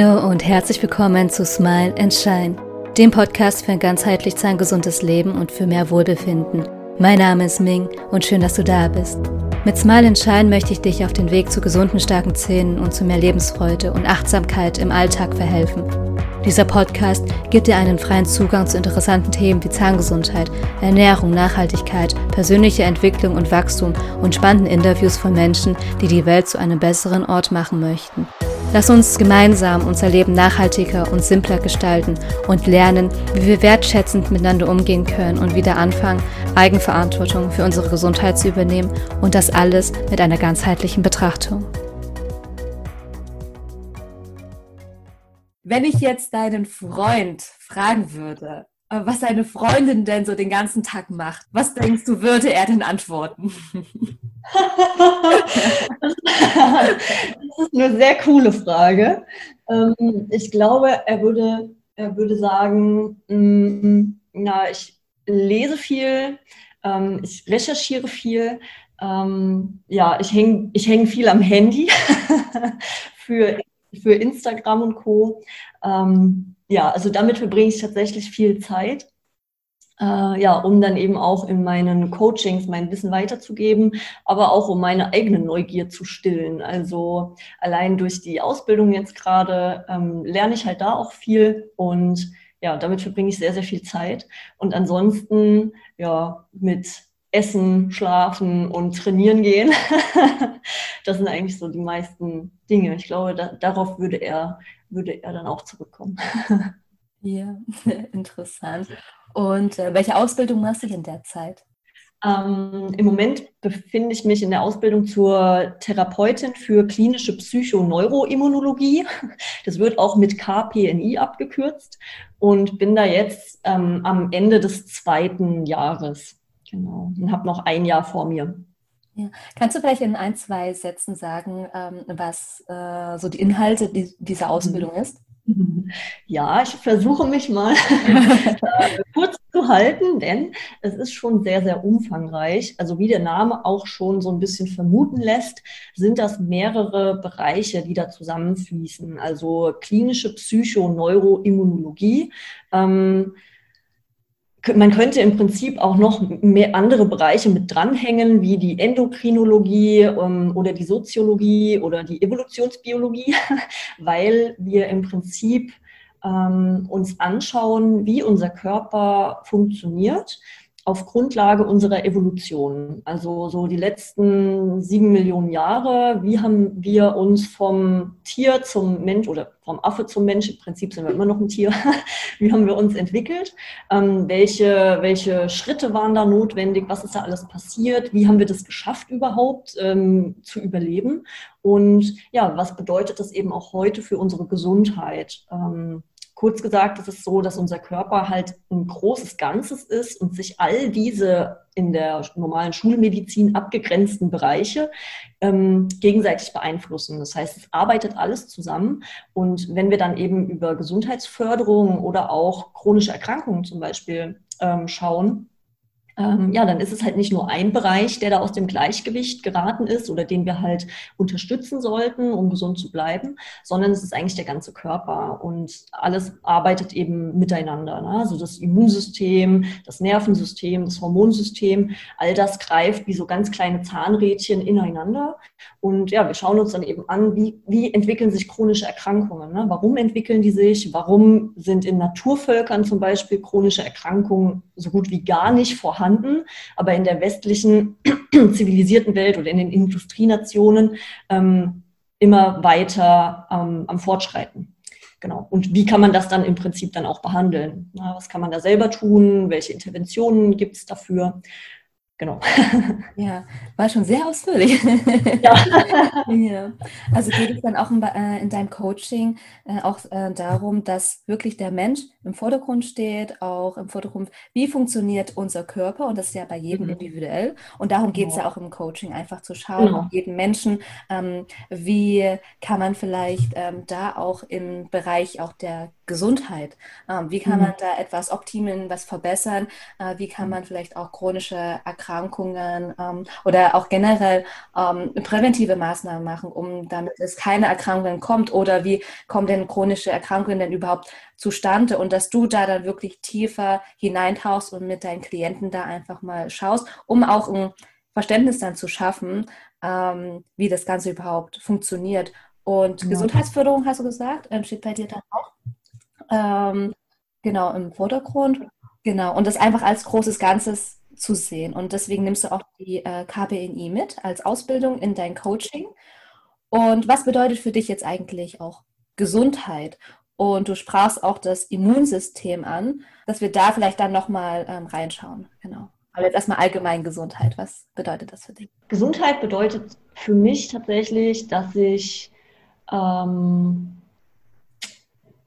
Hallo und herzlich willkommen zu Smile and Shine, dem Podcast für ein ganzheitlich zahngesundes Leben und für mehr Wohlbefinden. Mein Name ist Ming und schön, dass du da bist. Mit Smile and Shine möchte ich dich auf den Weg zu gesunden, starken Zähnen und zu mehr Lebensfreude und Achtsamkeit im Alltag verhelfen. Dieser Podcast gibt dir einen freien Zugang zu interessanten Themen wie Zahngesundheit, Ernährung, Nachhaltigkeit, persönliche Entwicklung und Wachstum und spannenden Interviews von Menschen, die die Welt zu einem besseren Ort machen möchten. Lass uns gemeinsam unser Leben nachhaltiger und simpler gestalten und lernen, wie wir wertschätzend miteinander umgehen können und wieder anfangen, Eigenverantwortung für unsere Gesundheit zu übernehmen und das alles mit einer ganzheitlichen Betrachtung. Wenn ich jetzt deinen Freund fragen würde, was seine Freundin denn so den ganzen Tag macht, was denkst du, würde er denn antworten? das ist eine sehr coole Frage. Ähm, ich glaube, er würde, er würde sagen, mm, na, ich lese viel, ähm, ich recherchiere viel, ähm, ja, ich hänge ich häng viel am Handy für für Instagram und Co. ja, also damit verbringe ich tatsächlich viel Zeit. Äh, ja, um dann eben auch in meinen Coachings mein Wissen weiterzugeben, aber auch um meine eigene Neugier zu stillen. Also allein durch die Ausbildung jetzt gerade ähm, lerne ich halt da auch viel und ja, damit verbringe ich sehr, sehr viel Zeit. Und ansonsten, ja, mit Essen, Schlafen und Trainieren gehen. das sind eigentlich so die meisten Dinge. Ich glaube, da, darauf würde er, würde er dann auch zurückkommen. ja, interessant. Und äh, welche Ausbildung machst du in der Zeit? Ähm, Im Moment befinde ich mich in der Ausbildung zur Therapeutin für klinische Psychoneuroimmunologie. Das wird auch mit KPNI abgekürzt und bin da jetzt ähm, am Ende des zweiten Jahres. Genau. Und habe noch ein Jahr vor mir. Ja. Kannst du vielleicht in ein, zwei Sätzen sagen, ähm, was äh, so die Inhalte die, dieser mhm. Ausbildung ist? Ja, ich versuche mich mal äh, kurz zu halten, denn es ist schon sehr, sehr umfangreich. Also wie der Name auch schon so ein bisschen vermuten lässt, sind das mehrere Bereiche, die da zusammenfließen. Also klinische Psychoneuroimmunologie. Ähm, man könnte im Prinzip auch noch mehr andere Bereiche mit dranhängen, wie die Endokrinologie ähm, oder die Soziologie oder die Evolutionsbiologie, weil wir im Prinzip ähm, uns anschauen, wie unser Körper funktioniert auf Grundlage unserer Evolution. Also so die letzten sieben Millionen Jahre, wie haben wir uns vom Tier zum Mensch oder vom Affe zum Mensch, im Prinzip sind wir immer noch ein Tier, wie haben wir uns entwickelt? Ähm, welche, welche Schritte waren da notwendig? Was ist da alles passiert? Wie haben wir das geschafft überhaupt ähm, zu überleben? Und ja, was bedeutet das eben auch heute für unsere Gesundheit? Ähm, Kurz gesagt, es ist so, dass unser Körper halt ein großes Ganzes ist und sich all diese in der normalen Schulmedizin abgegrenzten Bereiche ähm, gegenseitig beeinflussen. Das heißt, es arbeitet alles zusammen. Und wenn wir dann eben über Gesundheitsförderung oder auch chronische Erkrankungen zum Beispiel ähm, schauen, ähm, ja, dann ist es halt nicht nur ein Bereich, der da aus dem Gleichgewicht geraten ist oder den wir halt unterstützen sollten, um gesund zu bleiben, sondern es ist eigentlich der ganze Körper und alles arbeitet eben miteinander. Ne? Also das Immunsystem, das Nervensystem, das Hormonsystem, all das greift wie so ganz kleine Zahnrädchen ineinander. Und ja, wir schauen uns dann eben an, wie, wie entwickeln sich chronische Erkrankungen? Ne? Warum entwickeln die sich? Warum sind in Naturvölkern zum Beispiel chronische Erkrankungen so gut wie gar nicht vorhanden? Vorhanden, aber in der westlichen zivilisierten Welt oder in den Industrienationen ähm, immer weiter ähm, am Fortschreiten. Genau. Und wie kann man das dann im Prinzip dann auch behandeln? Na, was kann man da selber tun? Welche Interventionen gibt es dafür? Genau. Ja, war schon sehr ausführlich. Ja. ja. Also geht es dann auch in, äh, in deinem Coaching äh, auch äh, darum, dass wirklich der Mensch im Vordergrund steht, auch im Vordergrund, wie funktioniert unser Körper und das ist ja bei jedem mhm. individuell. Und darum geht es ja. ja. auch im Coaching, einfach zu schauen, genau. jeden Menschen, ähm, wie kann man vielleicht ähm, da auch im Bereich auch der Gesundheit, ähm, wie kann mhm. man da etwas optimieren, was verbessern, äh, wie kann mhm. man vielleicht auch chronische Erkrankungen Erkrankungen ähm, oder auch generell ähm, präventive Maßnahmen machen, um damit es keine Erkrankungen kommt oder wie kommen denn chronische Erkrankungen denn überhaupt zustande und dass du da dann wirklich tiefer hineintauchst und mit deinen Klienten da einfach mal schaust, um auch ein Verständnis dann zu schaffen, ähm, wie das Ganze überhaupt funktioniert. Und ja. Gesundheitsförderung, hast du gesagt, ähm, steht bei dir dann auch. Ähm, genau, im Vordergrund. Genau, und das einfach als großes Ganzes zu sehen. Und deswegen nimmst du auch die äh, KPNI mit als Ausbildung in dein Coaching. Und was bedeutet für dich jetzt eigentlich auch Gesundheit? Und du sprachst auch das Immunsystem an, dass wir da vielleicht dann nochmal ähm, reinschauen. Genau. Aber jetzt erstmal allgemein Gesundheit. Was bedeutet das für dich? Gesundheit bedeutet für mich tatsächlich, dass ich ähm,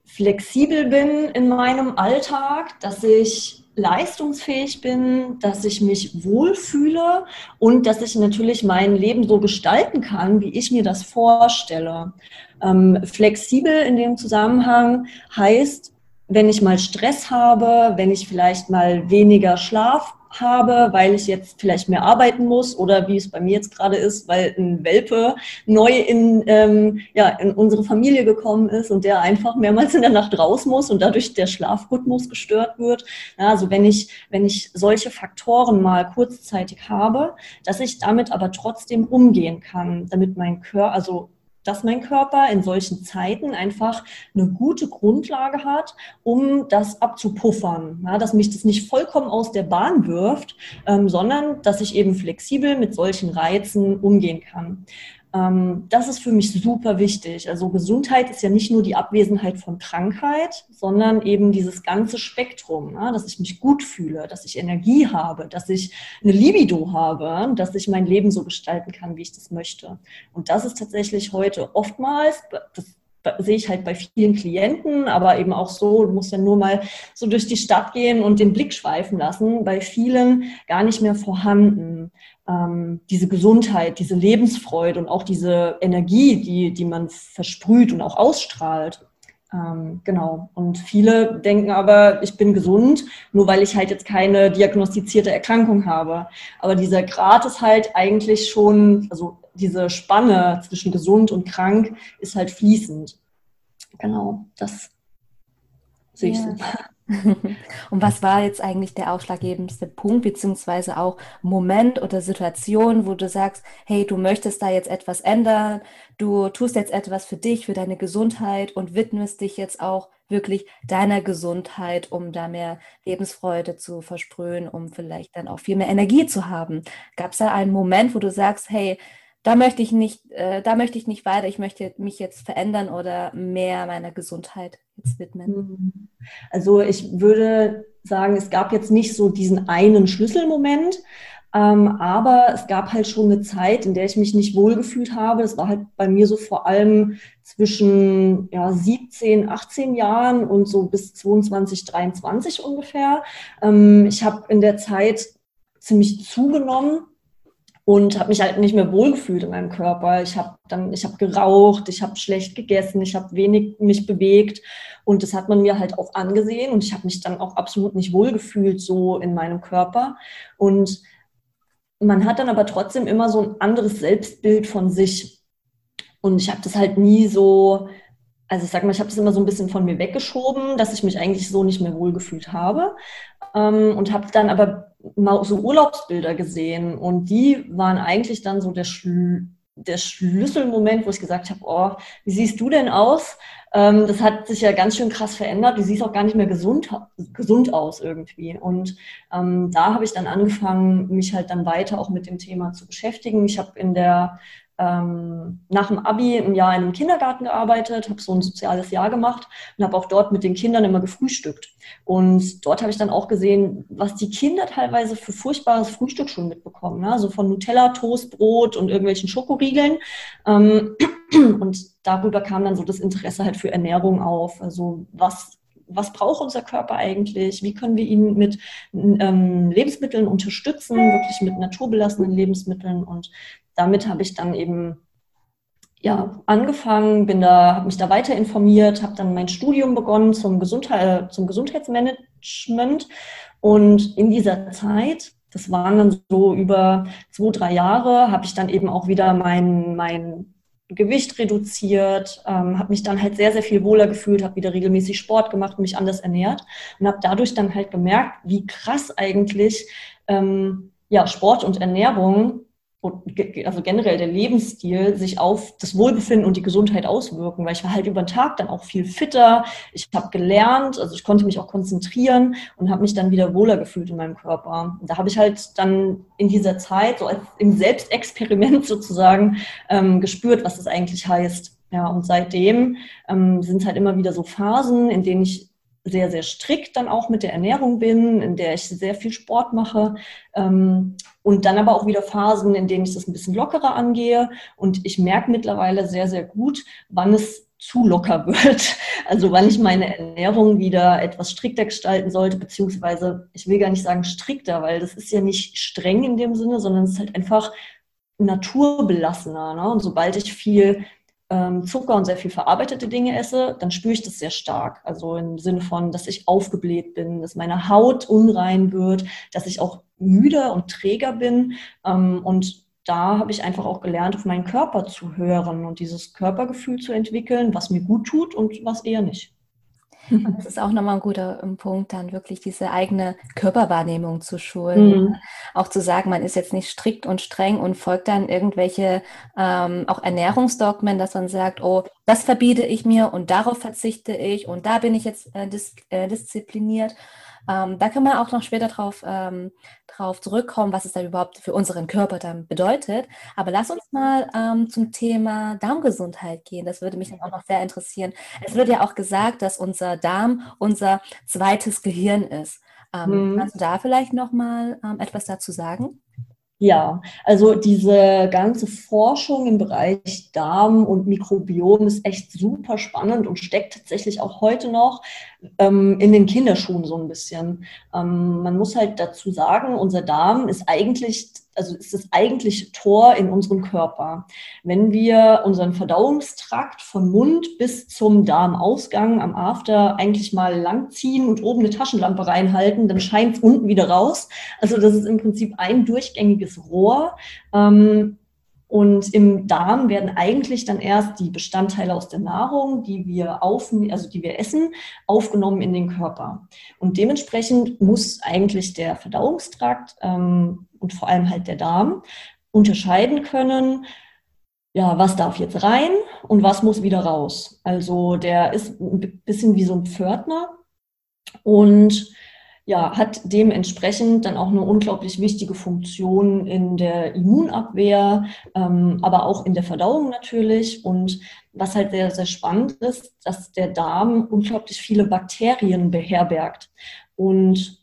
flexibel bin in meinem Alltag, dass ich leistungsfähig bin, dass ich mich wohlfühle und dass ich natürlich mein Leben so gestalten kann, wie ich mir das vorstelle. Ähm, flexibel in dem Zusammenhang heißt, wenn ich mal Stress habe, wenn ich vielleicht mal weniger Schlaf habe, weil ich jetzt vielleicht mehr arbeiten muss oder wie es bei mir jetzt gerade ist, weil ein Welpe neu in, ähm, ja, in unsere Familie gekommen ist und der einfach mehrmals in der Nacht raus muss und dadurch der Schlafrhythmus gestört wird. Ja, also wenn ich, wenn ich solche Faktoren mal kurzzeitig habe, dass ich damit aber trotzdem umgehen kann, damit mein Körper, also dass mein Körper in solchen Zeiten einfach eine gute Grundlage hat, um das abzupuffern. Ja, dass mich das nicht vollkommen aus der Bahn wirft, ähm, sondern dass ich eben flexibel mit solchen Reizen umgehen kann. Ähm, das ist für mich super wichtig. Also Gesundheit ist ja nicht nur die Abwesenheit von Krankheit, sondern eben dieses ganze Spektrum, dass ich mich gut fühle, dass ich Energie habe, dass ich eine Libido habe, dass ich mein Leben so gestalten kann, wie ich das möchte. Und das ist tatsächlich heute oftmals, das sehe ich halt bei vielen Klienten, aber eben auch so, du musst ja nur mal so durch die Stadt gehen und den Blick schweifen lassen, bei vielen gar nicht mehr vorhanden. Ähm, diese Gesundheit, diese Lebensfreude und auch diese Energie, die, die man versprüht und auch ausstrahlt. Ähm, genau. Und viele denken aber, ich bin gesund, nur weil ich halt jetzt keine diagnostizierte Erkrankung habe. Aber dieser Grad ist halt eigentlich schon, also diese Spanne zwischen gesund und krank ist halt fließend. Genau, das sehe ich ja. so. Und was war jetzt eigentlich der ausschlaggebendste Punkt, beziehungsweise auch Moment oder Situation, wo du sagst, hey, du möchtest da jetzt etwas ändern, du tust jetzt etwas für dich, für deine Gesundheit und widmest dich jetzt auch wirklich deiner Gesundheit, um da mehr Lebensfreude zu versprühen, um vielleicht dann auch viel mehr Energie zu haben. Gab es da einen Moment, wo du sagst, hey, da möchte ich nicht, äh, da möchte ich nicht weiter, ich möchte mich jetzt verändern oder mehr meiner Gesundheit jetzt widmen? Mhm. Also ich würde sagen, es gab jetzt nicht so diesen einen Schlüsselmoment, ähm, aber es gab halt schon eine Zeit, in der ich mich nicht wohlgefühlt habe. Das war halt bei mir so vor allem zwischen ja, 17, 18 Jahren und so bis 22, 23 ungefähr. Ähm, ich habe in der Zeit ziemlich zugenommen und habe mich halt nicht mehr wohlgefühlt in meinem Körper. Ich habe dann, ich habe geraucht, ich habe schlecht gegessen, ich habe wenig mich bewegt. Und das hat man mir halt auch angesehen. Und ich habe mich dann auch absolut nicht wohlgefühlt so in meinem Körper. Und man hat dann aber trotzdem immer so ein anderes Selbstbild von sich. Und ich habe das halt nie so also ich sag mal, ich habe das immer so ein bisschen von mir weggeschoben, dass ich mich eigentlich so nicht mehr wohlgefühlt habe. Ähm, und habe dann aber mal so Urlaubsbilder gesehen und die waren eigentlich dann so der, Schl der Schlüsselmoment, wo ich gesagt habe, oh, wie siehst du denn aus? Ähm, das hat sich ja ganz schön krass verändert. Du siehst auch gar nicht mehr gesund, gesund aus irgendwie. Und ähm, da habe ich dann angefangen, mich halt dann weiter auch mit dem Thema zu beschäftigen. Ich habe in der ähm, nach dem Abi ein Jahr in einem Kindergarten gearbeitet, habe so ein soziales Jahr gemacht und habe auch dort mit den Kindern immer gefrühstückt. Und dort habe ich dann auch gesehen, was die Kinder teilweise für furchtbares Frühstück schon mitbekommen. Ne? Also von Nutella, Toastbrot und irgendwelchen Schokoriegeln. Ähm, und darüber kam dann so das Interesse halt für Ernährung auf. Also was was braucht unser Körper eigentlich? Wie können wir ihn mit ähm, Lebensmitteln unterstützen, wirklich mit naturbelassenen Lebensmitteln? Und damit habe ich dann eben ja, angefangen, bin da, habe mich da weiter informiert, habe dann mein Studium begonnen zum, Gesundheit, zum Gesundheitsmanagement und in dieser Zeit das waren dann so über zwei, drei Jahre, habe ich dann eben auch wieder mein, mein Gewicht reduziert, ähm, habe mich dann halt sehr, sehr viel wohler gefühlt, habe wieder regelmäßig Sport gemacht, mich anders ernährt und habe dadurch dann halt gemerkt, wie krass eigentlich ähm, ja, Sport und Ernährung also generell der Lebensstil sich auf das Wohlbefinden und die Gesundheit auswirken, weil ich war halt über den Tag dann auch viel fitter, ich habe gelernt, also ich konnte mich auch konzentrieren und habe mich dann wieder wohler gefühlt in meinem Körper. Und da habe ich halt dann in dieser Zeit so als im Selbstexperiment sozusagen ähm, gespürt, was das eigentlich heißt. Ja, und seitdem ähm, sind halt immer wieder so Phasen, in denen ich sehr, sehr strikt dann auch mit der Ernährung bin, in der ich sehr viel Sport mache. Ähm, und dann aber auch wieder Phasen, in denen ich das ein bisschen lockerer angehe. Und ich merke mittlerweile sehr, sehr gut, wann es zu locker wird. Also wann ich meine Ernährung wieder etwas strikter gestalten sollte, beziehungsweise ich will gar nicht sagen strikter, weil das ist ja nicht streng in dem Sinne, sondern es ist halt einfach naturbelassener. Ne? Und sobald ich viel ähm, Zucker und sehr viel verarbeitete Dinge esse, dann spüre ich das sehr stark. Also im Sinne von, dass ich aufgebläht bin, dass meine Haut unrein wird, dass ich auch müder und träger bin. Ähm, und da habe ich einfach auch gelernt, auf meinen Körper zu hören und dieses Körpergefühl zu entwickeln, was mir gut tut und was eher nicht. Und das ist auch nochmal ein guter ähm, Punkt, dann wirklich diese eigene Körperwahrnehmung zu schulen. Mhm. Auch zu sagen, man ist jetzt nicht strikt und streng und folgt dann irgendwelche ähm, auch Ernährungsdogmen, dass man sagt, oh, das verbiete ich mir und darauf verzichte ich und da bin ich jetzt äh, dis äh, diszipliniert, ähm, da können wir auch noch später drauf, ähm, drauf zurückkommen, was es da überhaupt für unseren Körper dann bedeutet. Aber lass uns mal ähm, zum Thema Darmgesundheit gehen. Das würde mich dann auch noch sehr interessieren. Es wird ja auch gesagt, dass unser Darm unser zweites Gehirn ist. Mhm. Kannst du da vielleicht noch mal ähm, etwas dazu sagen? Ja, also diese ganze Forschung im Bereich Darm und Mikrobiom ist echt super spannend und steckt tatsächlich auch heute noch ähm, in den Kinderschuhen so ein bisschen. Ähm, man muss halt dazu sagen, unser Darm ist eigentlich also ist das eigentliche Tor in unseren Körper. Wenn wir unseren Verdauungstrakt von Mund bis zum Darmausgang am After eigentlich mal langziehen und oben eine Taschenlampe reinhalten, dann scheint es unten wieder raus. Also das ist im Prinzip ein durchgängiges Rohr. Ähm, und im Darm werden eigentlich dann erst die Bestandteile aus der Nahrung, die wir auf, also die wir essen, aufgenommen in den Körper. Und dementsprechend muss eigentlich der Verdauungstrakt ähm, und vor allem halt der Darm unterscheiden können, ja, was darf jetzt rein und was muss wieder raus. Also der ist ein bisschen wie so ein Pförtner und ja, hat dementsprechend dann auch eine unglaublich wichtige Funktion in der Immunabwehr, ähm, aber auch in der Verdauung natürlich. Und was halt sehr, sehr spannend ist, dass der Darm unglaublich viele Bakterien beherbergt. Und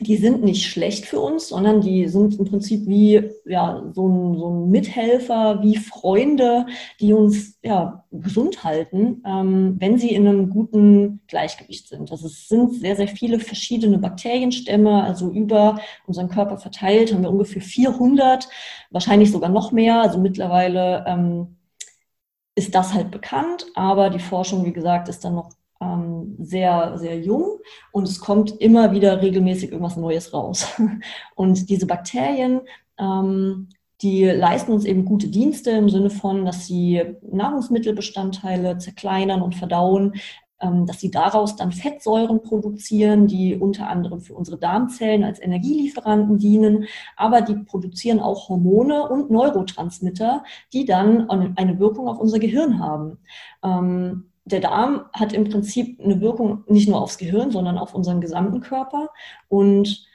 die sind nicht schlecht für uns, sondern die sind im Prinzip wie ja, so, ein, so ein Mithelfer, wie Freunde, die uns ja, gesund halten, ähm, wenn sie in einem guten Gleichgewicht sind. Also es sind sehr, sehr viele verschiedene Bakterienstämme, also über unseren Körper verteilt haben wir ungefähr 400, wahrscheinlich sogar noch mehr. Also mittlerweile ähm, ist das halt bekannt, aber die Forschung, wie gesagt, ist dann noch ähm, sehr, sehr jung und es kommt immer wieder regelmäßig irgendwas Neues raus. Und diese Bakterien, ähm, die leisten uns eben gute Dienste im Sinne von, dass sie Nahrungsmittelbestandteile zerkleinern und verdauen, ähm, dass sie daraus dann Fettsäuren produzieren, die unter anderem für unsere Darmzellen als Energielieferanten dienen, aber die produzieren auch Hormone und Neurotransmitter, die dann eine Wirkung auf unser Gehirn haben. Der Darm hat im Prinzip eine Wirkung nicht nur aufs Gehirn, sondern auf unseren gesamten Körper. Und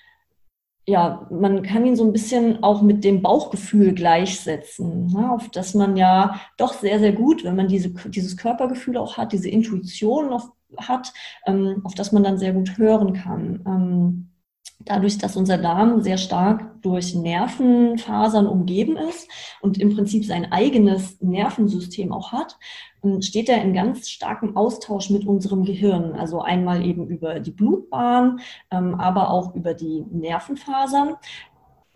ja, man kann ihn so ein bisschen auch mit dem Bauchgefühl gleichsetzen, ne, auf das man ja doch sehr, sehr gut, wenn man diese, dieses Körpergefühl auch hat, diese Intuition auf, hat, ähm, auf das man dann sehr gut hören kann. Ähm, dadurch, dass unser Darm sehr stark durch Nervenfasern umgeben ist und im Prinzip sein eigenes Nervensystem auch hat, ähm, steht er in ganz starkem Austausch mit unserem Gehirn. Also einmal eben über die Blutbahn, ähm, aber auch über die Nervenfasern.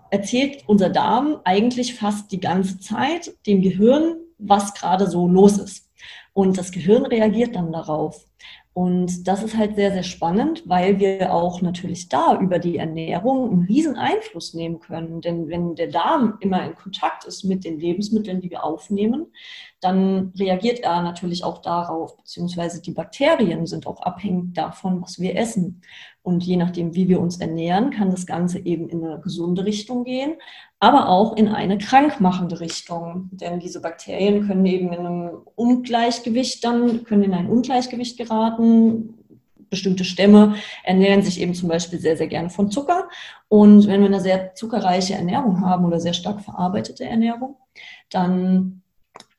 Erzählt unser Darm eigentlich fast die ganze Zeit dem Gehirn, was gerade so los ist. Und das Gehirn reagiert dann darauf. Und das ist halt sehr, sehr spannend, weil wir auch natürlich da über die Ernährung einen riesen Einfluss nehmen können. Denn wenn der Darm immer in Kontakt ist mit den Lebensmitteln, die wir aufnehmen, dann reagiert er natürlich auch darauf, beziehungsweise die Bakterien sind auch abhängig davon, was wir essen. Und je nachdem, wie wir uns ernähren, kann das Ganze eben in eine gesunde Richtung gehen, aber auch in eine krankmachende Richtung. Denn diese Bakterien können eben in einem Ungleichgewicht dann, können in ein Ungleichgewicht geraten. Bestimmte Stämme ernähren sich eben zum Beispiel sehr, sehr gerne von Zucker. Und wenn wir eine sehr zuckerreiche Ernährung haben oder sehr stark verarbeitete Ernährung, dann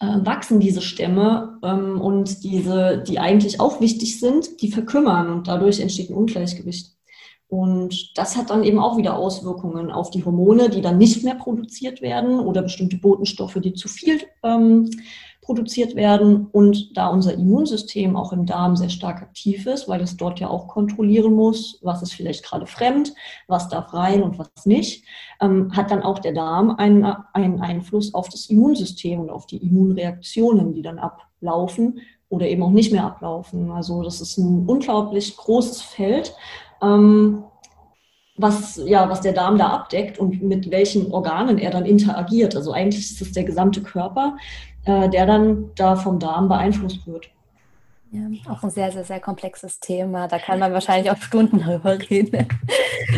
wachsen diese Stämme ähm, und diese, die eigentlich auch wichtig sind, die verkümmern und dadurch entsteht ein Ungleichgewicht. Und das hat dann eben auch wieder Auswirkungen auf die Hormone, die dann nicht mehr produziert werden oder bestimmte Botenstoffe, die zu viel ähm, produziert werden. Und da unser Immunsystem auch im Darm sehr stark aktiv ist, weil es dort ja auch kontrollieren muss, was ist vielleicht gerade fremd, was darf rein und was nicht, ähm, hat dann auch der Darm einen, einen Einfluss auf das Immunsystem und auf die Immunreaktionen, die dann ablaufen oder eben auch nicht mehr ablaufen. Also das ist ein unglaublich großes Feld. Ähm, was, ja, was der Darm da abdeckt und mit welchen Organen er dann interagiert. Also eigentlich ist es der gesamte Körper, äh, der dann da vom Darm beeinflusst wird. Ja, auch ein sehr, sehr, sehr komplexes Thema. Da kann man wahrscheinlich auch Stunden drüber reden.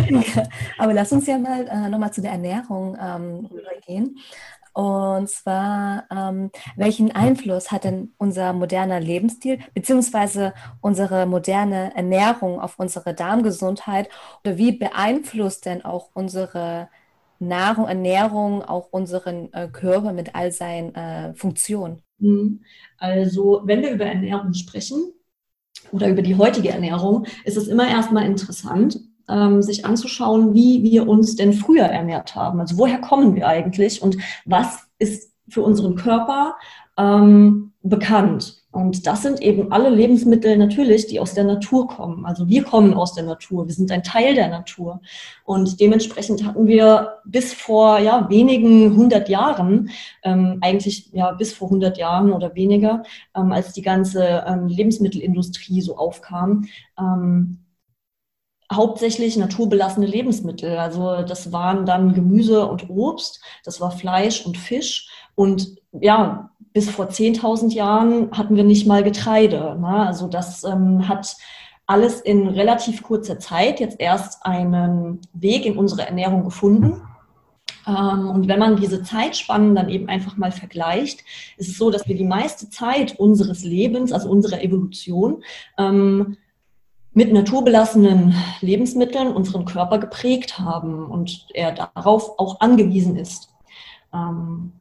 Aber lass uns ja mal äh, nochmal zu der Ernährung ähm, rübergehen. Und zwar, ähm, welchen Einfluss hat denn unser moderner Lebensstil beziehungsweise unsere moderne Ernährung auf unsere Darmgesundheit? Oder wie beeinflusst denn auch unsere Nahrung, Ernährung auch unseren äh, Körper mit all seinen äh, Funktionen? Mhm. Also, wenn wir über Ernährung sprechen oder über die heutige Ernährung, ist es immer erstmal interessant, ähm, sich anzuschauen, wie wir uns denn früher ernährt haben. Also, woher kommen wir eigentlich und was ist für unseren Körper ähm, bekannt? Und das sind eben alle Lebensmittel natürlich, die aus der Natur kommen. Also wir kommen aus der Natur, wir sind ein Teil der Natur. Und dementsprechend hatten wir bis vor ja, wenigen hundert Jahren, ähm, eigentlich ja bis vor hundert Jahren oder weniger, ähm, als die ganze ähm, Lebensmittelindustrie so aufkam, ähm, hauptsächlich naturbelassene Lebensmittel. Also das waren dann Gemüse und Obst, das war Fleisch und Fisch. Und ja, bis vor 10.000 Jahren hatten wir nicht mal Getreide. Ne? Also das ähm, hat alles in relativ kurzer Zeit jetzt erst einen Weg in unsere Ernährung gefunden. Ähm, und wenn man diese Zeitspannen dann eben einfach mal vergleicht, ist es so, dass wir die meiste Zeit unseres Lebens, also unserer Evolution, ähm, mit naturbelassenen Lebensmitteln unseren Körper geprägt haben und er darauf auch angewiesen ist. Ähm,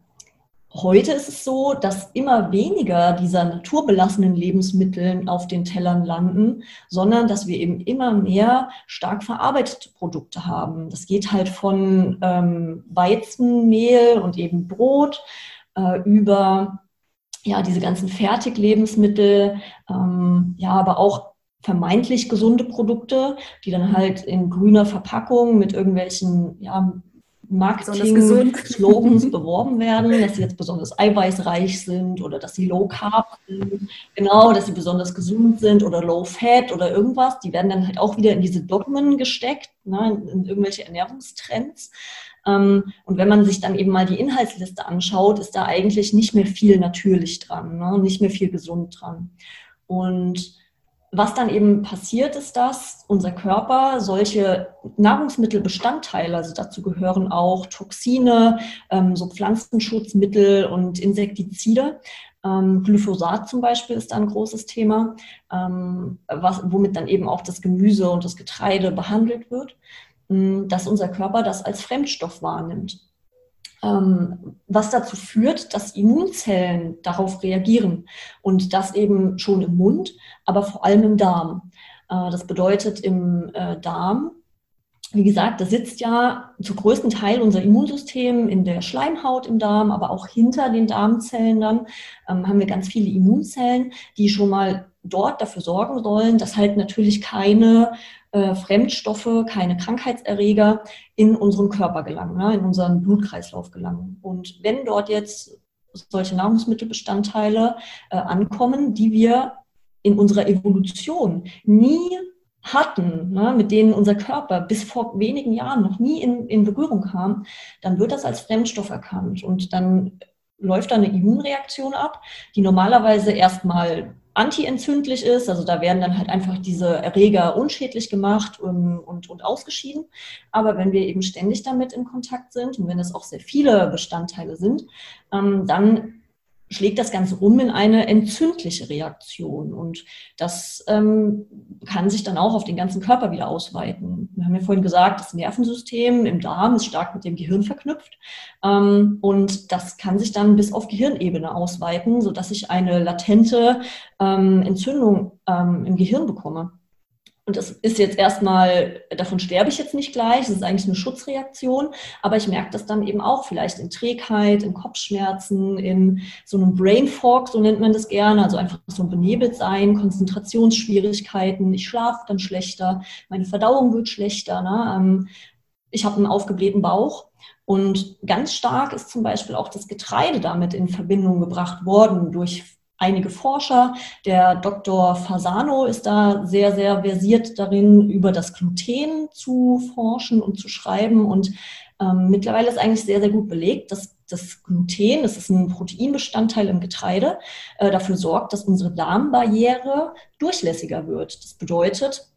Heute ist es so, dass immer weniger dieser naturbelassenen Lebensmittel auf den Tellern landen, sondern dass wir eben immer mehr stark verarbeitete Produkte haben. Das geht halt von ähm, Weizenmehl und eben Brot äh, über ja, diese ganzen Fertiglebensmittel, ähm, ja, aber auch vermeintlich gesunde Produkte, die dann halt in grüner Verpackung mit irgendwelchen ja, Marketing-Slogans beworben werden, dass sie jetzt besonders eiweißreich sind oder dass sie low carb sind, genau, dass sie besonders gesund sind oder low fat oder irgendwas. Die werden dann halt auch wieder in diese Dogmen gesteckt, ne, in irgendwelche Ernährungstrends. Ähm, und wenn man sich dann eben mal die Inhaltsliste anschaut, ist da eigentlich nicht mehr viel natürlich dran, ne, nicht mehr viel gesund dran. Und was dann eben passiert, ist, dass unser Körper solche Nahrungsmittelbestandteile, also dazu gehören auch Toxine, ähm, so Pflanzenschutzmittel und Insektizide, ähm, Glyphosat zum Beispiel ist da ein großes Thema, ähm, was, womit dann eben auch das Gemüse und das Getreide behandelt wird, ähm, dass unser Körper das als Fremdstoff wahrnimmt. Ähm, was dazu führt, dass Immunzellen darauf reagieren und das eben schon im Mund, aber vor allem im Darm. Äh, das bedeutet im äh, Darm, wie gesagt, da sitzt ja zu größten Teil unser Immunsystem in der Schleimhaut im Darm, aber auch hinter den Darmzellen dann ähm, haben wir ganz viele Immunzellen, die schon mal dort dafür sorgen sollen, dass halt natürlich keine äh, Fremdstoffe, keine Krankheitserreger in unseren Körper gelangen, ne, in unseren Blutkreislauf gelangen. Und wenn dort jetzt solche Nahrungsmittelbestandteile äh, ankommen, die wir in unserer Evolution nie hatten, ne, mit denen unser Körper bis vor wenigen Jahren noch nie in, in Berührung kam, dann wird das als Fremdstoff erkannt und dann läuft da eine Immunreaktion ab, die normalerweise erstmal antientzündlich ist. Also da werden dann halt einfach diese Erreger unschädlich gemacht und, und, und ausgeschieden. Aber wenn wir eben ständig damit in Kontakt sind und wenn es auch sehr viele Bestandteile sind, ähm, dann schlägt das Ganze um in eine entzündliche Reaktion. Und das ähm, kann sich dann auch auf den ganzen Körper wieder ausweiten. Wir haben ja vorhin gesagt, das Nervensystem im Darm ist stark mit dem Gehirn verknüpft. Ähm, und das kann sich dann bis auf Gehirnebene ausweiten, sodass ich eine latente ähm, Entzündung ähm, im Gehirn bekomme. Und das ist jetzt erstmal, davon sterbe ich jetzt nicht gleich, das ist eigentlich eine Schutzreaktion, aber ich merke das dann eben auch vielleicht in Trägheit, in Kopfschmerzen, in so einem Brain Fog, so nennt man das gerne, also einfach so ein Benebeltsein, Konzentrationsschwierigkeiten, ich schlafe dann schlechter, meine Verdauung wird schlechter, ne? Ähm, ich habe einen aufgeblähten Bauch. Und ganz stark ist zum Beispiel auch das Getreide damit in Verbindung gebracht worden durch einige Forscher. Der Dr. Fasano ist da sehr, sehr versiert darin, über das Gluten zu forschen und zu schreiben. Und ähm, mittlerweile ist eigentlich sehr, sehr gut belegt, dass das Gluten, das ist ein Proteinbestandteil im Getreide, äh, dafür sorgt, dass unsere Darmbarriere durchlässiger wird. Das bedeutet,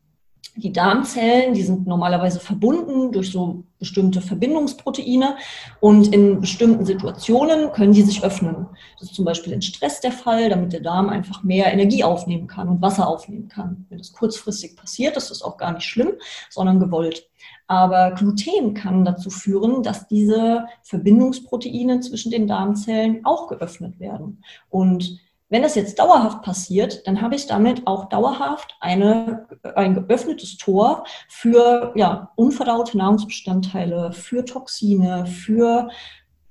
die Darmzellen, die sind normalerweise verbunden durch so bestimmte Verbindungsproteine und in bestimmten Situationen können die sich öffnen. Das ist zum Beispiel in Stress der Fall, damit der Darm einfach mehr Energie aufnehmen kann und Wasser aufnehmen kann. Wenn das kurzfristig passiert, ist das auch gar nicht schlimm, sondern gewollt. Aber Gluten kann dazu führen, dass diese Verbindungsproteine zwischen den Darmzellen auch geöffnet werden. Und wenn das jetzt dauerhaft passiert, dann habe ich damit auch dauerhaft eine, ein geöffnetes Tor für ja, unverdaute Nahrungsbestandteile, für Toxine, für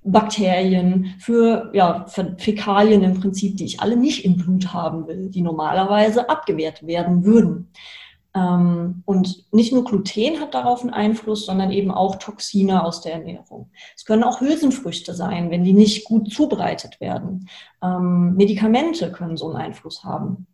Bakterien, für ja, Fäkalien im Prinzip, die ich alle nicht im Blut haben will, die normalerweise abgewehrt werden würden. Ähm, und nicht nur Gluten hat darauf einen Einfluss, sondern eben auch Toxine aus der Ernährung. Es können auch Hülsenfrüchte sein, wenn die nicht gut zubereitet werden. Ähm, Medikamente können so einen Einfluss haben.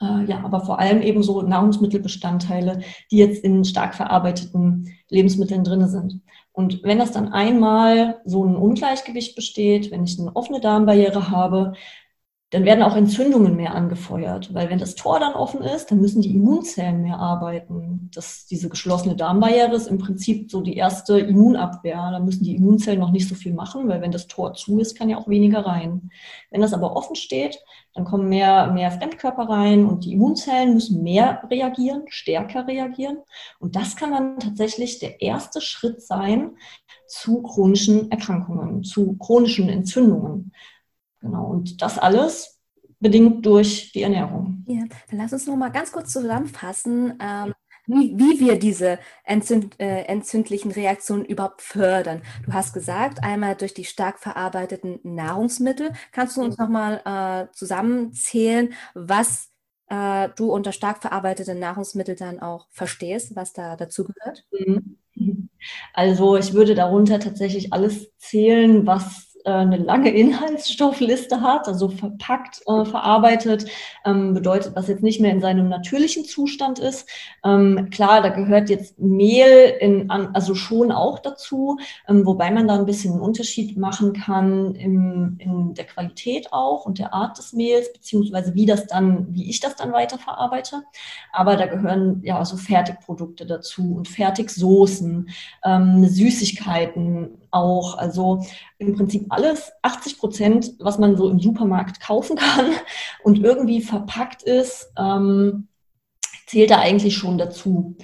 Äh, ja, aber vor allem eben so Nahrungsmittelbestandteile, die jetzt in stark verarbeiteten Lebensmitteln drin sind. Und wenn das dann einmal so ein Ungleichgewicht besteht, wenn ich eine offene Darmbarriere habe, dann werden auch Entzündungen mehr angefeuert, weil wenn das Tor dann offen ist, dann müssen die Immunzellen mehr arbeiten. Das, diese geschlossene Darmbarriere ist im Prinzip so die erste Immunabwehr. Da müssen die Immunzellen noch nicht so viel machen, weil wenn das Tor zu ist, kann ja auch weniger rein. Wenn das aber offen steht, dann kommen mehr, mehr Fremdkörper rein und die Immunzellen müssen mehr reagieren, stärker reagieren. Und das kann dann tatsächlich der erste Schritt sein zu chronischen Erkrankungen, zu chronischen Entzündungen. Genau, und das alles bedingt durch die Ernährung. Ja, dann lass uns noch mal ganz kurz zusammenfassen, ähm, wie, wir diese entzünd, äh, entzündlichen Reaktionen überhaupt fördern. Du hast gesagt, einmal durch die stark verarbeiteten Nahrungsmittel. Kannst du uns noch mal äh, zusammenzählen, was äh, du unter stark verarbeiteten Nahrungsmitteln dann auch verstehst, was da dazu gehört? Mhm. Also ich würde darunter tatsächlich alles zählen, was eine lange Inhaltsstoffliste hat, also verpackt, äh, verarbeitet, ähm, bedeutet, was jetzt nicht mehr in seinem natürlichen Zustand ist. Ähm, klar, da gehört jetzt Mehl in, an, also schon auch dazu, ähm, wobei man da ein bisschen einen Unterschied machen kann im, in der Qualität auch und der Art des Mehls, beziehungsweise wie das dann, wie ich das dann weiterverarbeite. Aber da gehören ja so Fertigprodukte dazu und Fertigsoßen, ähm, Süßigkeiten, auch. Also im Prinzip alles, 80 Prozent, was man so im Supermarkt kaufen kann und irgendwie verpackt ist, ähm, zählt da eigentlich schon dazu.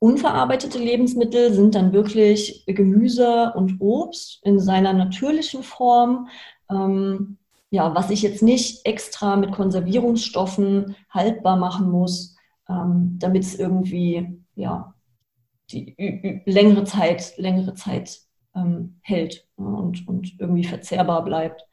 Unverarbeitete Lebensmittel sind dann wirklich Gemüse und Obst in seiner natürlichen Form. Ähm, ja, was ich jetzt nicht extra mit Konservierungsstoffen haltbar machen muss, ähm, damit es irgendwie ja, die längere Zeit, längere Zeit ähm, hält und, und irgendwie verzehrbar bleibt.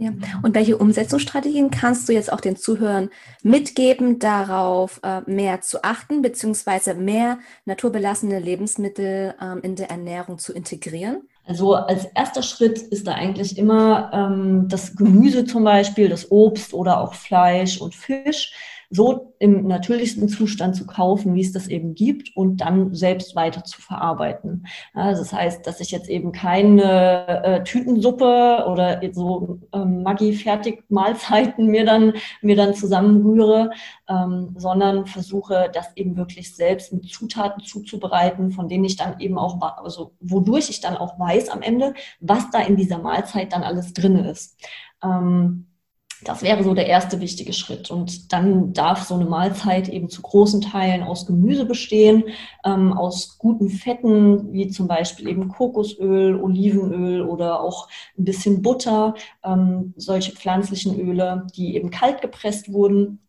Ja. Und welche Umsetzungsstrategien kannst du jetzt auch den Zuhörern mitgeben, darauf äh, mehr zu achten, beziehungsweise mehr naturbelassene Lebensmittel ähm, in der Ernährung zu integrieren? Also als erster Schritt ist da eigentlich immer ähm, das Gemüse zum Beispiel, das Obst oder auch Fleisch und Fisch so im natürlichsten Zustand zu kaufen, wie es das eben gibt und dann selbst weiter zu verarbeiten. Also das heißt, dass ich jetzt eben keine äh, Tütensuppe oder so ähm, Maggi-Fertig-Mahlzeiten mir dann, mir dann zusammenrühre, ähm, sondern versuche, das eben wirklich selbst mit Zutaten zuzubereiten, von denen ich dann eben auch, also wodurch ich dann auch weiß am Ende, was da in dieser Mahlzeit dann alles drin ist. Ähm, das wäre so der erste wichtige Schritt. Und dann darf so eine Mahlzeit eben zu großen Teilen aus Gemüse bestehen, ähm, aus guten Fetten, wie zum Beispiel eben Kokosöl, Olivenöl oder auch ein bisschen Butter, ähm, solche pflanzlichen Öle, die eben kalt gepresst wurden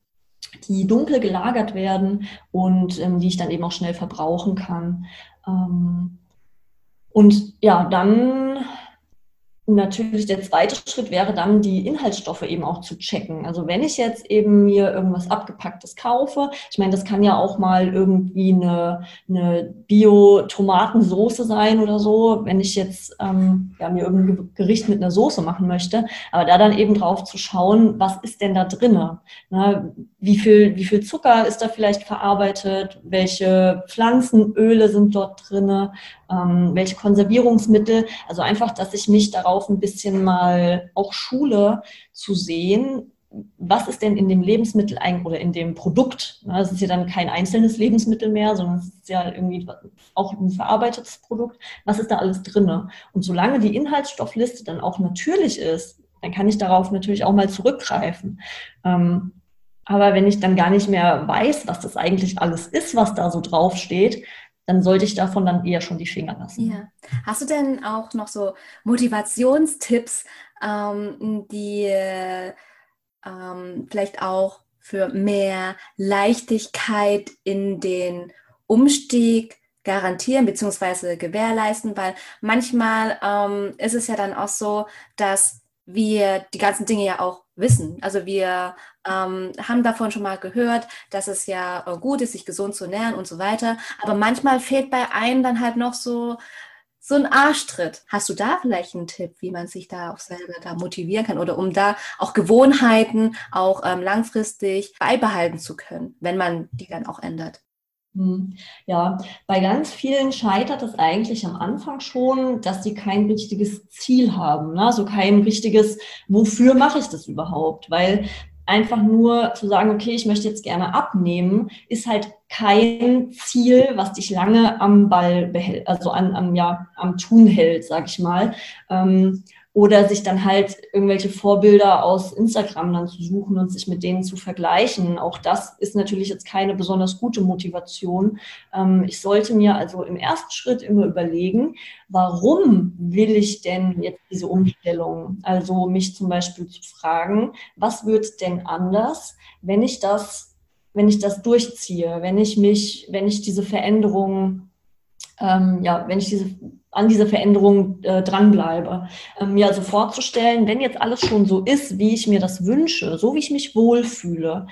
die dunkel gelagert werden und ähm, die ich dann eben auch schnell verbrauchen kann. Ähm, und ja, dann Natürlich der zweite Schritt wäre dann, die Inhaltsstoffe eben auch zu checken. Also wenn ich jetzt eben mir irgendwas Abgepacktes kaufe, ich meine, das kann ja auch mal irgendwie eine, eine Bio-Tomatensoße sein oder so, wenn ich jetzt ähm, ja, mir irgendein Gericht mit einer Soße machen möchte, aber da dann eben drauf zu schauen, was ist denn da drinne? Na, wie viel, wie viel Zucker ist da vielleicht verarbeitet? Welche Pflanzenöle sind dort drinne? Ähm, welche Konservierungsmittel. Also einfach, dass ich mich darauf ein bisschen mal auch schule zu sehen, was ist denn in dem Lebensmittel eigentlich oder in dem Produkt? Es ist ja dann kein einzelnes Lebensmittel mehr, sondern es ist ja irgendwie auch ein verarbeitetes Produkt. Was ist da alles drin? Und solange die Inhaltsstoffliste dann auch natürlich ist, dann kann ich darauf natürlich auch mal zurückgreifen. Ähm, aber wenn ich dann gar nicht mehr weiß, was das eigentlich alles ist, was da so draufsteht, dann sollte ich davon dann eher schon die Finger lassen. Ja. Hast du denn auch noch so Motivationstipps, ähm, die ähm, vielleicht auch für mehr Leichtigkeit in den Umstieg garantieren bzw. gewährleisten, weil manchmal ähm, ist es ja dann auch so, dass wir die ganzen Dinge ja auch wissen. Also wir ähm, haben davon schon mal gehört, dass es ja äh, gut ist, sich gesund zu ernähren und so weiter. Aber manchmal fehlt bei einem dann halt noch so so ein Arschtritt. Hast du da vielleicht einen Tipp, wie man sich da auch selber da motivieren kann oder um da auch Gewohnheiten auch ähm, langfristig beibehalten zu können, wenn man die dann auch ändert? Hm. Ja, bei ganz vielen scheitert es eigentlich am Anfang schon, dass sie kein richtiges Ziel haben, ne? also kein richtiges, wofür mache ich das überhaupt? Weil einfach nur zu sagen, okay, ich möchte jetzt gerne abnehmen, ist halt kein Ziel, was dich lange am Ball behält, also an, am, ja, am Tun hält, sag ich mal. Ähm, oder sich dann halt irgendwelche Vorbilder aus Instagram dann zu suchen und sich mit denen zu vergleichen. Auch das ist natürlich jetzt keine besonders gute Motivation. Ähm, ich sollte mir also im ersten Schritt immer überlegen, warum will ich denn jetzt diese Umstellung? Also mich zum Beispiel zu fragen, was wird denn anders, wenn ich das, wenn ich das durchziehe, wenn ich mich, wenn ich diese Veränderung ähm, ja, wenn ich diese an dieser Veränderung äh, dranbleibe. Ähm, mir also vorzustellen, wenn jetzt alles schon so ist, wie ich mir das wünsche, so wie ich mich wohlfühle,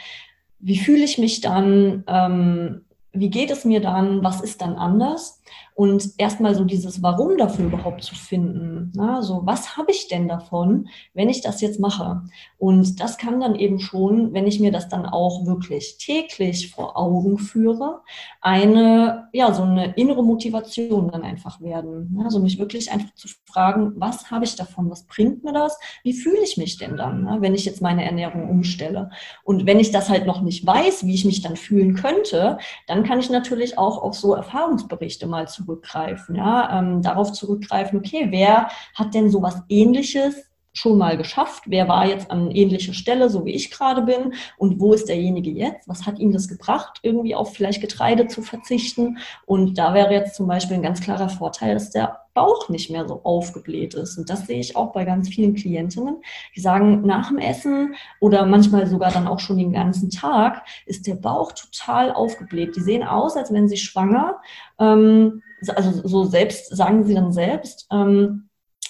wie fühle ich mich dann, ähm, wie geht es mir dann, was ist dann anders? Und erstmal so dieses Warum dafür überhaupt zu finden. Na, so, was habe ich denn davon, wenn ich das jetzt mache? Und das kann dann eben schon, wenn ich mir das dann auch wirklich täglich vor Augen führe, eine, ja, so eine innere Motivation dann einfach werden. Also mich wirklich einfach zu fragen, was habe ich davon? Was bringt mir das? Wie fühle ich mich denn dann, ne, wenn ich jetzt meine Ernährung umstelle? Und wenn ich das halt noch nicht weiß, wie ich mich dann fühlen könnte, dann kann ich natürlich auch auf so Erfahrungsberichte mal zurückgreifen, ja, ähm, darauf zurückgreifen, okay, wer hat denn sowas ähnliches schon mal geschafft? Wer war jetzt an ähnlicher Stelle, so wie ich gerade bin? Und wo ist derjenige jetzt? Was hat ihm das gebracht, irgendwie auf vielleicht Getreide zu verzichten? Und da wäre jetzt zum Beispiel ein ganz klarer Vorteil, dass der Bauch nicht mehr so aufgebläht ist. Und das sehe ich auch bei ganz vielen Klientinnen, die sagen, nach dem Essen oder manchmal sogar dann auch schon den ganzen Tag ist der Bauch total aufgebläht. Die sehen aus, als wenn sie schwanger, ähm, also so selbst, sagen sie dann selbst, ähm,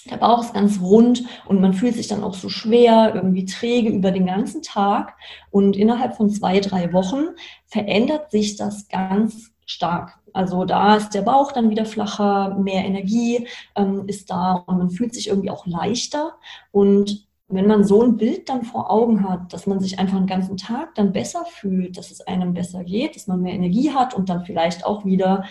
der Bauch ist ganz rund und man fühlt sich dann auch so schwer, irgendwie träge über den ganzen Tag. Und innerhalb von zwei, drei Wochen verändert sich das ganz stark. Also da ist der Bauch dann wieder flacher, mehr Energie ähm, ist da und man fühlt sich irgendwie auch leichter. Und wenn man so ein Bild dann vor Augen hat, dass man sich einfach den ganzen Tag dann besser fühlt, dass es einem besser geht, dass man mehr Energie hat und dann vielleicht auch wieder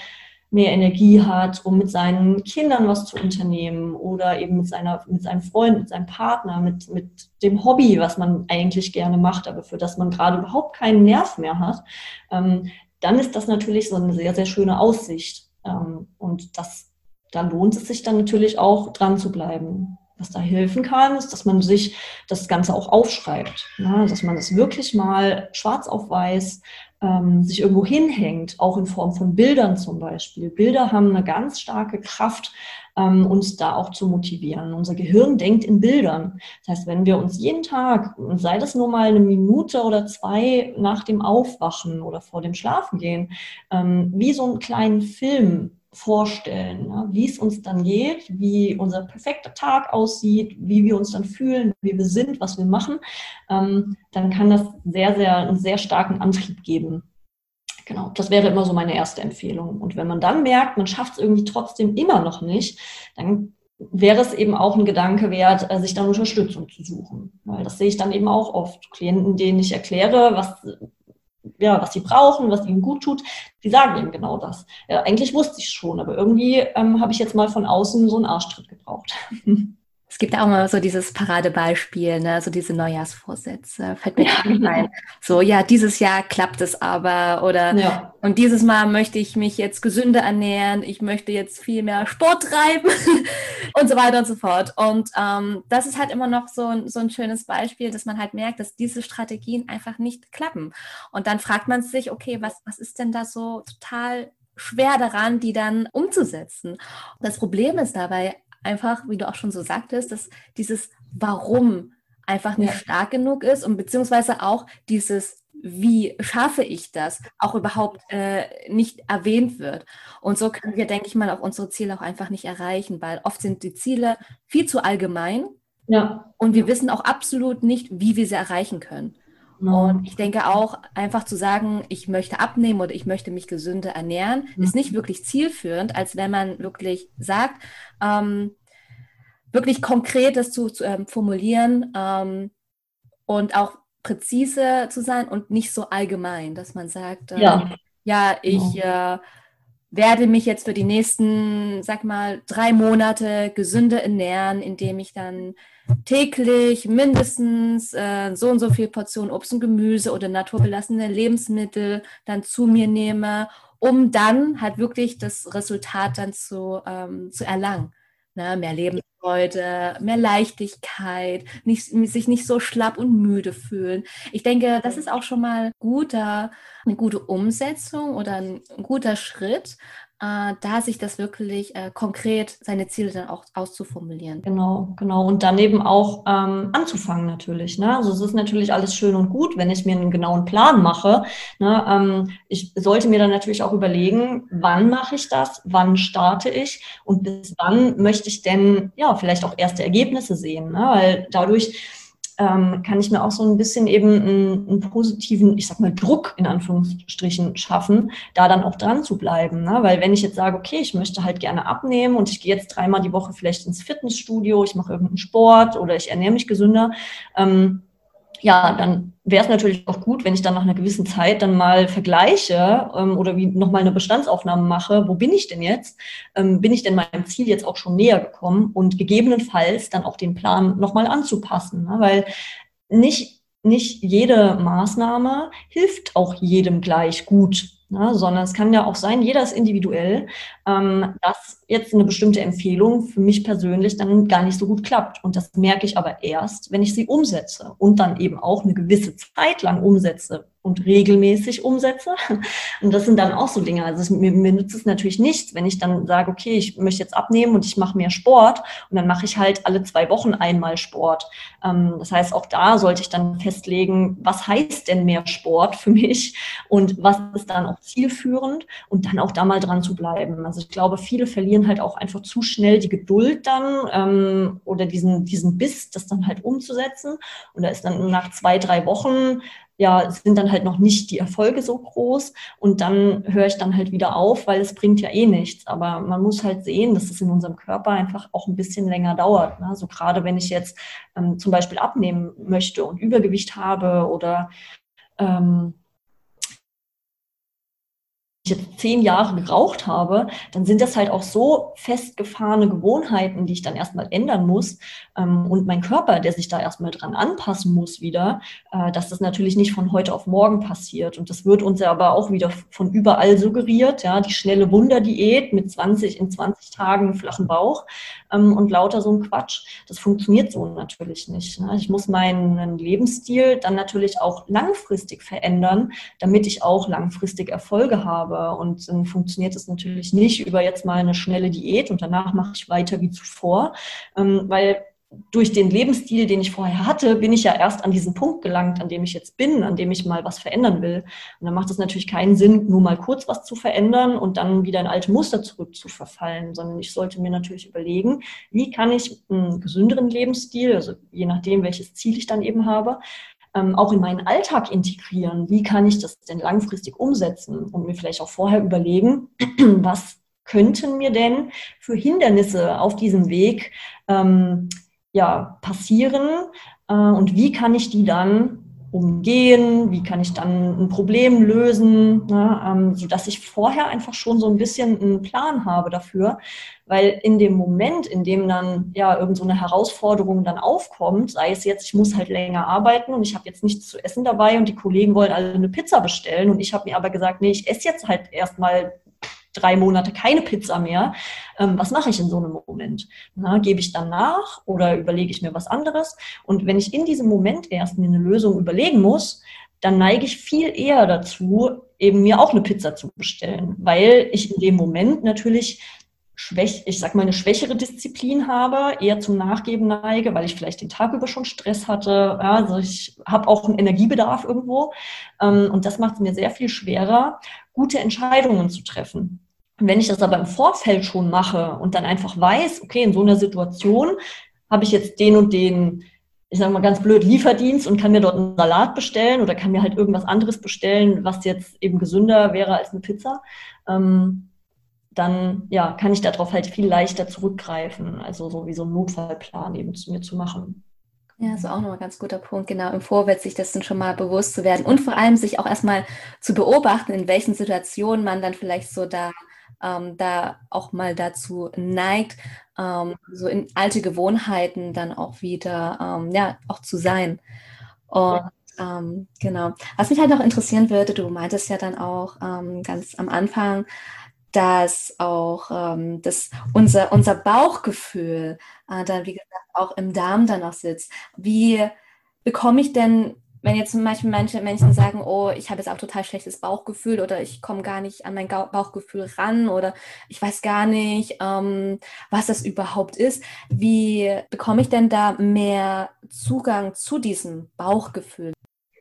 mehr Energie hat, um mit seinen Kindern was zu unternehmen oder eben mit, seiner, mit seinem Freund, mit seinem Partner, mit, mit dem Hobby, was man eigentlich gerne macht, aber für das man gerade überhaupt keinen Nerv mehr hat, ähm, dann ist das natürlich so eine sehr, sehr schöne Aussicht. Ähm, und das, da lohnt es sich dann natürlich auch dran zu bleiben. Was da helfen kann, ist, dass man sich das Ganze auch aufschreibt. Ja, dass man das wirklich mal schwarz auf weiß ähm, sich irgendwo hinhängt, auch in Form von Bildern zum Beispiel. Bilder haben eine ganz starke Kraft, ähm, uns da auch zu motivieren. Unser Gehirn denkt in Bildern. Das heißt, wenn wir uns jeden Tag, sei das nur mal eine Minute oder zwei nach dem Aufwachen oder vor dem Schlafengehen, ähm, wie so einen kleinen Film vorstellen, ja, wie es uns dann geht, wie unser perfekter Tag aussieht, wie wir uns dann fühlen, wie wir sind, was wir machen, ähm, dann kann das sehr, sehr, einen sehr starken Antrieb geben. Genau, das wäre immer so meine erste Empfehlung. Und wenn man dann merkt, man schafft es irgendwie trotzdem immer noch nicht, dann wäre es eben auch ein Gedanke wert, äh, sich dann Unterstützung zu suchen. Weil das sehe ich dann eben auch oft. Klienten, denen ich erkläre, was ja, was sie brauchen, was ihnen gut tut, die sagen eben genau das. Ja, eigentlich wusste ich schon, aber irgendwie ähm, habe ich jetzt mal von außen so einen Arschtritt gebraucht. Es gibt auch mal so dieses Paradebeispiel, ne? so diese Neujahrsvorsätze, fällt mir ein. So, ja, dieses Jahr klappt es aber oder ja. und dieses Mal möchte ich mich jetzt gesünder ernähren, ich möchte jetzt viel mehr Sport treiben und so weiter und so fort. Und ähm, das ist halt immer noch so, so ein schönes Beispiel, dass man halt merkt, dass diese Strategien einfach nicht klappen. Und dann fragt man sich, okay, was, was ist denn da so total schwer daran, die dann umzusetzen? Das Problem ist dabei einfach, wie du auch schon so sagtest, dass dieses Warum einfach nicht ja. stark genug ist und beziehungsweise auch dieses wie schaffe ich das, auch überhaupt äh, nicht erwähnt wird. Und so können wir, denke ich mal, auch unsere Ziele auch einfach nicht erreichen, weil oft sind die Ziele viel zu allgemein ja. und wir wissen auch absolut nicht, wie wir sie erreichen können. Und ich denke auch, einfach zu sagen, ich möchte abnehmen oder ich möchte mich gesünder ernähren, mhm. ist nicht wirklich zielführend, als wenn man wirklich sagt, ähm, wirklich konkret das zu, zu ähm, formulieren ähm, und auch präzise zu sein und nicht so allgemein, dass man sagt, ähm, ja. ja, ich genau. äh, werde mich jetzt für die nächsten, sag mal, drei Monate gesünder ernähren, indem ich dann täglich mindestens äh, so und so viel Portionen Obst und Gemüse oder naturbelassene Lebensmittel dann zu mir nehme, um dann halt wirklich das Resultat dann zu, ähm, zu erlangen. Ne? Mehr Lebensfreude, mehr Leichtigkeit, nicht, sich nicht so schlapp und müde fühlen. Ich denke, das ist auch schon mal guter, eine gute Umsetzung oder ein, ein guter Schritt, äh, da sich das wirklich äh, konkret seine Ziele dann auch auszuformulieren. Genau, genau. Und daneben auch ähm, anzufangen natürlich. Ne? Also es ist natürlich alles schön und gut, wenn ich mir einen genauen Plan mache. Ne? Ähm, ich sollte mir dann natürlich auch überlegen, wann mache ich das, wann starte ich und bis wann möchte ich denn ja vielleicht auch erste Ergebnisse sehen. Ne? Weil dadurch ähm, kann ich mir auch so ein bisschen eben einen, einen, positiven, ich sag mal, Druck in Anführungsstrichen schaffen, da dann auch dran zu bleiben. Ne? Weil wenn ich jetzt sage, okay, ich möchte halt gerne abnehmen und ich gehe jetzt dreimal die Woche vielleicht ins Fitnessstudio, ich mache irgendeinen Sport oder ich ernähre mich gesünder, ähm, ja, dann wäre es natürlich auch gut, wenn ich dann nach einer gewissen Zeit dann mal vergleiche ähm, oder wie nochmal eine Bestandsaufnahme mache, wo bin ich denn jetzt? Ähm, bin ich denn meinem Ziel jetzt auch schon näher gekommen und gegebenenfalls dann auch den Plan nochmal anzupassen, ne? weil nicht, nicht jede Maßnahme hilft auch jedem gleich gut. Ne, sondern es kann ja auch sein, jeder ist individuell, ähm, dass jetzt eine bestimmte Empfehlung für mich persönlich dann gar nicht so gut klappt. Und das merke ich aber erst, wenn ich sie umsetze und dann eben auch eine gewisse Zeit lang umsetze und regelmäßig umsetze. Und das sind dann auch so Dinge. Also es, mir, mir nützt es natürlich nichts, wenn ich dann sage, okay, ich möchte jetzt abnehmen und ich mache mehr Sport und dann mache ich halt alle zwei Wochen einmal Sport. Ähm, das heißt, auch da sollte ich dann festlegen, was heißt denn mehr Sport für mich und was ist dann auch zielführend und dann auch da mal dran zu bleiben. Also ich glaube, viele verlieren halt auch einfach zu schnell die Geduld dann ähm, oder diesen, diesen Biss, das dann halt umzusetzen. Und da ist dann nach zwei, drei Wochen ja, sind dann halt noch nicht die Erfolge so groß und dann höre ich dann halt wieder auf, weil es bringt ja eh nichts. Aber man muss halt sehen, dass es in unserem Körper einfach auch ein bisschen länger dauert. Ne? Also gerade wenn ich jetzt ähm, zum Beispiel abnehmen möchte und Übergewicht habe oder ähm, jetzt zehn Jahre geraucht habe, dann sind das halt auch so festgefahrene Gewohnheiten, die ich dann erstmal ändern muss. Ähm, und mein Körper, der sich da erstmal dran anpassen muss wieder, äh, dass das natürlich nicht von heute auf morgen passiert. Und das wird uns ja aber auch wieder von überall suggeriert, ja, die schnelle Wunderdiät mit 20 in 20 Tagen flachen Bauch ähm, und lauter so ein Quatsch. Das funktioniert so natürlich nicht. Ne? Ich muss meinen Lebensstil dann natürlich auch langfristig verändern, damit ich auch langfristig Erfolge habe. Und dann funktioniert es natürlich nicht über jetzt mal eine schnelle Diät und danach mache ich weiter wie zuvor, ähm, weil durch den Lebensstil, den ich vorher hatte, bin ich ja erst an diesen Punkt gelangt, an dem ich jetzt bin, an dem ich mal was verändern will. Und dann macht es natürlich keinen Sinn, nur mal kurz was zu verändern und dann wieder in alte Muster zurück zu verfallen, sondern ich sollte mir natürlich überlegen, wie kann ich einen gesünderen Lebensstil, also je nachdem, welches Ziel ich dann eben habe, ähm, auch in meinen Alltag integrieren. Wie kann ich das denn langfristig umsetzen und mir vielleicht auch vorher überlegen, was könnten mir denn für Hindernisse auf diesem Weg ähm, ja, passieren. Äh, und wie kann ich die dann umgehen, wie kann ich dann ein Problem lösen, ne, ähm, sodass ich vorher einfach schon so ein bisschen einen Plan habe dafür, weil in dem Moment, in dem dann ja irgend so eine Herausforderung dann aufkommt, sei es jetzt, ich muss halt länger arbeiten und ich habe jetzt nichts zu essen dabei und die Kollegen wollen alle eine Pizza bestellen und ich habe mir aber gesagt, nee, ich esse jetzt halt erstmal drei Monate keine Pizza mehr. Ähm, was mache ich in so einem Moment? Na, gebe ich dann nach oder überlege ich mir was anderes? Und wenn ich in diesem Moment erst mir eine Lösung überlegen muss, dann neige ich viel eher dazu, eben mir auch eine Pizza zu bestellen, weil ich in dem Moment natürlich schwäch, ich sag mal, eine schwächere Disziplin habe, eher zum Nachgeben neige, weil ich vielleicht den Tag über schon Stress hatte. Ja, also ich habe auch einen Energiebedarf irgendwo. Ähm, und das macht es mir sehr viel schwerer, gute Entscheidungen zu treffen. Wenn ich das aber im Vorfeld schon mache und dann einfach weiß, okay, in so einer Situation habe ich jetzt den und den, ich sage mal ganz blöd, Lieferdienst und kann mir dort einen Salat bestellen oder kann mir halt irgendwas anderes bestellen, was jetzt eben gesünder wäre als eine Pizza, ähm, dann ja, kann ich darauf halt viel leichter zurückgreifen. Also so wie so ein Notfallplan eben zu mir zu machen. Ja, ist auch nochmal ein ganz guter Punkt, genau, im Vorwärts sich das dann schon mal bewusst zu werden und vor allem sich auch erstmal zu beobachten, in welchen Situationen man dann vielleicht so da ähm, da auch mal dazu neigt, ähm, so in alte Gewohnheiten dann auch wieder, ähm, ja, auch zu sein. Und ähm, genau. Was mich halt noch interessieren würde, du meintest ja dann auch ähm, ganz am Anfang, dass auch ähm, das, unser, unser Bauchgefühl äh, dann, wie gesagt, auch im Darm dann noch sitzt. Wie bekomme ich denn wenn jetzt zum Beispiel manche Menschen sagen, oh, ich habe jetzt auch total schlechtes Bauchgefühl oder ich komme gar nicht an mein Bauchgefühl ran oder ich weiß gar nicht, ähm, was das überhaupt ist. Wie bekomme ich denn da mehr Zugang zu diesem Bauchgefühl?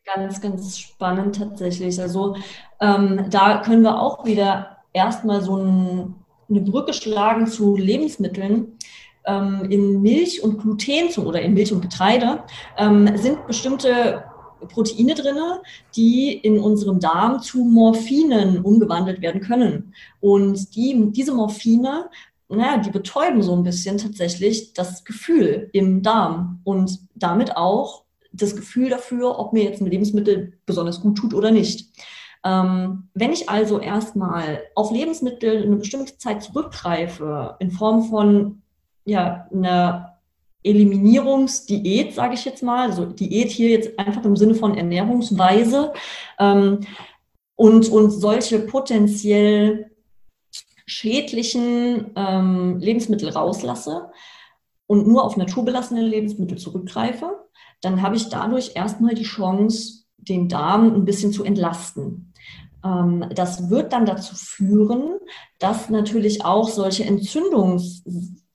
Ganz, ganz spannend tatsächlich. Also ähm, da können wir auch wieder erstmal so ein, eine Brücke schlagen zu Lebensmitteln ähm, in Milch und Gluten oder in Milch und Getreide ähm, sind bestimmte Proteine drin, die in unserem Darm zu Morphinen umgewandelt werden können. Und die, diese Morphine, naja, die betäuben so ein bisschen tatsächlich das Gefühl im Darm und damit auch das Gefühl dafür, ob mir jetzt ein Lebensmittel besonders gut tut oder nicht. Ähm, wenn ich also erstmal auf Lebensmittel eine bestimmte Zeit zurückgreife, in Form von ja, einer Eliminierungsdiät, sage ich jetzt mal, also Diät hier jetzt einfach im Sinne von Ernährungsweise ähm, und, und solche potenziell schädlichen ähm, Lebensmittel rauslasse und nur auf naturbelassene Lebensmittel zurückgreife, dann habe ich dadurch erstmal die Chance, den Darm ein bisschen zu entlasten. Ähm, das wird dann dazu führen, dass natürlich auch solche Entzündungs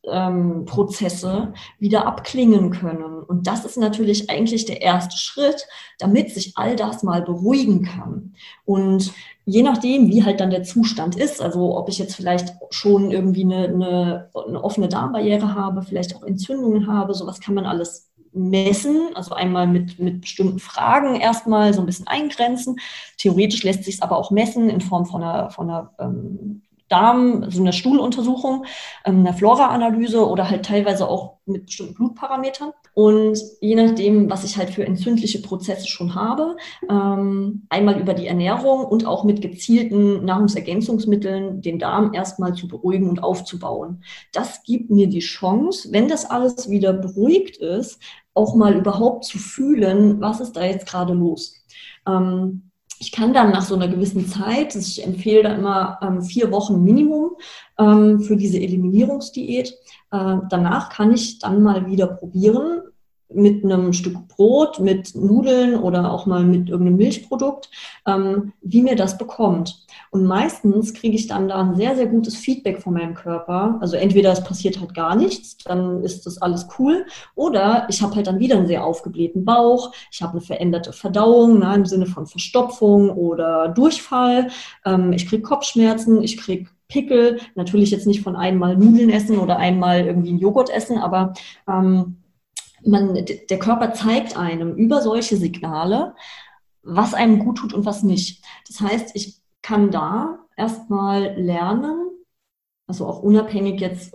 ähm, Prozesse wieder abklingen können. Und das ist natürlich eigentlich der erste Schritt, damit sich all das mal beruhigen kann. Und je nachdem, wie halt dann der Zustand ist, also ob ich jetzt vielleicht schon irgendwie eine, eine, eine offene Darmbarriere habe, vielleicht auch Entzündungen habe, sowas kann man alles messen, also einmal mit, mit bestimmten Fragen erstmal so ein bisschen eingrenzen. Theoretisch lässt sich es aber auch messen in Form von einer, von einer ähm, Darm, so einer Stuhluntersuchung, ähm, einer Flora-Analyse oder halt teilweise auch mit bestimmten Blutparametern. Und je nachdem, was ich halt für entzündliche Prozesse schon habe, ähm, einmal über die Ernährung und auch mit gezielten Nahrungsergänzungsmitteln den Darm erstmal zu beruhigen und aufzubauen. Das gibt mir die Chance, wenn das alles wieder beruhigt ist, auch mal überhaupt zu fühlen, was ist da jetzt gerade los. Ähm, ich kann dann nach so einer gewissen Zeit, ich empfehle da immer ähm, vier Wochen Minimum ähm, für diese Eliminierungsdiät, äh, danach kann ich dann mal wieder probieren, mit einem Stück Brot, mit Nudeln oder auch mal mit irgendeinem Milchprodukt, ähm, wie mir das bekommt. Und meistens kriege ich dann da ein sehr, sehr gutes Feedback von meinem Körper. Also entweder es passiert halt gar nichts, dann ist das alles cool, oder ich habe halt dann wieder einen sehr aufgeblähten Bauch, ich habe eine veränderte Verdauung ne, im Sinne von Verstopfung oder Durchfall, ähm, ich kriege Kopfschmerzen, ich kriege Pickel, natürlich jetzt nicht von einmal Nudeln essen oder einmal irgendwie einen Joghurt essen, aber ähm, man, der Körper zeigt einem über solche Signale, was einem gut tut und was nicht. Das heißt, ich kann da erstmal lernen, also auch unabhängig jetzt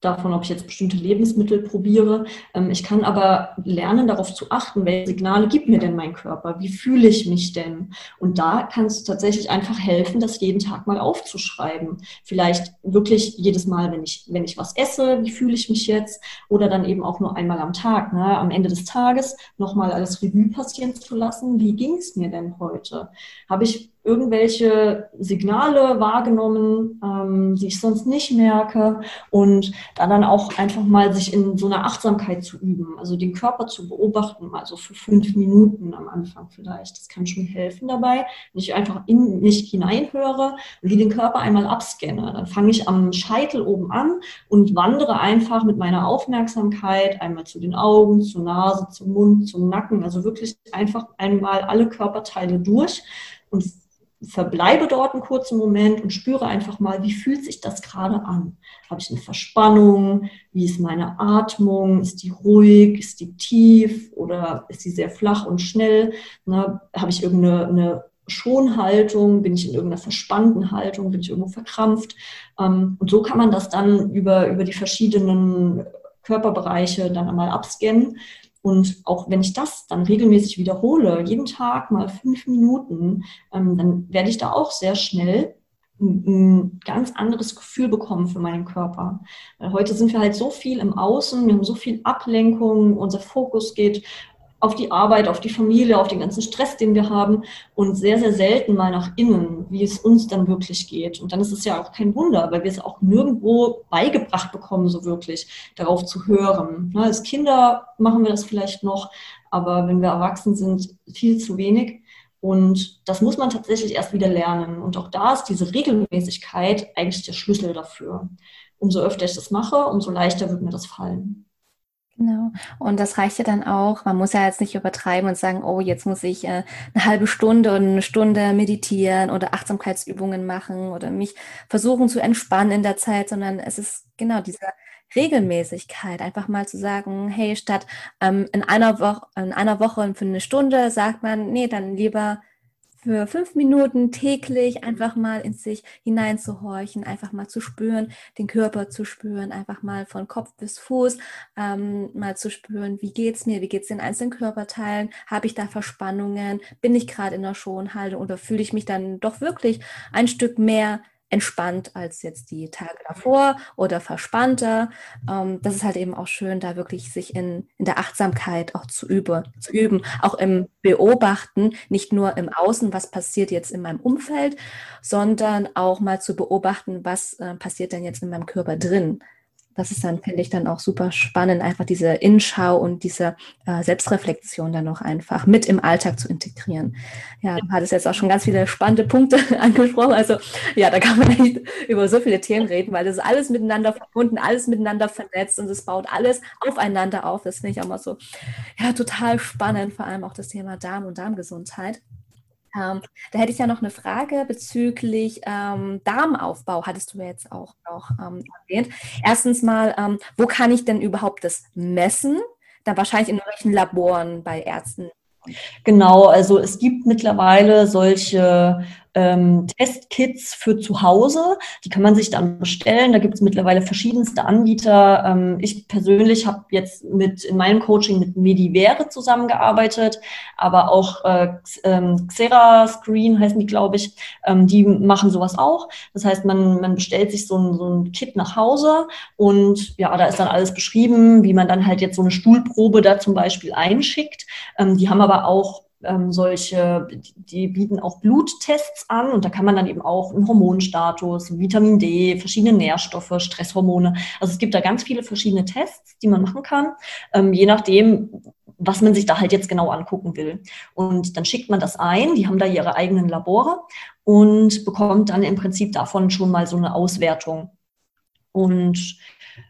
davon, ob ich jetzt bestimmte Lebensmittel probiere. Ähm, ich kann aber lernen, darauf zu achten, welche Signale gibt mir denn mein Körper? Wie fühle ich mich denn? Und da kann es tatsächlich einfach helfen, das jeden Tag mal aufzuschreiben. Vielleicht wirklich jedes Mal, wenn ich, wenn ich was esse, wie fühle ich mich jetzt? Oder dann eben auch nur einmal am Tag, ne? am Ende des Tages nochmal alles Revue passieren zu lassen. Wie ging es mir denn heute? Habe ich irgendwelche Signale wahrgenommen, ähm, die ich sonst nicht merke und da dann auch einfach mal sich in so einer Achtsamkeit zu üben, also den Körper zu beobachten, also für fünf Minuten am Anfang vielleicht. Das kann schon helfen dabei, wenn ich einfach in mich hineinhöre und wie den Körper einmal abscanne. Dann fange ich am Scheitel oben an und wandere einfach mit meiner Aufmerksamkeit einmal zu den Augen, zur Nase, zum Mund, zum Nacken, also wirklich einfach einmal alle Körperteile durch und verbleibe dort einen kurzen Moment und spüre einfach mal, wie fühlt sich das gerade an? Habe ich eine Verspannung? Wie ist meine Atmung? Ist die ruhig? Ist die tief? Oder ist sie sehr flach und schnell? Ne? Habe ich irgendeine eine Schonhaltung? Bin ich in irgendeiner verspannten Haltung? Bin ich irgendwo verkrampft? Ähm, und so kann man das dann über, über die verschiedenen Körperbereiche dann einmal abscannen und auch wenn ich das dann regelmäßig wiederhole, jeden Tag mal fünf Minuten, ähm, dann werde ich da auch sehr schnell ein, ein ganz anderes Gefühl bekommen für meinen Körper. Weil heute sind wir halt so viel im Außen, wir haben so viel Ablenkung, unser Fokus geht auf die Arbeit, auf die Familie, auf den ganzen Stress, den wir haben und sehr, sehr selten mal nach innen, wie es uns dann wirklich geht. Und dann ist es ja auch kein Wunder, weil wir es auch nirgendwo beigebracht bekommen, so wirklich darauf zu hören. Ne, als Kinder machen wir das vielleicht noch, aber wenn wir erwachsen sind, viel zu wenig. Und das muss man tatsächlich erst wieder lernen. Und auch da ist diese Regelmäßigkeit eigentlich der Schlüssel dafür. Umso öfter ich das mache, umso leichter wird mir das fallen. Genau. Und das reicht ja dann auch. Man muss ja jetzt nicht übertreiben und sagen, oh, jetzt muss ich äh, eine halbe Stunde und eine Stunde meditieren oder Achtsamkeitsübungen machen oder mich versuchen zu entspannen in der Zeit, sondern es ist genau diese Regelmäßigkeit, einfach mal zu sagen, hey, statt ähm, in einer Woche, in einer Woche für eine Stunde sagt man, nee, dann lieber für fünf Minuten täglich einfach mal in sich hineinzuhorchen, einfach mal zu spüren, den Körper zu spüren, einfach mal von Kopf bis Fuß ähm, mal zu spüren, wie geht es mir, wie geht es den einzelnen Körperteilen, habe ich da Verspannungen, bin ich gerade in der Schonhaltung oder fühle ich mich dann doch wirklich ein Stück mehr entspannt als jetzt die Tage davor oder verspannter. Ähm, das ist halt eben auch schön, da wirklich sich in, in der Achtsamkeit auch zu, übe, zu üben, auch im Beobachten, nicht nur im Außen, was passiert jetzt in meinem Umfeld, sondern auch mal zu beobachten, was äh, passiert denn jetzt in meinem Körper drin das ist dann, finde ich, dann auch super spannend, einfach diese Innenschau und diese äh, Selbstreflexion dann noch einfach mit im Alltag zu integrieren. Ja, du hattest jetzt auch schon ganz viele spannende Punkte angesprochen. Also ja, da kann man echt über so viele Themen reden, weil das ist alles miteinander verbunden, alles miteinander vernetzt und es baut alles aufeinander auf. Das finde ich auch mal so, ja, total spannend, vor allem auch das Thema Darm und Darmgesundheit. Ähm, da hätte ich ja noch eine Frage bezüglich ähm, Darmaufbau, hattest du jetzt auch noch ähm, erwähnt. Erstens mal, ähm, wo kann ich denn überhaupt das messen? dann wahrscheinlich in irgendwelchen Laboren bei Ärzten. Genau, also es gibt mittlerweile solche ähm, Testkits für zu Hause. Die kann man sich dann bestellen. Da gibt es mittlerweile verschiedenste Anbieter. Ähm, ich persönlich habe jetzt mit in meinem Coaching mit Medivere zusammengearbeitet, aber auch äh, ähm, Xera Screen heißen die, glaube ich. Ähm, die machen sowas auch. Das heißt, man, man bestellt sich so ein, so ein Kit nach Hause und ja, da ist dann alles beschrieben, wie man dann halt jetzt so eine Stuhlprobe da zum Beispiel einschickt. Ähm, die haben aber auch ähm, solche, die bieten auch Bluttests an und da kann man dann eben auch einen Hormonstatus, Vitamin D, verschiedene Nährstoffe, Stresshormone. Also es gibt da ganz viele verschiedene Tests, die man machen kann, ähm, je nachdem, was man sich da halt jetzt genau angucken will. Und dann schickt man das ein, die haben da ihre eigenen Labore und bekommt dann im Prinzip davon schon mal so eine Auswertung. Und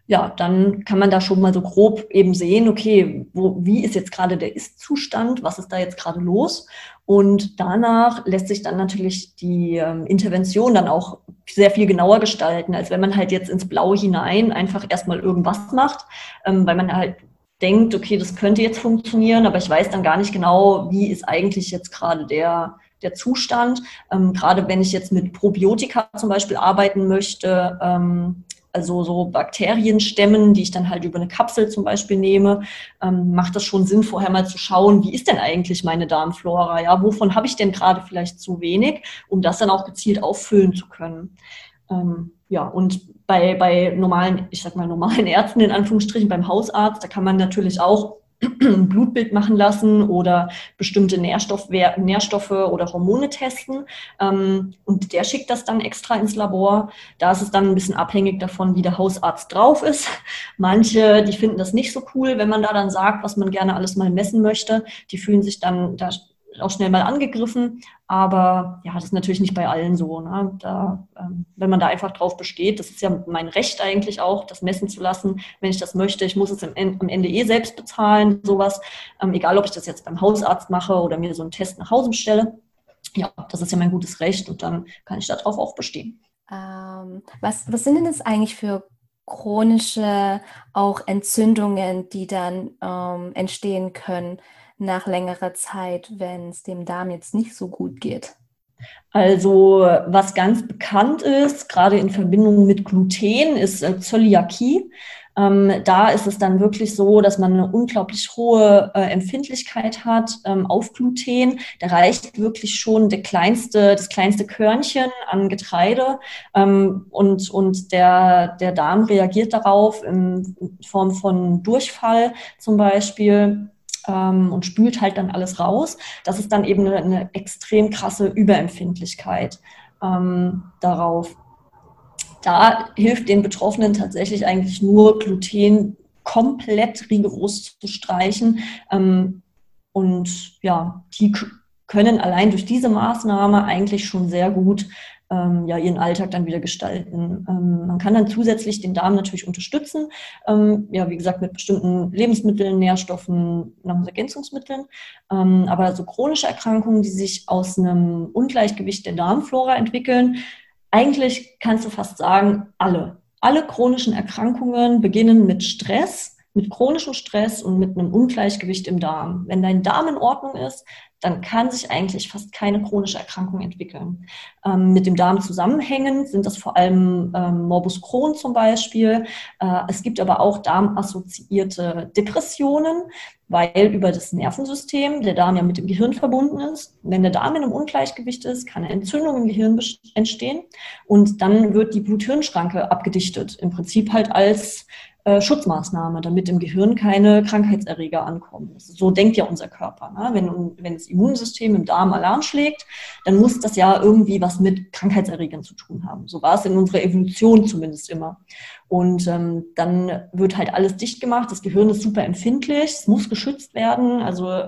ja, dann kann man da schon mal so grob eben sehen, okay, wo, wie ist jetzt gerade der Ist-Zustand, was ist da jetzt gerade los? Und danach lässt sich dann natürlich die ähm, Intervention dann auch sehr viel genauer gestalten, als wenn man halt jetzt ins Blaue hinein einfach erstmal irgendwas macht, ähm, weil man halt denkt, okay, das könnte jetzt funktionieren, aber ich weiß dann gar nicht genau, wie ist eigentlich jetzt gerade der, der Zustand. Ähm, gerade wenn ich jetzt mit Probiotika zum Beispiel arbeiten möchte, ähm, also so Bakterienstämmen, die ich dann halt über eine Kapsel zum Beispiel nehme, ähm, macht das schon Sinn, vorher mal zu schauen, wie ist denn eigentlich meine Darmflora? Ja, wovon habe ich denn gerade vielleicht zu wenig, um das dann auch gezielt auffüllen zu können? Ähm, ja, und bei, bei normalen, ich sag mal normalen Ärzten in Anführungsstrichen, beim Hausarzt, da kann man natürlich auch Blutbild machen lassen oder bestimmte Nährstoff, Nährstoffe oder Hormone testen. Ähm, und der schickt das dann extra ins Labor. Da ist es dann ein bisschen abhängig davon, wie der Hausarzt drauf ist. Manche, die finden das nicht so cool, wenn man da dann sagt, was man gerne alles mal messen möchte. Die fühlen sich dann da auch schnell mal angegriffen. Aber ja, das ist natürlich nicht bei allen so. Ne? Da, ähm, wenn man da einfach drauf besteht, das ist ja mein Recht eigentlich auch, das messen zu lassen, wenn ich das möchte. Ich muss es am Ende eh selbst bezahlen, sowas. Ähm, egal, ob ich das jetzt beim Hausarzt mache oder mir so einen Test nach Hause bestelle. Ja, das ist ja mein gutes Recht und dann kann ich darauf auch bestehen. Ähm, was, was sind denn das eigentlich für chronische auch Entzündungen, die dann ähm, entstehen können? Nach längerer Zeit, wenn es dem Darm jetzt nicht so gut geht? Also was ganz bekannt ist, gerade in Verbindung mit Gluten, ist äh, Zöliakie. Ähm, da ist es dann wirklich so, dass man eine unglaublich hohe äh, Empfindlichkeit hat ähm, auf Gluten. Da reicht wirklich schon der kleinste, das kleinste Körnchen an Getreide ähm, und, und der, der Darm reagiert darauf in Form von Durchfall zum Beispiel ähm, und spült halt dann alles raus. Das ist dann eben eine, eine extrem krasse Überempfindlichkeit ähm, darauf. Da hilft den Betroffenen tatsächlich eigentlich nur Gluten komplett rigoros zu streichen. Ähm, und ja, die können allein durch diese Maßnahme eigentlich schon sehr gut ähm, ja, ihren Alltag dann wieder gestalten. Ähm, man kann dann zusätzlich den Darm natürlich unterstützen, ähm, ja, wie gesagt, mit bestimmten Lebensmitteln, Nährstoffen, Nahrungsergänzungsmitteln. Ähm, aber so chronische Erkrankungen, die sich aus einem Ungleichgewicht der Darmflora entwickeln, eigentlich kannst du fast sagen, alle. Alle chronischen Erkrankungen beginnen mit Stress, mit chronischem Stress und mit einem Ungleichgewicht im Darm. Wenn dein Darm in Ordnung ist, dann kann sich eigentlich fast keine chronische Erkrankung entwickeln. Ähm, mit dem Darm zusammenhängend sind das vor allem ähm, Morbus Crohn zum Beispiel. Äh, es gibt aber auch darmassoziierte Depressionen, weil über das Nervensystem der Darm ja mit dem Gehirn verbunden ist. Wenn der Darm in einem Ungleichgewicht ist, kann eine Entzündung im Gehirn entstehen und dann wird die Blut-Hirn-Schranke abgedichtet. Im Prinzip halt als äh, Schutzmaßnahme, damit im Gehirn keine Krankheitserreger ankommen. So denkt ja unser Körper. Ne? Wenn, wenn das Immunsystem im Darm Alarm schlägt, dann muss das ja irgendwie was mit Krankheitserregern zu tun haben. So war es in unserer Evolution zumindest immer. Und ähm, dann wird halt alles dicht gemacht. Das Gehirn ist super empfindlich, es muss geschützt werden. Also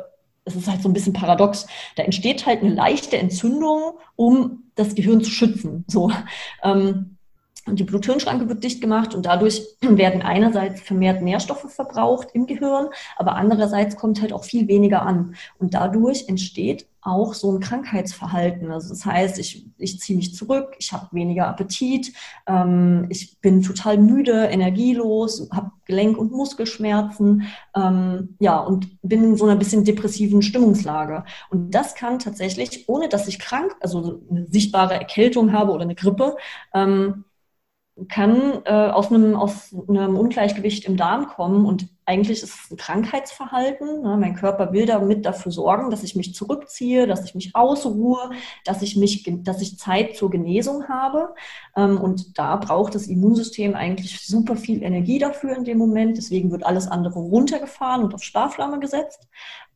es ist halt so ein bisschen paradox. Da entsteht halt eine leichte Entzündung, um das Gehirn zu schützen. So. Ähm, die Bluthirnschranke wird dicht gemacht und dadurch werden einerseits vermehrt Nährstoffe verbraucht im Gehirn, aber andererseits kommt halt auch viel weniger an. Und dadurch entsteht auch so ein Krankheitsverhalten. Also das heißt, ich, ich ziehe mich zurück, ich habe weniger Appetit, ähm, ich bin total müde, energielos, habe Gelenk- und Muskelschmerzen, ähm, ja, und bin in so einer bisschen depressiven Stimmungslage. Und das kann tatsächlich, ohne dass ich krank, also eine sichtbare Erkältung habe oder eine Grippe, ähm, kann äh, aus, einem, aus einem Ungleichgewicht im Darm kommen und eigentlich ist es ein Krankheitsverhalten. Ne? Mein Körper will damit dafür sorgen, dass ich mich zurückziehe, dass ich mich ausruhe, dass ich mich, dass ich Zeit zur Genesung habe. Ähm, und da braucht das Immunsystem eigentlich super viel Energie dafür in dem Moment. Deswegen wird alles andere runtergefahren und auf Sparflamme gesetzt.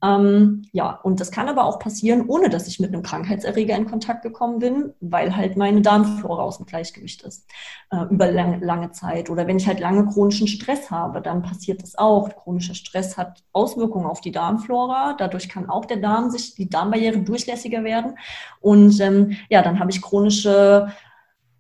Ähm, ja, und das kann aber auch passieren, ohne dass ich mit einem Krankheitserreger in Kontakt gekommen bin, weil halt meine Darmflora aus dem Gleichgewicht ist äh, über lange, lange Zeit. Oder wenn ich halt lange chronischen Stress habe, dann passiert das auch. Chronischer Stress hat Auswirkungen auf die Darmflora. Dadurch kann auch der Darm sich, die Darmbarriere durchlässiger werden. Und ähm, ja, dann habe ich chronische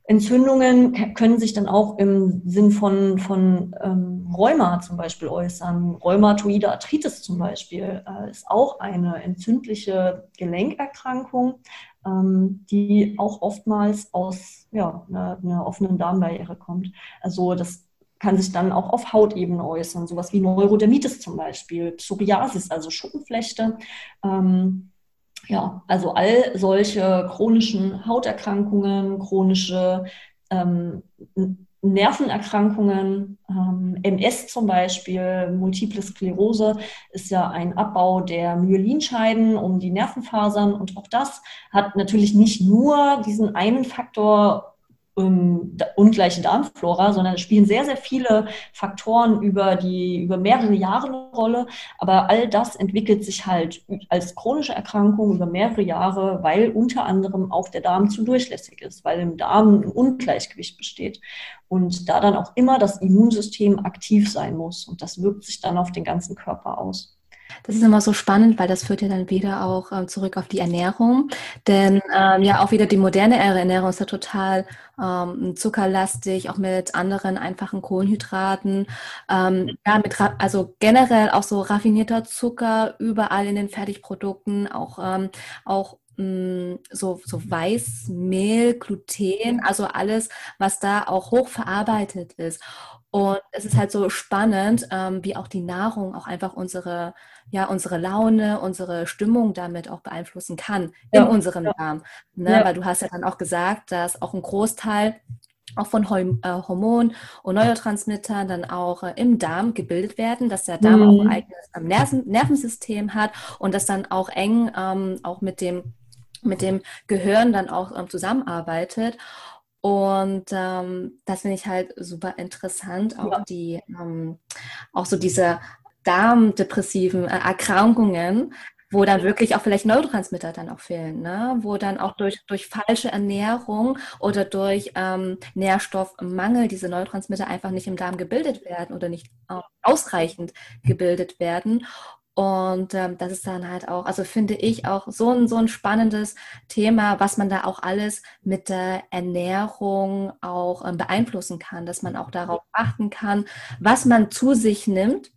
Entzündungen können sich dann auch im Sinn von, von ähm, Rheuma zum Beispiel äußern. Rheumatoide Arthritis zum Beispiel äh, ist auch eine entzündliche Gelenkerkrankung, ähm, die auch oftmals aus ja, einer, einer offenen Darmbarriere kommt. Also das kann sich dann auch auf Hautebene äußern, sowas wie Neurodermitis zum Beispiel, Psoriasis, also Schuppenflechte. Ähm, ja, also all solche chronischen Hauterkrankungen, chronische ähm, Nervenerkrankungen, ähm, MS zum Beispiel, Multiple Sklerose ist ja ein Abbau der Myelinscheiden um die Nervenfasern. Und auch das hat natürlich nicht nur diesen einen Faktor ähm, ungleiche Darmflora, sondern es spielen sehr, sehr viele Faktoren über die, über mehrere Jahre eine Rolle. Aber all das entwickelt sich halt als chronische Erkrankung über mehrere Jahre, weil unter anderem auch der Darm zu durchlässig ist, weil im Darm ein Ungleichgewicht besteht. Und da dann auch immer das Immunsystem aktiv sein muss. Und das wirkt sich dann auf den ganzen Körper aus. Das ist immer so spannend, weil das führt ja dann wieder auch äh, zurück auf die Ernährung. Denn ähm, ja, auch wieder die moderne Ernährung ist ja total ähm, zuckerlastig, auch mit anderen einfachen Kohlenhydraten. Ähm, ja, mit also generell auch so raffinierter Zucker überall in den Fertigprodukten, auch, ähm, auch mm, so, so Weißmehl, Gluten, also alles, was da auch hochverarbeitet ist. Und es ist halt so spannend, ähm, wie auch die Nahrung auch einfach unsere, ja, unsere Laune, unsere Stimmung damit auch beeinflussen kann ja. in unserem. Darm. Ne? Ja. Weil du hast ja dann auch gesagt, dass auch ein Großteil auch von äh, Hormonen und Neurotransmittern dann auch äh, im Darm gebildet werden, dass der Darm mhm. auch ein eigenes ähm, Nerven Nervensystem hat und das dann auch eng ähm, auch mit dem, mit dem Gehirn dann auch ähm, zusammenarbeitet. Und ähm, das finde ich halt super interessant, auch ja. die, ähm, auch so diese darmdepressiven äh, Erkrankungen, wo dann wirklich auch vielleicht Neurotransmitter dann auch fehlen, ne? wo dann auch durch, durch falsche Ernährung oder durch ähm, Nährstoffmangel diese Neurotransmitter einfach nicht im Darm gebildet werden oder nicht äh, ausreichend gebildet werden. Und ähm, das ist dann halt auch, also finde ich auch so ein, so ein spannendes Thema, was man da auch alles mit der Ernährung auch ähm, beeinflussen kann, dass man auch darauf achten kann, was man zu sich nimmt,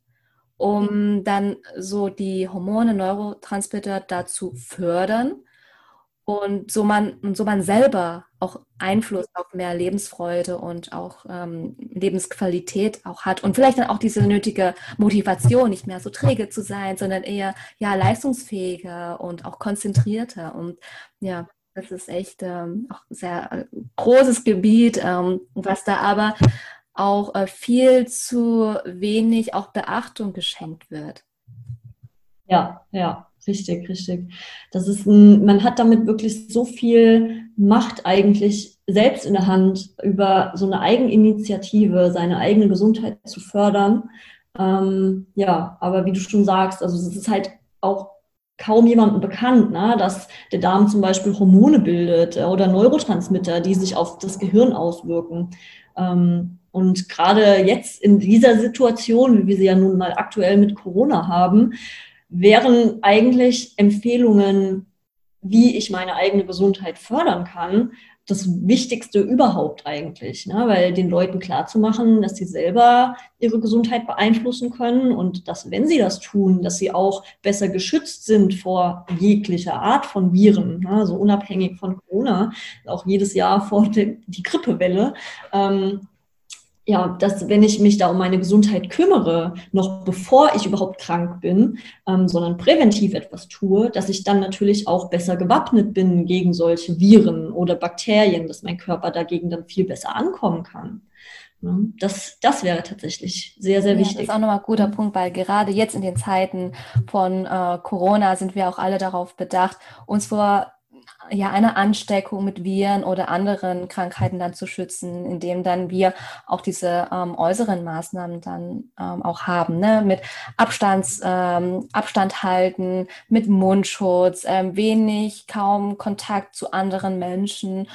um dann so die Hormone, Neurotransmitter dazu fördern und so man, und so man selber auch Einfluss auf mehr Lebensfreude und auch ähm, Lebensqualität auch hat und vielleicht dann auch diese nötige Motivation, nicht mehr so träge zu sein, sondern eher ja leistungsfähiger und auch konzentrierter und ja, das ist echt ähm, auch sehr äh, großes Gebiet, ähm, was da aber auch äh, viel zu wenig auch Beachtung geschenkt wird. Ja, ja, Richtig, richtig. Das ist ein, man hat damit wirklich so viel Macht eigentlich selbst in der Hand, über so eine Eigeninitiative seine eigene Gesundheit zu fördern. Ähm, ja, aber wie du schon sagst, also es ist halt auch kaum jemandem bekannt, ne, dass der Darm zum Beispiel Hormone bildet äh, oder Neurotransmitter, die sich auf das Gehirn auswirken. Ähm, und gerade jetzt in dieser Situation, wie wir sie ja nun mal aktuell mit Corona haben, wären eigentlich Empfehlungen, wie ich meine eigene Gesundheit fördern kann, das Wichtigste überhaupt eigentlich, ne? weil den Leuten klarzumachen, dass sie selber ihre Gesundheit beeinflussen können und dass, wenn sie das tun, dass sie auch besser geschützt sind vor jeglicher Art von Viren, ne? also unabhängig von Corona, auch jedes Jahr vor die Grippewelle. Ähm, ja, dass wenn ich mich da um meine Gesundheit kümmere, noch bevor ich überhaupt krank bin, ähm, sondern präventiv etwas tue, dass ich dann natürlich auch besser gewappnet bin gegen solche Viren oder Bakterien, dass mein Körper dagegen dann viel besser ankommen kann. Das, das wäre tatsächlich sehr, sehr wichtig. Ja, das ist auch nochmal ein guter Punkt, weil gerade jetzt in den Zeiten von äh, Corona sind wir auch alle darauf bedacht, uns vor ja, eine Ansteckung mit Viren oder anderen Krankheiten dann zu schützen, indem dann wir auch diese ähm, äußeren Maßnahmen dann ähm, auch haben, ne? mit Abstands, ähm, Abstand halten, mit Mundschutz, ähm, wenig, kaum Kontakt zu anderen Menschen.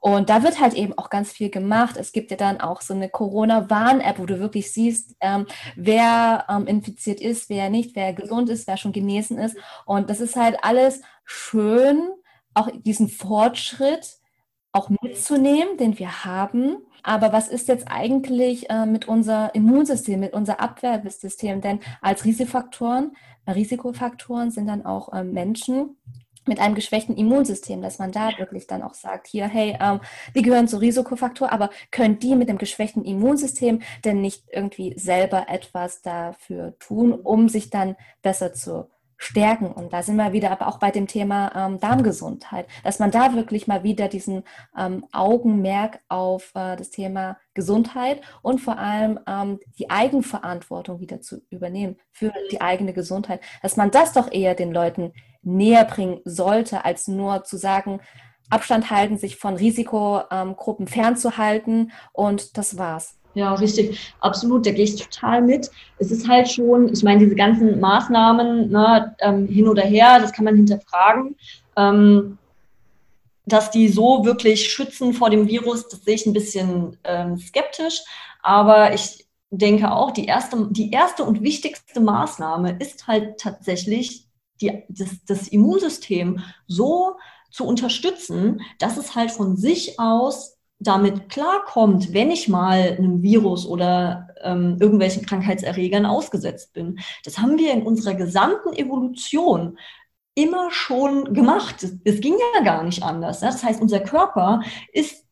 Und da wird halt eben auch ganz viel gemacht. Es gibt ja dann auch so eine Corona-Warn-App, wo du wirklich siehst, ähm, wer ähm, infiziert ist, wer nicht, wer gesund ist, wer schon genesen ist. Und das ist halt alles schön auch diesen Fortschritt auch mitzunehmen, den wir haben. Aber was ist jetzt eigentlich äh, mit unser Immunsystem, mit unser Abwehrsystem? Denn als Risikofaktoren, äh, Risikofaktoren sind dann auch äh, Menschen mit einem geschwächten Immunsystem, dass man da wirklich dann auch sagt, hier, hey, ähm, die gehören zu Risikofaktor, aber können die mit dem geschwächten Immunsystem denn nicht irgendwie selber etwas dafür tun, um sich dann besser zu stärken. Und da sind wir wieder aber auch bei dem Thema ähm, Darmgesundheit, dass man da wirklich mal wieder diesen ähm, Augenmerk auf äh, das Thema Gesundheit und vor allem ähm, die Eigenverantwortung wieder zu übernehmen für die eigene Gesundheit, dass man das doch eher den Leuten näher bringen sollte, als nur zu sagen, Abstand halten, sich von Risikogruppen fernzuhalten und das war's. Ja, richtig, absolut, da gehe ich total mit. Es ist halt schon, ich meine, diese ganzen Maßnahmen ne, ähm, hin oder her, das kann man hinterfragen. Ähm, dass die so wirklich schützen vor dem Virus, das sehe ich ein bisschen ähm, skeptisch. Aber ich denke auch, die erste, die erste und wichtigste Maßnahme ist halt tatsächlich, die, das, das Immunsystem so zu unterstützen, dass es halt von sich aus damit klarkommt, wenn ich mal einem Virus oder ähm, irgendwelchen Krankheitserregern ausgesetzt bin. Das haben wir in unserer gesamten Evolution immer schon gemacht. Es ging ja gar nicht anders. Das heißt, unser Körper ist,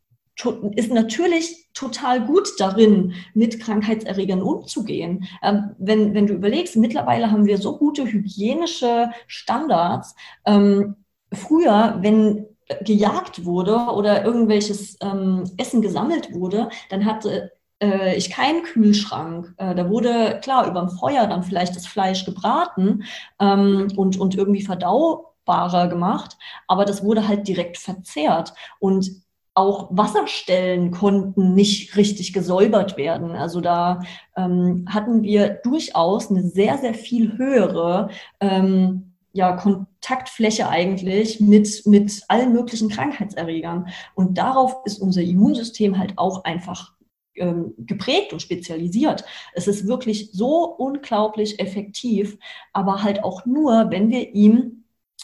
ist natürlich total gut darin, mit Krankheitserregern umzugehen. Ähm, wenn, wenn du überlegst, mittlerweile haben wir so gute hygienische Standards. Ähm, früher, wenn gejagt wurde oder irgendwelches ähm, Essen gesammelt wurde, dann hatte äh, ich keinen Kühlschrank. Äh, da wurde, klar, über dem Feuer dann vielleicht das Fleisch gebraten ähm, und, und irgendwie verdaubarer gemacht, aber das wurde halt direkt verzehrt. Und auch Wasserstellen konnten nicht richtig gesäubert werden. Also da ähm, hatten wir durchaus eine sehr, sehr viel höhere ähm, ja, Kontaktfläche eigentlich mit, mit allen möglichen Krankheitserregern. Und darauf ist unser Immunsystem halt auch einfach ähm, geprägt und spezialisiert. Es ist wirklich so unglaublich effektiv, aber halt auch nur, wenn wir ihm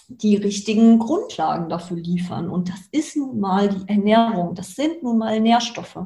die richtigen Grundlagen dafür liefern. Und das ist nun mal die Ernährung, das sind nun mal Nährstoffe.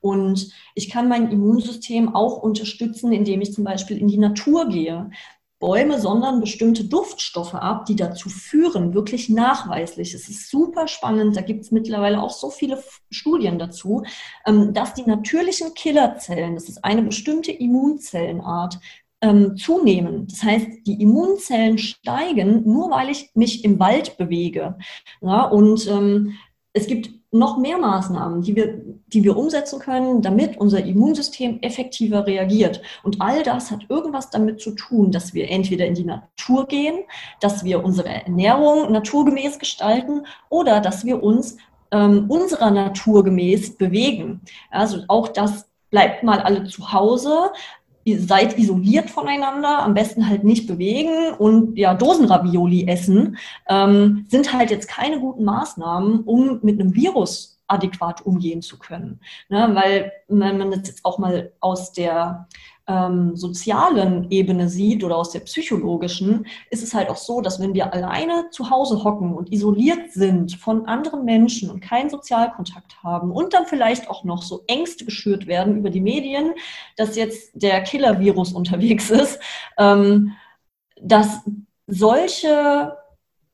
Und ich kann mein Immunsystem auch unterstützen, indem ich zum Beispiel in die Natur gehe. Bäume sondern bestimmte Duftstoffe ab, die dazu führen, wirklich nachweislich. Es ist super spannend, da gibt es mittlerweile auch so viele Studien dazu, ähm, dass die natürlichen Killerzellen, das ist eine bestimmte Immunzellenart, ähm, zunehmen. Das heißt, die Immunzellen steigen, nur weil ich mich im Wald bewege. Und ähm, es gibt noch mehr Maßnahmen, die wir, die wir umsetzen können, damit unser Immunsystem effektiver reagiert. Und all das hat irgendwas damit zu tun, dass wir entweder in die Natur gehen, dass wir unsere Ernährung naturgemäß gestalten oder dass wir uns ähm, unserer Natur gemäß bewegen. Also auch das bleibt mal alle zu Hause, ihr seid isoliert voneinander, am besten halt nicht bewegen und ja, Dosenravioli essen, ähm, sind halt jetzt keine guten Maßnahmen, um mit einem Virus adäquat umgehen zu können. Ne? Weil wenn man das jetzt auch mal aus der ähm, sozialen Ebene sieht oder aus der psychologischen, ist es halt auch so, dass wenn wir alleine zu Hause hocken und isoliert sind von anderen Menschen und keinen Sozialkontakt haben und dann vielleicht auch noch so Ängste geschürt werden über die Medien, dass jetzt der Killer-Virus unterwegs ist, ähm, dass solche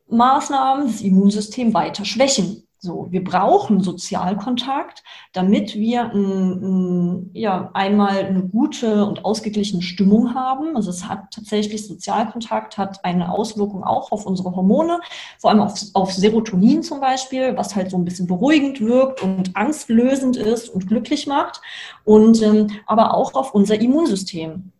Maßnahmen das Immunsystem weiter schwächen. So, wir brauchen Sozialkontakt, damit wir ein, ein, ja, einmal eine gute und ausgeglichene Stimmung haben. Also es hat tatsächlich Sozialkontakt, hat eine Auswirkung auch auf unsere Hormone, vor allem auf, auf Serotonin zum Beispiel, was halt so ein bisschen beruhigend wirkt und angstlösend ist und glücklich macht. Und ähm, aber auch auf unser Immunsystem.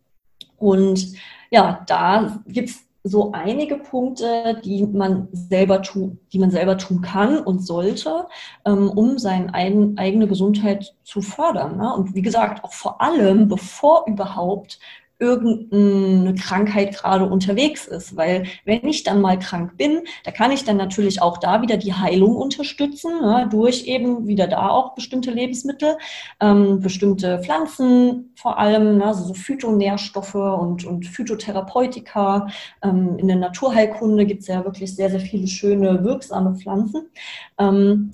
Und ja, da gibt's so einige Punkte, die man selber tun, die man selber tun kann und sollte, ähm, um seine eigene Gesundheit zu fördern. Ne? Und wie gesagt, auch vor allem, bevor überhaupt irgendeine Krankheit gerade unterwegs ist. Weil wenn ich dann mal krank bin, da kann ich dann natürlich auch da wieder die Heilung unterstützen, ne, durch eben wieder da auch bestimmte Lebensmittel, ähm, bestimmte Pflanzen vor allem, ne, also so Phytonährstoffe und, und Phytotherapeutika. Ähm, in der Naturheilkunde gibt es ja wirklich sehr, sehr viele schöne, wirksame Pflanzen. Ähm,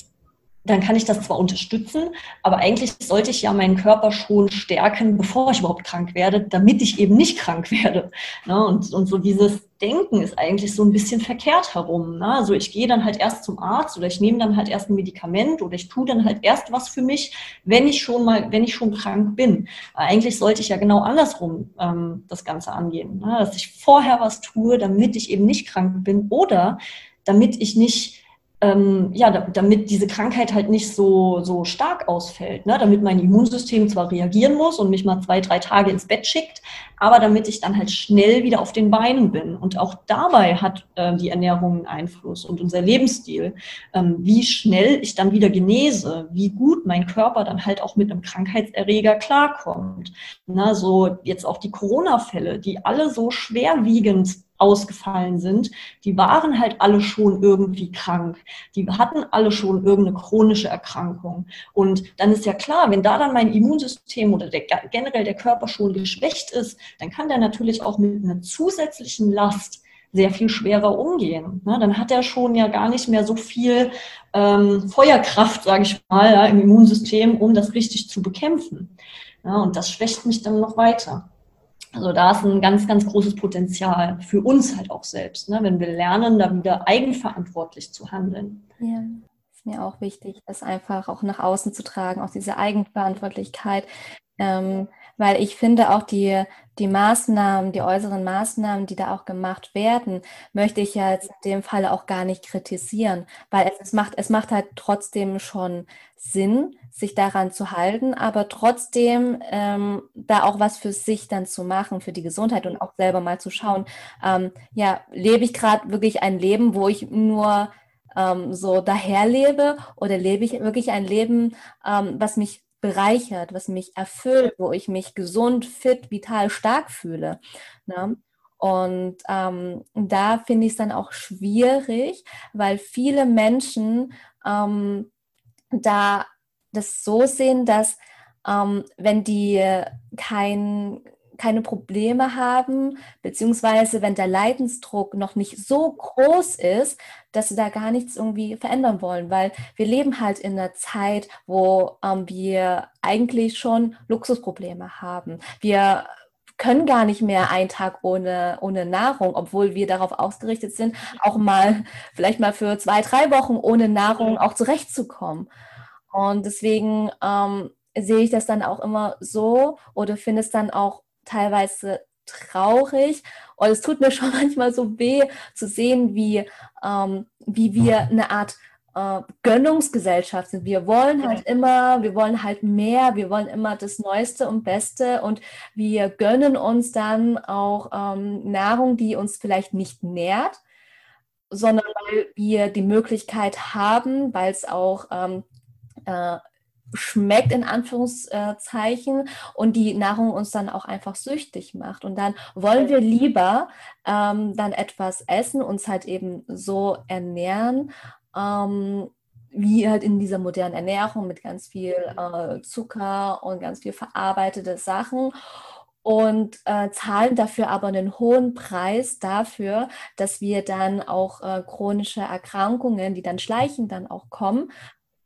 dann kann ich das zwar unterstützen, aber eigentlich sollte ich ja meinen Körper schon stärken, bevor ich überhaupt krank werde, damit ich eben nicht krank werde. Ne? Und, und so dieses Denken ist eigentlich so ein bisschen verkehrt herum. Ne? Also ich gehe dann halt erst zum Arzt oder ich nehme dann halt erst ein Medikament oder ich tue dann halt erst was für mich, wenn ich schon mal, wenn ich schon krank bin. Eigentlich sollte ich ja genau andersrum ähm, das Ganze angehen, ne? dass ich vorher was tue, damit ich eben nicht krank bin oder damit ich nicht ähm, ja, damit diese Krankheit halt nicht so, so stark ausfällt, ne? damit mein Immunsystem zwar reagieren muss und mich mal zwei, drei Tage ins Bett schickt, aber damit ich dann halt schnell wieder auf den Beinen bin. Und auch dabei hat äh, die Ernährung einen Einfluss und unser Lebensstil, ähm, wie schnell ich dann wieder genese, wie gut mein Körper dann halt auch mit einem Krankheitserreger klarkommt. Na, so jetzt auch die Corona-Fälle, die alle so schwerwiegend ausgefallen sind, die waren halt alle schon irgendwie krank. Die hatten alle schon irgendeine chronische Erkrankung. Und dann ist ja klar, wenn da dann mein Immunsystem oder der, generell der Körper schon geschwächt ist, dann kann der natürlich auch mit einer zusätzlichen Last sehr viel schwerer umgehen. Ne? Dann hat er schon ja gar nicht mehr so viel ähm, Feuerkraft, sage ich mal, ja, im Immunsystem, um das richtig zu bekämpfen. Ja, und das schwächt mich dann noch weiter. Also da ist ein ganz, ganz großes Potenzial für uns halt auch selbst, ne? wenn wir lernen, da wieder eigenverantwortlich zu handeln. Ja, ist mir auch wichtig, das einfach auch nach außen zu tragen, auch diese Eigenverantwortlichkeit. Ähm, weil ich finde auch die, die Maßnahmen, die äußeren Maßnahmen, die da auch gemacht werden, möchte ich ja jetzt in dem Fall auch gar nicht kritisieren, weil es, es, macht, es macht halt trotzdem schon Sinn, sich daran zu halten, aber trotzdem ähm, da auch was für sich dann zu machen, für die Gesundheit und auch selber mal zu schauen, ähm, ja, lebe ich gerade wirklich ein Leben, wo ich nur ähm, so daherlebe oder lebe ich wirklich ein Leben, ähm, was mich bereichert, was mich erfüllt, wo ich mich gesund, fit, vital, stark fühle. Ne? Und ähm, da finde ich es dann auch schwierig, weil viele Menschen ähm, da das so sehen, dass ähm, wenn die kein, keine Probleme haben, beziehungsweise wenn der Leidensdruck noch nicht so groß ist, dass sie da gar nichts irgendwie verändern wollen, weil wir leben halt in einer Zeit, wo ähm, wir eigentlich schon Luxusprobleme haben. Wir können gar nicht mehr einen Tag ohne, ohne Nahrung, obwohl wir darauf ausgerichtet sind, auch mal vielleicht mal für zwei, drei Wochen ohne Nahrung auch zurechtzukommen. Und deswegen ähm, sehe ich das dann auch immer so oder finde es dann auch teilweise traurig. Und es tut mir schon manchmal so weh zu sehen, wie, ähm, wie wir eine Art äh, Gönnungsgesellschaft sind. Wir wollen halt immer, wir wollen halt mehr, wir wollen immer das Neueste und Beste und wir gönnen uns dann auch ähm, Nahrung, die uns vielleicht nicht nährt, sondern weil wir die Möglichkeit haben, weil es auch ähm, äh, schmeckt in Anführungszeichen und die Nahrung uns dann auch einfach süchtig macht. Und dann wollen wir lieber ähm, dann etwas essen, uns halt eben so ernähren, ähm, wie halt in dieser modernen Ernährung mit ganz viel äh, Zucker und ganz viel verarbeitete Sachen. und äh, zahlen dafür aber einen hohen Preis dafür, dass wir dann auch äh, chronische Erkrankungen, die dann schleichend dann auch kommen,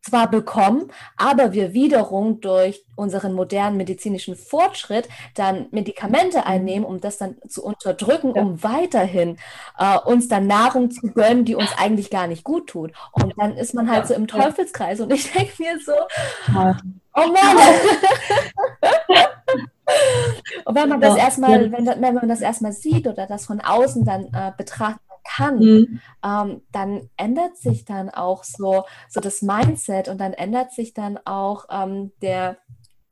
zwar bekommen, aber wir wiederum durch unseren modernen medizinischen Fortschritt dann Medikamente mhm. einnehmen, um das dann zu unterdrücken, ja. um weiterhin äh, uns dann Nahrung zu gönnen, die uns eigentlich gar nicht gut tut. Und dann ist man halt so im Teufelskreis und ich denke mir so, oh Mann. und wenn man das erstmal, wenn, wenn man das erstmal sieht oder das von außen dann äh, betrachtet, kann, mhm. ähm, dann ändert sich dann auch so, so das Mindset und dann ändert sich dann auch ähm, der,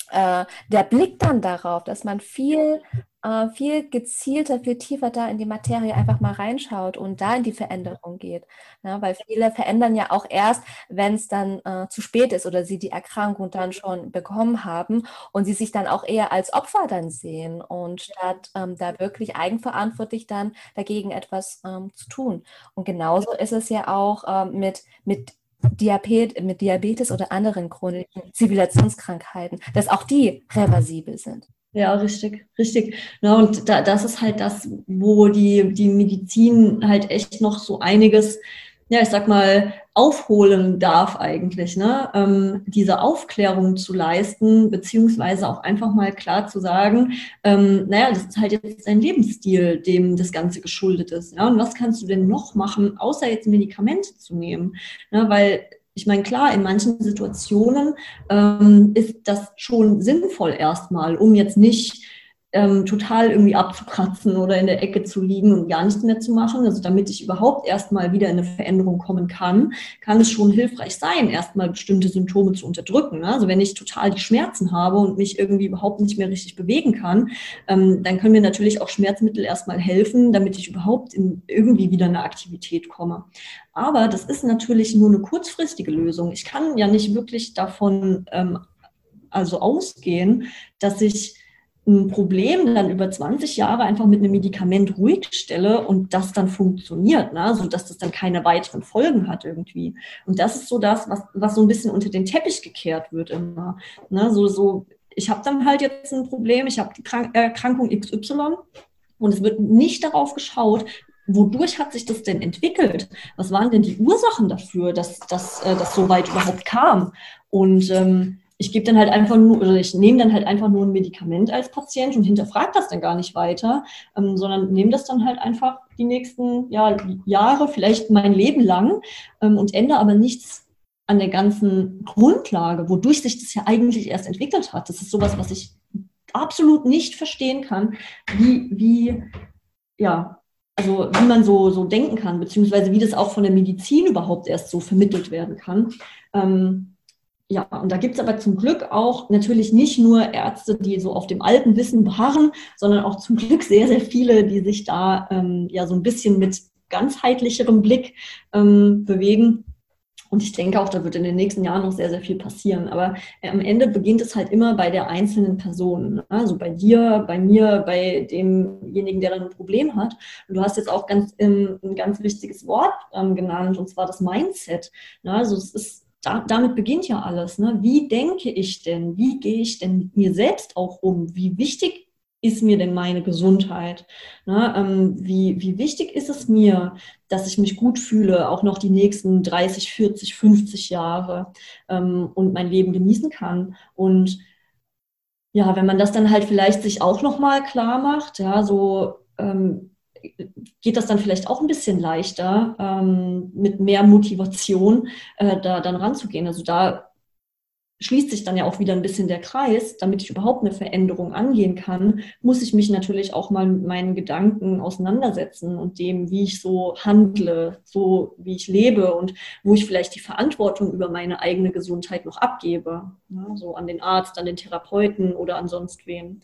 äh, der Blick dann darauf, dass man viel äh, viel gezielter, viel tiefer da in die Materie einfach mal reinschaut und da in die Veränderung geht. Ja, ne? weil viele verändern ja auch erst, wenn es dann äh, zu spät ist oder sie die Erkrankung dann schon bekommen haben und sie sich dann auch eher als Opfer dann sehen und statt ähm, da wirklich eigenverantwortlich dann dagegen etwas ähm, zu tun. Und genauso ist es ja auch ähm, mit, mit Diabet, mit Diabetes oder anderen chronischen Zivilisationskrankheiten, dass auch die reversibel sind. Ja, richtig, richtig. Ja, und da, das ist halt das, wo die, die Medizin halt echt noch so einiges, ja, ich sag mal, aufholen darf eigentlich, ne? Ähm, diese Aufklärung zu leisten, beziehungsweise auch einfach mal klar zu sagen, ähm, naja, das ist halt jetzt ein Lebensstil, dem das Ganze geschuldet ist. Ja? Und was kannst du denn noch machen, außer jetzt Medikamente zu nehmen? Ne? Weil ich meine, klar, in manchen Situationen ähm, ist das schon sinnvoll erstmal, um jetzt nicht ähm, total irgendwie abzukratzen oder in der Ecke zu liegen und gar nichts mehr zu machen. Also damit ich überhaupt erstmal wieder in eine Veränderung kommen kann, kann es schon hilfreich sein, erstmal bestimmte Symptome zu unterdrücken. Ne? Also wenn ich total die Schmerzen habe und mich irgendwie überhaupt nicht mehr richtig bewegen kann, ähm, dann können mir natürlich auch Schmerzmittel erstmal helfen, damit ich überhaupt in irgendwie wieder eine Aktivität komme. Aber das ist natürlich nur eine kurzfristige Lösung. Ich kann ja nicht wirklich davon ähm, also ausgehen, dass ich ein Problem dann über 20 Jahre einfach mit einem Medikament ruhig stelle und das dann funktioniert, ne? sodass das dann keine weiteren Folgen hat irgendwie. Und das ist so das, was, was so ein bisschen unter den Teppich gekehrt wird immer. Ne? So, so, ich habe dann halt jetzt ein Problem, ich habe die Krank Erkrankung XY und es wird nicht darauf geschaut, wodurch hat sich das denn entwickelt? Was waren denn die Ursachen dafür, dass, dass äh, das so weit überhaupt kam? Und ähm, ich gebe dann halt einfach nur, oder ich nehme dann halt einfach nur ein Medikament als Patient und hinterfrage das dann gar nicht weiter, ähm, sondern nehme das dann halt einfach die nächsten ja, Jahre, vielleicht mein Leben lang ähm, und ändere aber nichts an der ganzen Grundlage, wodurch sich das ja eigentlich erst entwickelt hat. Das ist sowas, was ich absolut nicht verstehen kann, wie, wie, ja, also wie man so, so denken kann, beziehungsweise wie das auch von der Medizin überhaupt erst so vermittelt werden kann. Ähm, ja, und da gibt es aber zum Glück auch natürlich nicht nur Ärzte, die so auf dem alten Wissen beharren, sondern auch zum Glück sehr, sehr viele, die sich da ähm, ja so ein bisschen mit ganzheitlicherem Blick ähm, bewegen. Und ich denke auch, da wird in den nächsten Jahren noch sehr, sehr viel passieren. Aber äh, am Ende beginnt es halt immer bei der einzelnen Person. Ne? Also bei dir, bei mir, bei demjenigen, der dann ein Problem hat. Und du hast jetzt auch ganz, ähm, ein ganz wichtiges Wort ähm, genannt, und zwar das Mindset. Ne? Also es ist da, damit beginnt ja alles. Ne? Wie denke ich denn? Wie gehe ich denn mit mir selbst auch um? Wie wichtig ist mir denn meine Gesundheit? Ne? Ähm, wie, wie wichtig ist es mir, dass ich mich gut fühle, auch noch die nächsten 30, 40, 50 Jahre ähm, und mein Leben genießen kann? Und ja, wenn man das dann halt vielleicht sich auch nochmal klar macht, ja, so ähm, geht das dann vielleicht auch ein bisschen leichter, ähm, mit mehr Motivation äh, da dann ranzugehen. Also da schließt sich dann ja auch wieder ein bisschen der Kreis. Damit ich überhaupt eine Veränderung angehen kann, muss ich mich natürlich auch mal mit meinen Gedanken auseinandersetzen und dem, wie ich so handle, so wie ich lebe und wo ich vielleicht die Verantwortung über meine eigene Gesundheit noch abgebe. Ja, so an den Arzt, an den Therapeuten oder an sonst wen.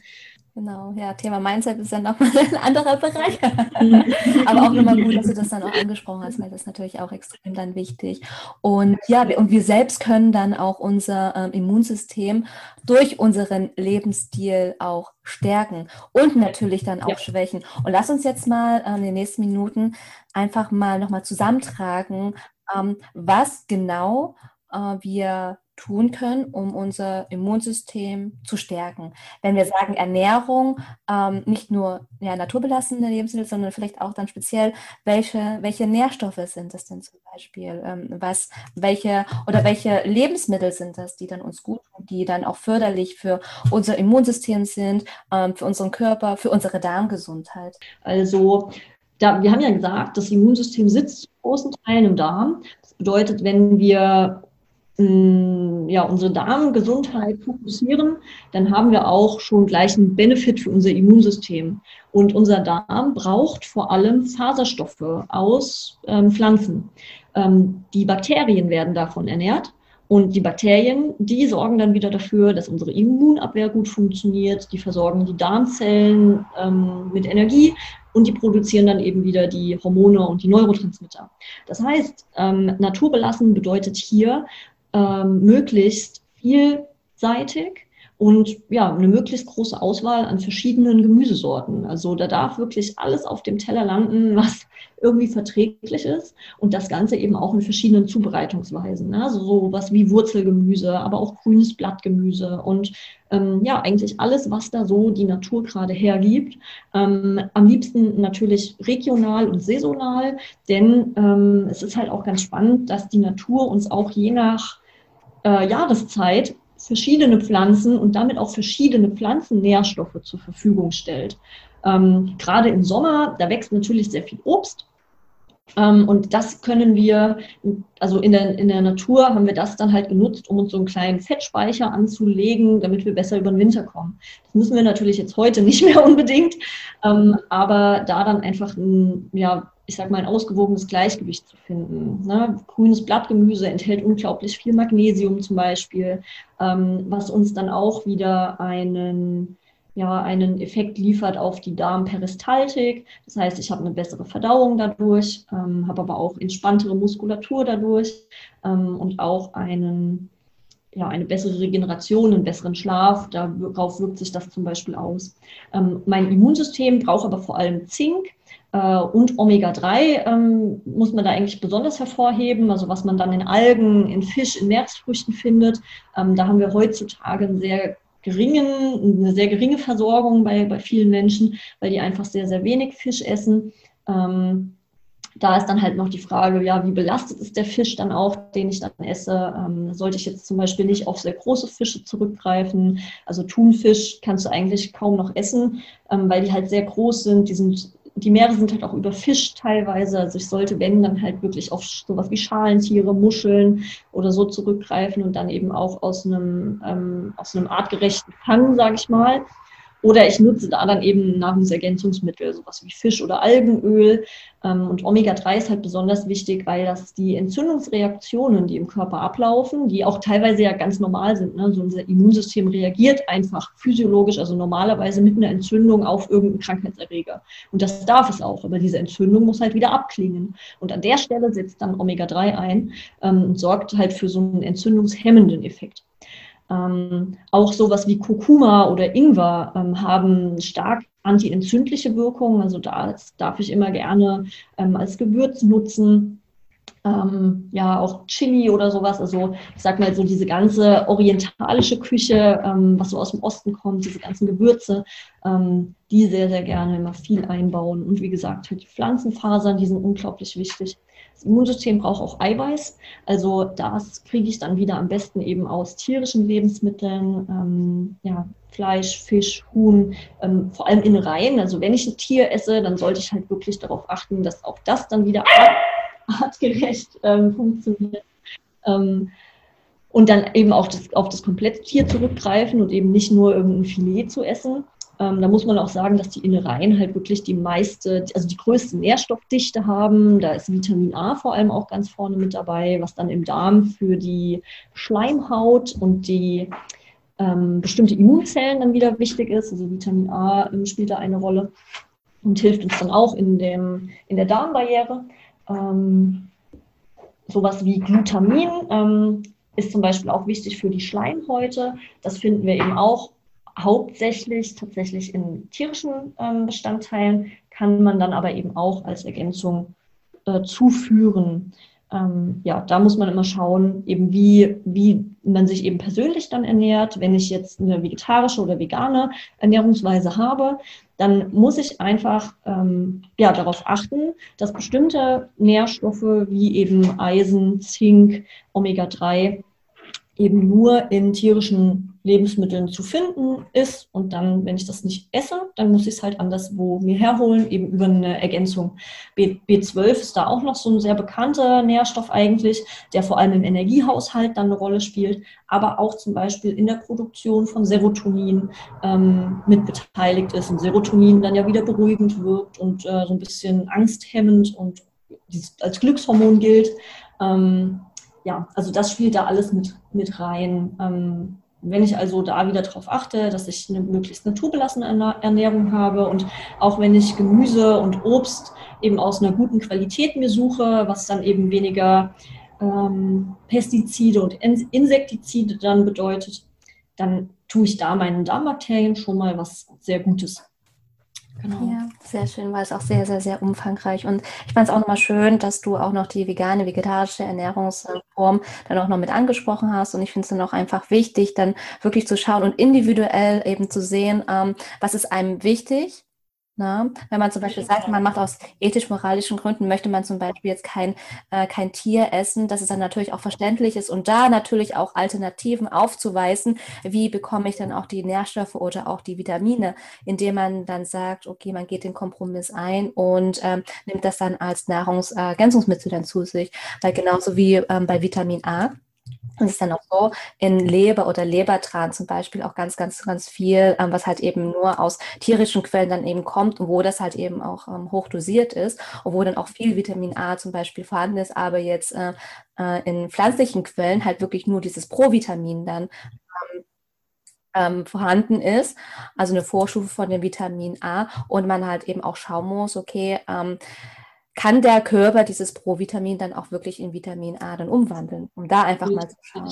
Genau, ja, Thema Mindset ist dann nochmal ein anderer Bereich. Aber auch nochmal gut, dass du das dann auch angesprochen hast, weil das ist natürlich auch extrem dann wichtig. Und ja, und wir selbst können dann auch unser ähm, Immunsystem durch unseren Lebensstil auch stärken und natürlich dann auch ja. schwächen. Und lass uns jetzt mal äh, in den nächsten Minuten einfach mal nochmal zusammentragen, ähm, was genau äh, wir tun können, um unser Immunsystem zu stärken. Wenn wir sagen Ernährung, ähm, nicht nur ja, naturbelassene Lebensmittel, sondern vielleicht auch dann speziell, welche, welche Nährstoffe sind das denn zum Beispiel? Ähm, was, welche oder welche Lebensmittel sind das, die dann uns gut tun, die dann auch förderlich für unser Immunsystem sind, ähm, für unseren Körper, für unsere Darmgesundheit? Also da, wir haben ja gesagt, das Immunsystem sitzt zu großen Teilen im Darm. Das bedeutet, wenn wir ja, unsere Darmgesundheit fokussieren, dann haben wir auch schon gleich einen Benefit für unser Immunsystem. Und unser Darm braucht vor allem Faserstoffe aus ähm, Pflanzen. Ähm, die Bakterien werden davon ernährt. Und die Bakterien, die sorgen dann wieder dafür, dass unsere Immunabwehr gut funktioniert. Die versorgen die Darmzellen ähm, mit Energie und die produzieren dann eben wieder die Hormone und die Neurotransmitter. Das heißt, ähm, naturbelassen bedeutet hier, ähm, möglichst vielseitig und ja, eine möglichst große Auswahl an verschiedenen Gemüsesorten. Also da darf wirklich alles auf dem Teller landen, was irgendwie verträglich ist und das Ganze eben auch in verschiedenen Zubereitungsweisen. Ne? Also so was wie Wurzelgemüse, aber auch grünes Blattgemüse und ähm, ja, eigentlich alles, was da so die Natur gerade hergibt. Ähm, am liebsten natürlich regional und saisonal, denn ähm, es ist halt auch ganz spannend, dass die Natur uns auch je nach äh, Jahreszeit verschiedene Pflanzen und damit auch verschiedene Pflanzennährstoffe zur Verfügung stellt. Ähm, gerade im Sommer, da wächst natürlich sehr viel Obst. Ähm, und das können wir, also in der, in der Natur haben wir das dann halt genutzt, um uns so einen kleinen Fettspeicher anzulegen, damit wir besser über den Winter kommen. Das müssen wir natürlich jetzt heute nicht mehr unbedingt, ähm, aber da dann einfach ein, ja, ich sag mal, ein ausgewogenes Gleichgewicht zu finden. Ne? Grünes Blattgemüse enthält unglaublich viel Magnesium zum Beispiel, ähm, was uns dann auch wieder einen, ja, einen Effekt liefert auf die Darmperistaltik. Das heißt, ich habe eine bessere Verdauung dadurch, ähm, habe aber auch entspanntere Muskulatur dadurch ähm, und auch einen, ja, eine bessere Regeneration, einen besseren Schlaf. Darauf wirkt sich das zum Beispiel aus. Ähm, mein Immunsystem braucht aber vor allem Zink und Omega-3 ähm, muss man da eigentlich besonders hervorheben, also was man dann in Algen, in Fisch, in Meeresfrüchten findet. Ähm, da haben wir heutzutage einen sehr geringen, eine sehr geringe Versorgung bei, bei vielen Menschen, weil die einfach sehr, sehr wenig Fisch essen. Ähm, da ist dann halt noch die Frage, ja, wie belastet ist der Fisch dann auch, den ich dann esse? Ähm, sollte ich jetzt zum Beispiel nicht auf sehr große Fische zurückgreifen? Also Thunfisch kannst du eigentlich kaum noch essen, ähm, weil die halt sehr groß sind. Die sind die Meere sind halt auch überfischt teilweise. Also ich sollte, wenn, dann halt wirklich auf sowas wie Schalentiere, Muscheln oder so zurückgreifen und dann eben auch aus einem, ähm, aus einem artgerechten Fang, sage ich mal. Oder ich nutze da dann eben Nahrungsergänzungsmittel, sowas wie Fisch oder Algenöl. Ähm, und Omega-3 ist halt besonders wichtig, weil das die Entzündungsreaktionen, die im Körper ablaufen, die auch teilweise ja ganz normal sind. Ne? So unser Immunsystem reagiert einfach physiologisch, also normalerweise mit einer Entzündung auf irgendeinen Krankheitserreger. Und das darf es auch, aber diese Entzündung muss halt wieder abklingen. Und an der Stelle setzt dann Omega-3 ein ähm, und sorgt halt für so einen entzündungshemmenden Effekt. Ähm, auch sowas wie Kurkuma oder Ingwer ähm, haben stark antientzündliche Wirkungen. Also das darf ich immer gerne ähm, als Gewürz nutzen. Ähm, ja, auch Chili oder sowas. Also ich sag mal so diese ganze orientalische Küche, ähm, was so aus dem Osten kommt, diese ganzen Gewürze, ähm, die sehr, sehr gerne immer viel einbauen. Und wie gesagt, halt die Pflanzenfasern, die sind unglaublich wichtig. Das Immunsystem braucht auch Eiweiß. Also das kriege ich dann wieder am besten eben aus tierischen Lebensmitteln, ähm, ja, Fleisch, Fisch, Huhn, ähm, vor allem in Reihen. Also wenn ich ein Tier esse, dann sollte ich halt wirklich darauf achten, dass auch das dann wieder artgerecht ähm, funktioniert. Ähm, und dann eben auch das, auf das komplette Tier zurückgreifen und eben nicht nur irgendein Filet zu essen. Ähm, da muss man auch sagen, dass die Innereien halt wirklich die meiste, also die größte Nährstoffdichte haben. Da ist Vitamin A vor allem auch ganz vorne mit dabei, was dann im Darm für die Schleimhaut und die ähm, bestimmte Immunzellen dann wieder wichtig ist. Also Vitamin A ähm, spielt da eine Rolle und hilft uns dann auch in, dem, in der Darmbarriere. Ähm, sowas wie Glutamin ähm, ist zum Beispiel auch wichtig für die Schleimhäute. Das finden wir eben auch hauptsächlich tatsächlich in tierischen ähm, Bestandteilen, kann man dann aber eben auch als Ergänzung äh, zuführen. Ähm, ja, da muss man immer schauen, eben wie, wie man sich eben persönlich dann ernährt, wenn ich jetzt eine vegetarische oder vegane Ernährungsweise habe, dann muss ich einfach ähm, ja, darauf achten, dass bestimmte Nährstoffe wie eben Eisen, Zink, Omega-3 eben nur in tierischen Lebensmitteln zu finden ist. Und dann, wenn ich das nicht esse, dann muss ich es halt anderswo mir herholen, eben über eine Ergänzung. B, B12 ist da auch noch so ein sehr bekannter Nährstoff eigentlich, der vor allem im Energiehaushalt dann eine Rolle spielt, aber auch zum Beispiel in der Produktion von Serotonin ähm, mit beteiligt ist. Und Serotonin dann ja wieder beruhigend wirkt und äh, so ein bisschen angsthemmend und als Glückshormon gilt. Ähm, ja, also das spielt da alles mit, mit rein. Ähm, wenn ich also da wieder darauf achte, dass ich eine möglichst naturbelassene Ernährung habe und auch wenn ich Gemüse und Obst eben aus einer guten Qualität mir suche, was dann eben weniger ähm, Pestizide und Insektizide dann bedeutet, dann tue ich da meinen Darmbakterien schon mal was sehr Gutes. Genau. Ja, sehr schön, weil es auch sehr, sehr, sehr umfangreich. Und ich fand es auch nochmal schön, dass du auch noch die vegane, vegetarische Ernährungsform dann auch noch mit angesprochen hast. Und ich finde es dann auch einfach wichtig, dann wirklich zu schauen und individuell eben zu sehen, ähm, was ist einem wichtig na, wenn man zum Beispiel sagt, man macht aus ethisch-moralischen Gründen, möchte man zum Beispiel jetzt kein, äh, kein Tier essen, dass es dann natürlich auch verständlich ist und da natürlich auch Alternativen aufzuweisen, wie bekomme ich dann auch die Nährstoffe oder auch die Vitamine, indem man dann sagt, okay, man geht den Kompromiss ein und ähm, nimmt das dann als Nahrungsergänzungsmittel dann zu sich, weil genauso wie ähm, bei Vitamin A, und es ist dann auch so, in Leber oder Lebertran zum Beispiel auch ganz, ganz, ganz viel, ähm, was halt eben nur aus tierischen Quellen dann eben kommt und wo das halt eben auch ähm, hoch dosiert ist und wo dann auch viel Vitamin A zum Beispiel vorhanden ist, aber jetzt äh, äh, in pflanzlichen Quellen halt wirklich nur dieses Provitamin dann ähm, vorhanden ist, also eine Vorstufe von dem Vitamin A und man halt eben auch schauen muss, okay, ähm, kann der Körper dieses Provitamin dann auch wirklich in Vitamin A dann umwandeln, um da einfach mal zu schauen.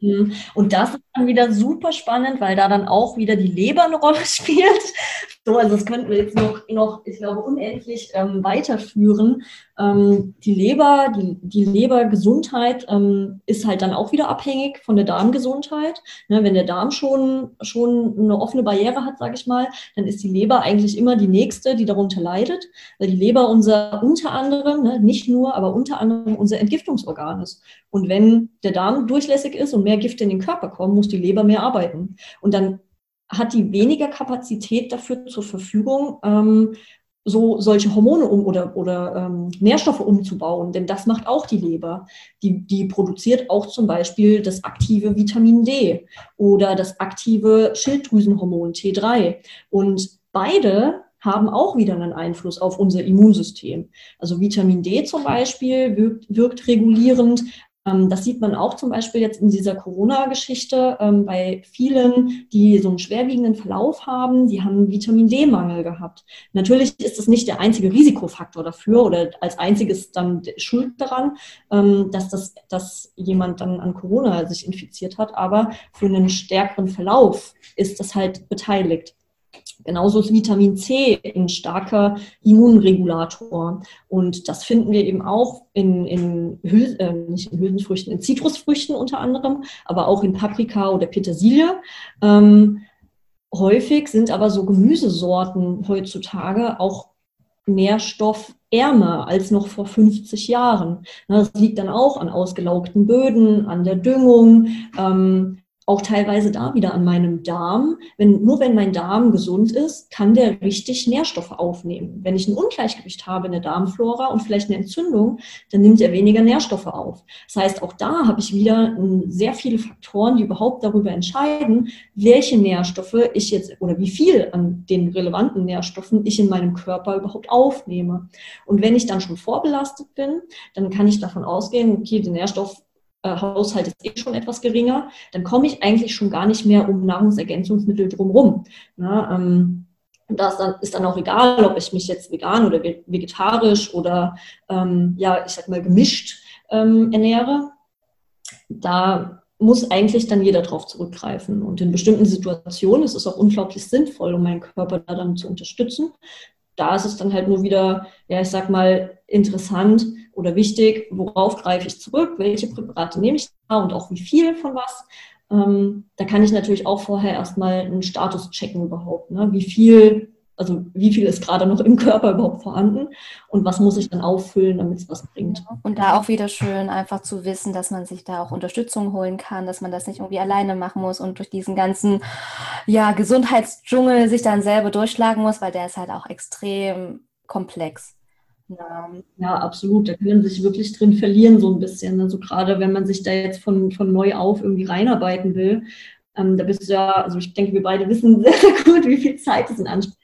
Mhm. Und das ist dann wieder super spannend, weil da dann auch wieder die Leber eine Rolle spielt. So, also das könnten wir jetzt noch, noch ich glaube, unendlich ähm, weiterführen. Ähm, die Leber, die, die Lebergesundheit ähm, ist halt dann auch wieder abhängig von der Darmgesundheit. Ne, wenn der Darm schon, schon eine offene Barriere hat, sage ich mal, dann ist die Leber eigentlich immer die nächste, die darunter leidet, weil die Leber unser unter anderem, ne, nicht nur, aber unter anderem unser Entgiftungsorgan ist. Und wenn der Darm durchlässig ist und mehr Gifte in den Körper kommen, muss die Leber mehr arbeiten. Und dann hat die weniger Kapazität dafür zur Verfügung, ähm, so solche Hormone um oder, oder ähm, Nährstoffe umzubauen, denn das macht auch die Leber. Die, die produziert auch zum Beispiel das aktive Vitamin D oder das aktive Schilddrüsenhormon T3. Und beide haben auch wieder einen Einfluss auf unser Immunsystem. Also Vitamin D zum Beispiel wirkt, wirkt regulierend, das sieht man auch zum Beispiel jetzt in dieser Corona-Geschichte ähm, bei vielen, die so einen schwerwiegenden Verlauf haben, die haben Vitamin D-Mangel gehabt. Natürlich ist das nicht der einzige Risikofaktor dafür oder als einziges dann Schuld daran, ähm, dass, das, dass jemand dann an Corona sich infiziert hat, aber für einen stärkeren Verlauf ist das halt beteiligt. Genauso ist Vitamin C ein starker Immunregulator. Und das finden wir eben auch in, in Hül äh, nicht in Hülsenfrüchten, in Zitrusfrüchten unter anderem, aber auch in Paprika oder Petersilie. Ähm, häufig sind aber so Gemüsesorten heutzutage auch nährstoffärmer als noch vor 50 Jahren. Das liegt dann auch an ausgelaugten Böden, an der Düngung. Ähm, auch teilweise da wieder an meinem Darm. Wenn, nur wenn mein Darm gesund ist, kann der richtig Nährstoffe aufnehmen. Wenn ich ein Ungleichgewicht habe in der Darmflora und vielleicht eine Entzündung, dann nimmt er weniger Nährstoffe auf. Das heißt, auch da habe ich wieder sehr viele Faktoren, die überhaupt darüber entscheiden, welche Nährstoffe ich jetzt oder wie viel an den relevanten Nährstoffen ich in meinem Körper überhaupt aufnehme. Und wenn ich dann schon vorbelastet bin, dann kann ich davon ausgehen, okay, der Nährstoff äh, Haushalt ist eh schon etwas geringer, dann komme ich eigentlich schon gar nicht mehr um Nahrungsergänzungsmittel drumherum. Na, ähm, das dann, ist dann auch egal, ob ich mich jetzt vegan oder vegetarisch oder ähm, ja, ich sag mal gemischt ähm, ernähre. Da muss eigentlich dann jeder drauf zurückgreifen. Und in bestimmten Situationen ist es auch unglaublich sinnvoll, um meinen Körper da dann zu unterstützen. Da ist es dann halt nur wieder, ja, ich sag mal, interessant oder wichtig, worauf greife ich zurück, welche Präparate nehme ich da und auch wie viel von was. Ähm, da kann ich natürlich auch vorher erstmal einen Status checken überhaupt. Ne? Wie viel also wie viel ist gerade noch im Körper überhaupt vorhanden und was muss ich dann auffüllen, damit es was bringt. Und da auch wieder schön einfach zu wissen, dass man sich da auch Unterstützung holen kann, dass man das nicht irgendwie alleine machen muss und durch diesen ganzen ja, Gesundheitsdschungel sich dann selber durchschlagen muss, weil der ist halt auch extrem komplex. Ja. ja, absolut. Da kann man sich wirklich drin verlieren, so ein bisschen. Also gerade wenn man sich da jetzt von, von neu auf irgendwie reinarbeiten will, ähm, da bist du ja, also ich denke, wir beide wissen sehr, sehr gut, wie viel Zeit es in Anspruch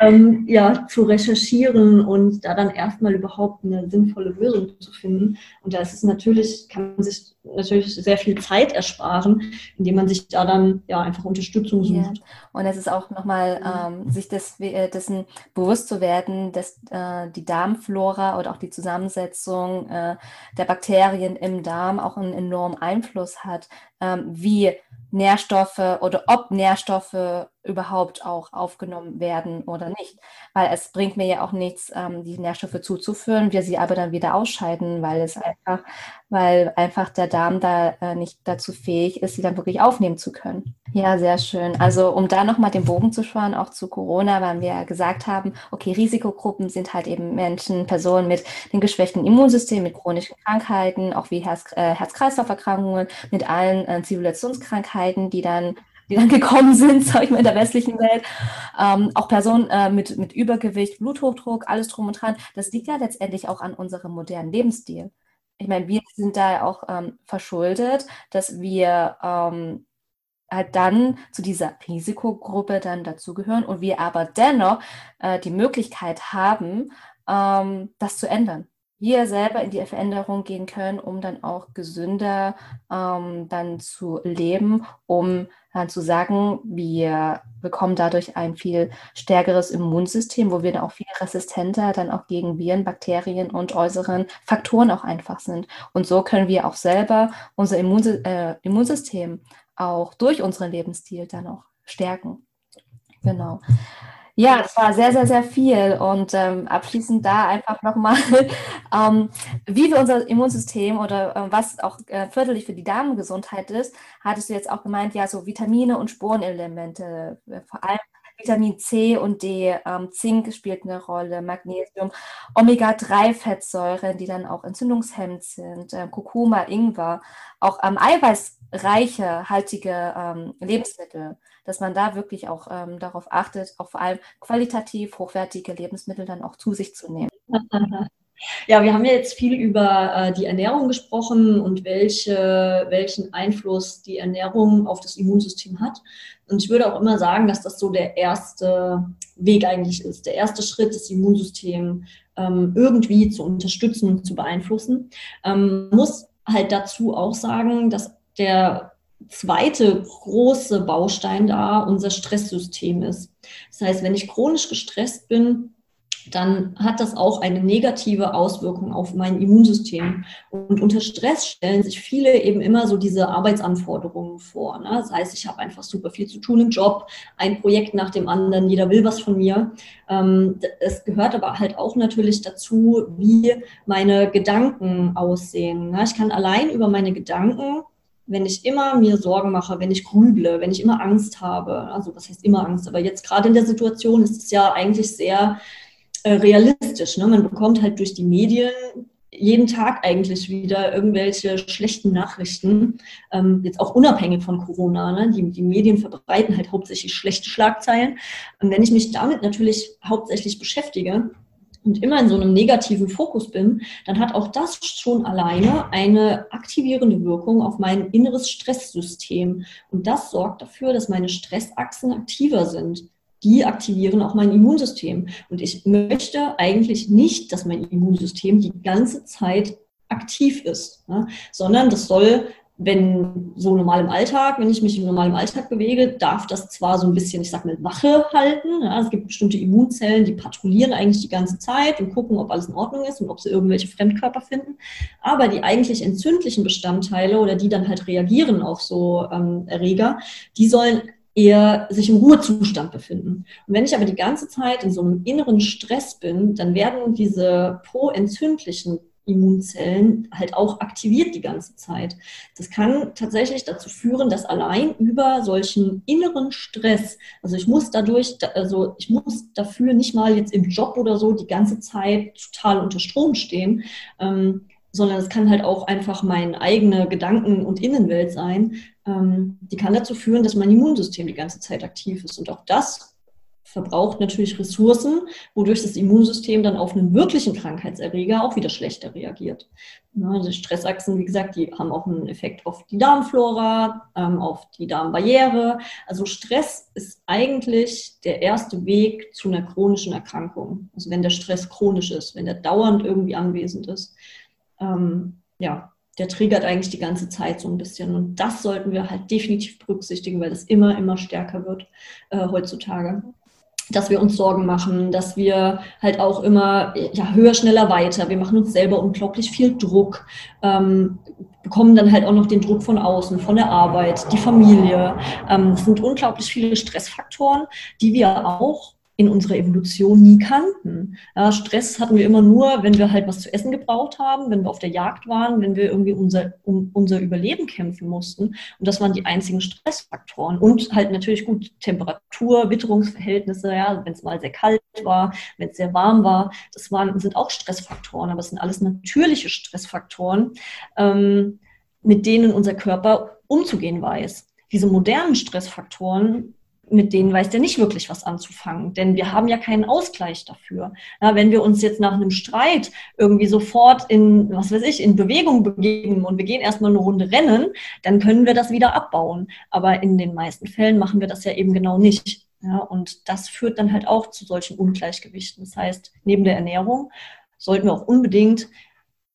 ähm, ja, zu recherchieren und da dann erstmal überhaupt eine sinnvolle Lösung zu finden. Und da ist es natürlich, kann man sich natürlich sehr viel Zeit ersparen, indem man sich da dann ja einfach Unterstützung sucht. Ja. Und es ist auch nochmal, ähm, sich des, äh, dessen bewusst zu werden, dass äh, die Darmflora oder auch die Zusammensetzung äh, der Bakterien im Darm auch einen enormen Einfluss hat, ähm, wie Nährstoffe oder ob Nährstoffe überhaupt auch aufgenommen werden oder nicht. Weil es bringt mir ja auch nichts, ähm, die Nährstoffe zuzuführen, wir sie aber dann wieder ausscheiden, weil es einfach, weil einfach der Darm da äh, nicht dazu fähig ist, sie dann wirklich aufnehmen zu können. Ja, sehr schön. Also um da nochmal den Bogen zu spannen, auch zu Corona, weil wir ja gesagt haben, okay, Risikogruppen sind halt eben Menschen, Personen mit dem geschwächten Immunsystem, mit chronischen Krankheiten, auch wie äh, Herz-Kreislauf-Erkrankungen, mit allen äh, Zivilisationskrankheiten, die dann die dann gekommen sind, sag ich mal, in der westlichen Welt. Ähm, auch Personen äh, mit, mit Übergewicht, Bluthochdruck, alles drum und dran. Das liegt ja letztendlich auch an unserem modernen Lebensstil. Ich meine, wir sind da auch ähm, verschuldet, dass wir ähm, halt dann zu dieser Risikogruppe dann dazugehören und wir aber dennoch äh, die Möglichkeit haben, ähm, das zu ändern wir selber in die Veränderung gehen können, um dann auch gesünder ähm, dann zu leben, um zu sagen, wir bekommen dadurch ein viel stärkeres Immunsystem, wo wir dann auch viel resistenter dann auch gegen Viren, Bakterien und äußeren Faktoren auch einfach sind. Und so können wir auch selber unser Immunsi äh, Immunsystem auch durch unseren Lebensstil dann auch stärken. Genau. Ja, das war sehr, sehr, sehr viel. Und ähm, abschließend da einfach nochmal, ähm, wie wir unser Immunsystem oder äh, was auch äh, förderlich für die Darmgesundheit ist, hattest du jetzt auch gemeint, ja, so Vitamine und Spurenelemente, äh, vor allem Vitamin C und D, ähm, Zink spielt eine Rolle, Magnesium, Omega-3-Fettsäuren, die dann auch entzündungshemmend sind, äh, Kurkuma, Ingwer, auch ähm, eiweißreiche, haltige ähm, Lebensmittel dass man da wirklich auch ähm, darauf achtet, auch vor allem qualitativ hochwertige Lebensmittel dann auch zu sich zu nehmen. Ja, wir haben ja jetzt viel über äh, die Ernährung gesprochen und welche, welchen Einfluss die Ernährung auf das Immunsystem hat. Und ich würde auch immer sagen, dass das so der erste Weg eigentlich ist, der erste Schritt, das Immunsystem ähm, irgendwie zu unterstützen und zu beeinflussen. Ähm, muss halt dazu auch sagen, dass der zweite große Baustein da unser Stresssystem ist. Das heißt, wenn ich chronisch gestresst bin, dann hat das auch eine negative Auswirkung auf mein Immunsystem. Und unter Stress stellen sich viele eben immer so diese Arbeitsanforderungen vor. Ne? Das heißt, ich habe einfach super viel zu tun im Job, ein Projekt nach dem anderen, jeder will was von mir. Ähm, es gehört aber halt auch natürlich dazu, wie meine Gedanken aussehen. Ne? Ich kann allein über meine Gedanken wenn ich immer mir Sorgen mache, wenn ich grüble, wenn ich immer Angst habe, also was heißt immer Angst, aber jetzt gerade in der Situation ist es ja eigentlich sehr äh, realistisch. Ne? Man bekommt halt durch die Medien jeden Tag eigentlich wieder irgendwelche schlechten Nachrichten, ähm, jetzt auch unabhängig von Corona. Ne? Die, die Medien verbreiten halt hauptsächlich schlechte Schlagzeilen. Und wenn ich mich damit natürlich hauptsächlich beschäftige, und immer in so einem negativen Fokus bin, dann hat auch das schon alleine eine aktivierende Wirkung auf mein inneres Stresssystem. Und das sorgt dafür, dass meine Stressachsen aktiver sind. Die aktivieren auch mein Immunsystem. Und ich möchte eigentlich nicht, dass mein Immunsystem die ganze Zeit aktiv ist, ne? sondern das soll wenn so normal im Alltag, wenn ich mich im normalen Alltag bewege, darf das zwar so ein bisschen, ich sag mal, Wache halten. Ja, es gibt bestimmte Immunzellen, die patrouillieren eigentlich die ganze Zeit und gucken, ob alles in Ordnung ist und ob sie irgendwelche Fremdkörper finden. Aber die eigentlich entzündlichen Bestandteile oder die dann halt reagieren auf so ähm, Erreger, die sollen eher sich im Ruhezustand befinden. Und wenn ich aber die ganze Zeit in so einem inneren Stress bin, dann werden diese pro-entzündlichen Immunzellen halt auch aktiviert die ganze Zeit. Das kann tatsächlich dazu führen, dass allein über solchen inneren Stress, also ich muss dadurch, also ich muss dafür nicht mal jetzt im Job oder so die ganze Zeit total unter Strom stehen, ähm, sondern es kann halt auch einfach meine eigene Gedanken- und Innenwelt sein. Ähm, die kann dazu führen, dass mein Immunsystem die ganze Zeit aktiv ist. Und auch das verbraucht natürlich Ressourcen, wodurch das Immunsystem dann auf einen wirklichen Krankheitserreger auch wieder schlechter reagiert. Also Stressachsen, wie gesagt, die haben auch einen Effekt auf die Darmflora, ähm, auf die Darmbarriere. Also Stress ist eigentlich der erste Weg zu einer chronischen Erkrankung. Also wenn der Stress chronisch ist, wenn der dauernd irgendwie anwesend ist. Ähm, ja, der triggert eigentlich die ganze Zeit so ein bisschen. Und das sollten wir halt definitiv berücksichtigen, weil das immer, immer stärker wird äh, heutzutage dass wir uns Sorgen machen, dass wir halt auch immer ja, höher, schneller, weiter. Wir machen uns selber unglaublich viel Druck, ähm, bekommen dann halt auch noch den Druck von außen, von der Arbeit, die Familie. Ähm, das sind unglaublich viele Stressfaktoren, die wir auch in unserer Evolution nie kannten. Ja, Stress hatten wir immer nur, wenn wir halt was zu essen gebraucht haben, wenn wir auf der Jagd waren, wenn wir irgendwie unser, um unser Überleben kämpfen mussten. Und das waren die einzigen Stressfaktoren. Und halt natürlich gut Temperatur, Witterungsverhältnisse, ja, wenn es mal sehr kalt war, wenn es sehr warm war, das waren, sind auch Stressfaktoren, aber es sind alles natürliche Stressfaktoren, ähm, mit denen unser Körper umzugehen weiß. Diese modernen Stressfaktoren mit denen weiß der nicht wirklich was anzufangen, denn wir haben ja keinen Ausgleich dafür. Ja, wenn wir uns jetzt nach einem Streit irgendwie sofort in, was weiß ich, in Bewegung begeben und wir gehen erstmal eine Runde rennen, dann können wir das wieder abbauen. Aber in den meisten Fällen machen wir das ja eben genau nicht. Ja, und das führt dann halt auch zu solchen Ungleichgewichten. Das heißt, neben der Ernährung sollten wir auch unbedingt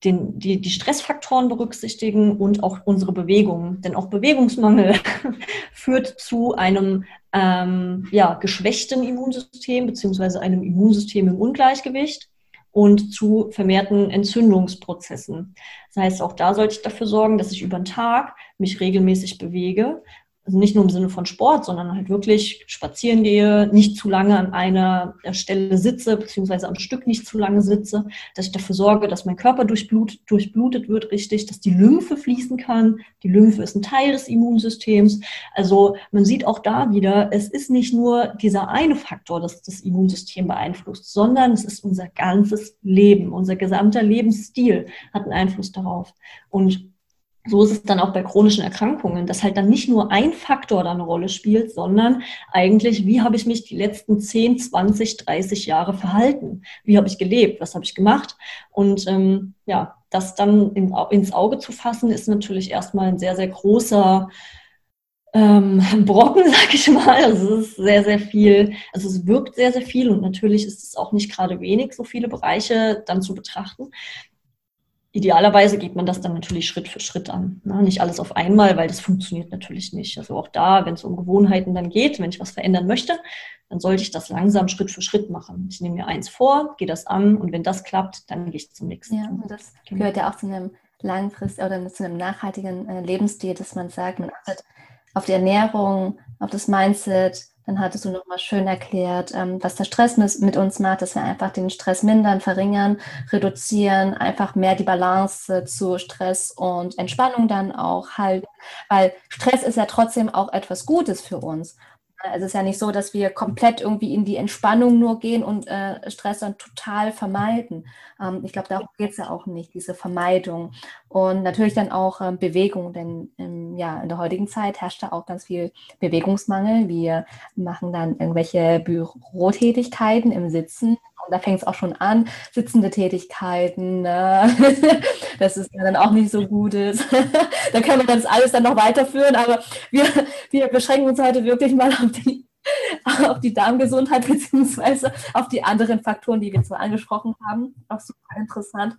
den, die, die Stressfaktoren berücksichtigen und auch unsere Bewegungen. Denn auch Bewegungsmangel führt zu einem ähm, ja, geschwächten Immunsystem beziehungsweise einem Immunsystem im Ungleichgewicht und zu vermehrten Entzündungsprozessen. Das heißt, auch da sollte ich dafür sorgen, dass ich über den Tag mich regelmäßig bewege, also nicht nur im Sinne von Sport, sondern halt wirklich spazieren gehe, nicht zu lange an einer Stelle sitze, beziehungsweise am Stück nicht zu lange sitze, dass ich dafür sorge, dass mein Körper durchblut, durchblutet wird richtig, dass die Lymphe fließen kann. Die Lymphe ist ein Teil des Immunsystems. Also man sieht auch da wieder, es ist nicht nur dieser eine Faktor, das das Immunsystem beeinflusst, sondern es ist unser ganzes Leben, unser gesamter Lebensstil hat einen Einfluss darauf. Und so ist es dann auch bei chronischen Erkrankungen, dass halt dann nicht nur ein Faktor da eine Rolle spielt, sondern eigentlich, wie habe ich mich die letzten 10, 20, 30 Jahre verhalten? Wie habe ich gelebt? Was habe ich gemacht? Und ähm, ja, das dann in, ins Auge zu fassen, ist natürlich erstmal ein sehr, sehr großer ähm, Brocken, sag ich mal. Also es ist sehr, sehr viel, also es wirkt sehr, sehr viel und natürlich ist es auch nicht gerade wenig, so viele Bereiche dann zu betrachten. Idealerweise geht man das dann natürlich Schritt für Schritt an. Ne? Nicht alles auf einmal, weil das funktioniert natürlich nicht. Also auch da, wenn es um Gewohnheiten dann geht, wenn ich was verändern möchte, dann sollte ich das langsam Schritt für Schritt machen. Ich nehme mir eins vor, gehe das an und wenn das klappt, dann gehe ich zum nächsten. Ja, und das genau. gehört ja auch zu einem langfristigen oder zu einem nachhaltigen äh, Lebensstil, dass man sagt, man achtet auf die Ernährung, auf das Mindset, dann hattest du nochmal schön erklärt, ähm, was der Stress mit uns macht, dass wir einfach den Stress mindern, verringern, reduzieren, einfach mehr die Balance zu Stress und Entspannung dann auch halten. Weil Stress ist ja trotzdem auch etwas Gutes für uns. Es ist ja nicht so, dass wir komplett irgendwie in die Entspannung nur gehen und äh, Stress dann total vermeiden. Ähm, ich glaube, darum geht es ja auch nicht, diese Vermeidung. Und natürlich dann auch ähm, Bewegung, denn ähm, ja, in der heutigen Zeit herrscht da auch ganz viel Bewegungsmangel. Wir machen dann irgendwelche Bürotätigkeiten im Sitzen und da fängt es auch schon an, sitzende Tätigkeiten, ne? das ist dann auch nicht so gut ist. da können wir das alles dann noch weiterführen, aber wir, wir beschränken uns heute wirklich mal auf die, auf die Darmgesundheit beziehungsweise auf die anderen Faktoren, die wir zwar angesprochen haben. Auch super interessant.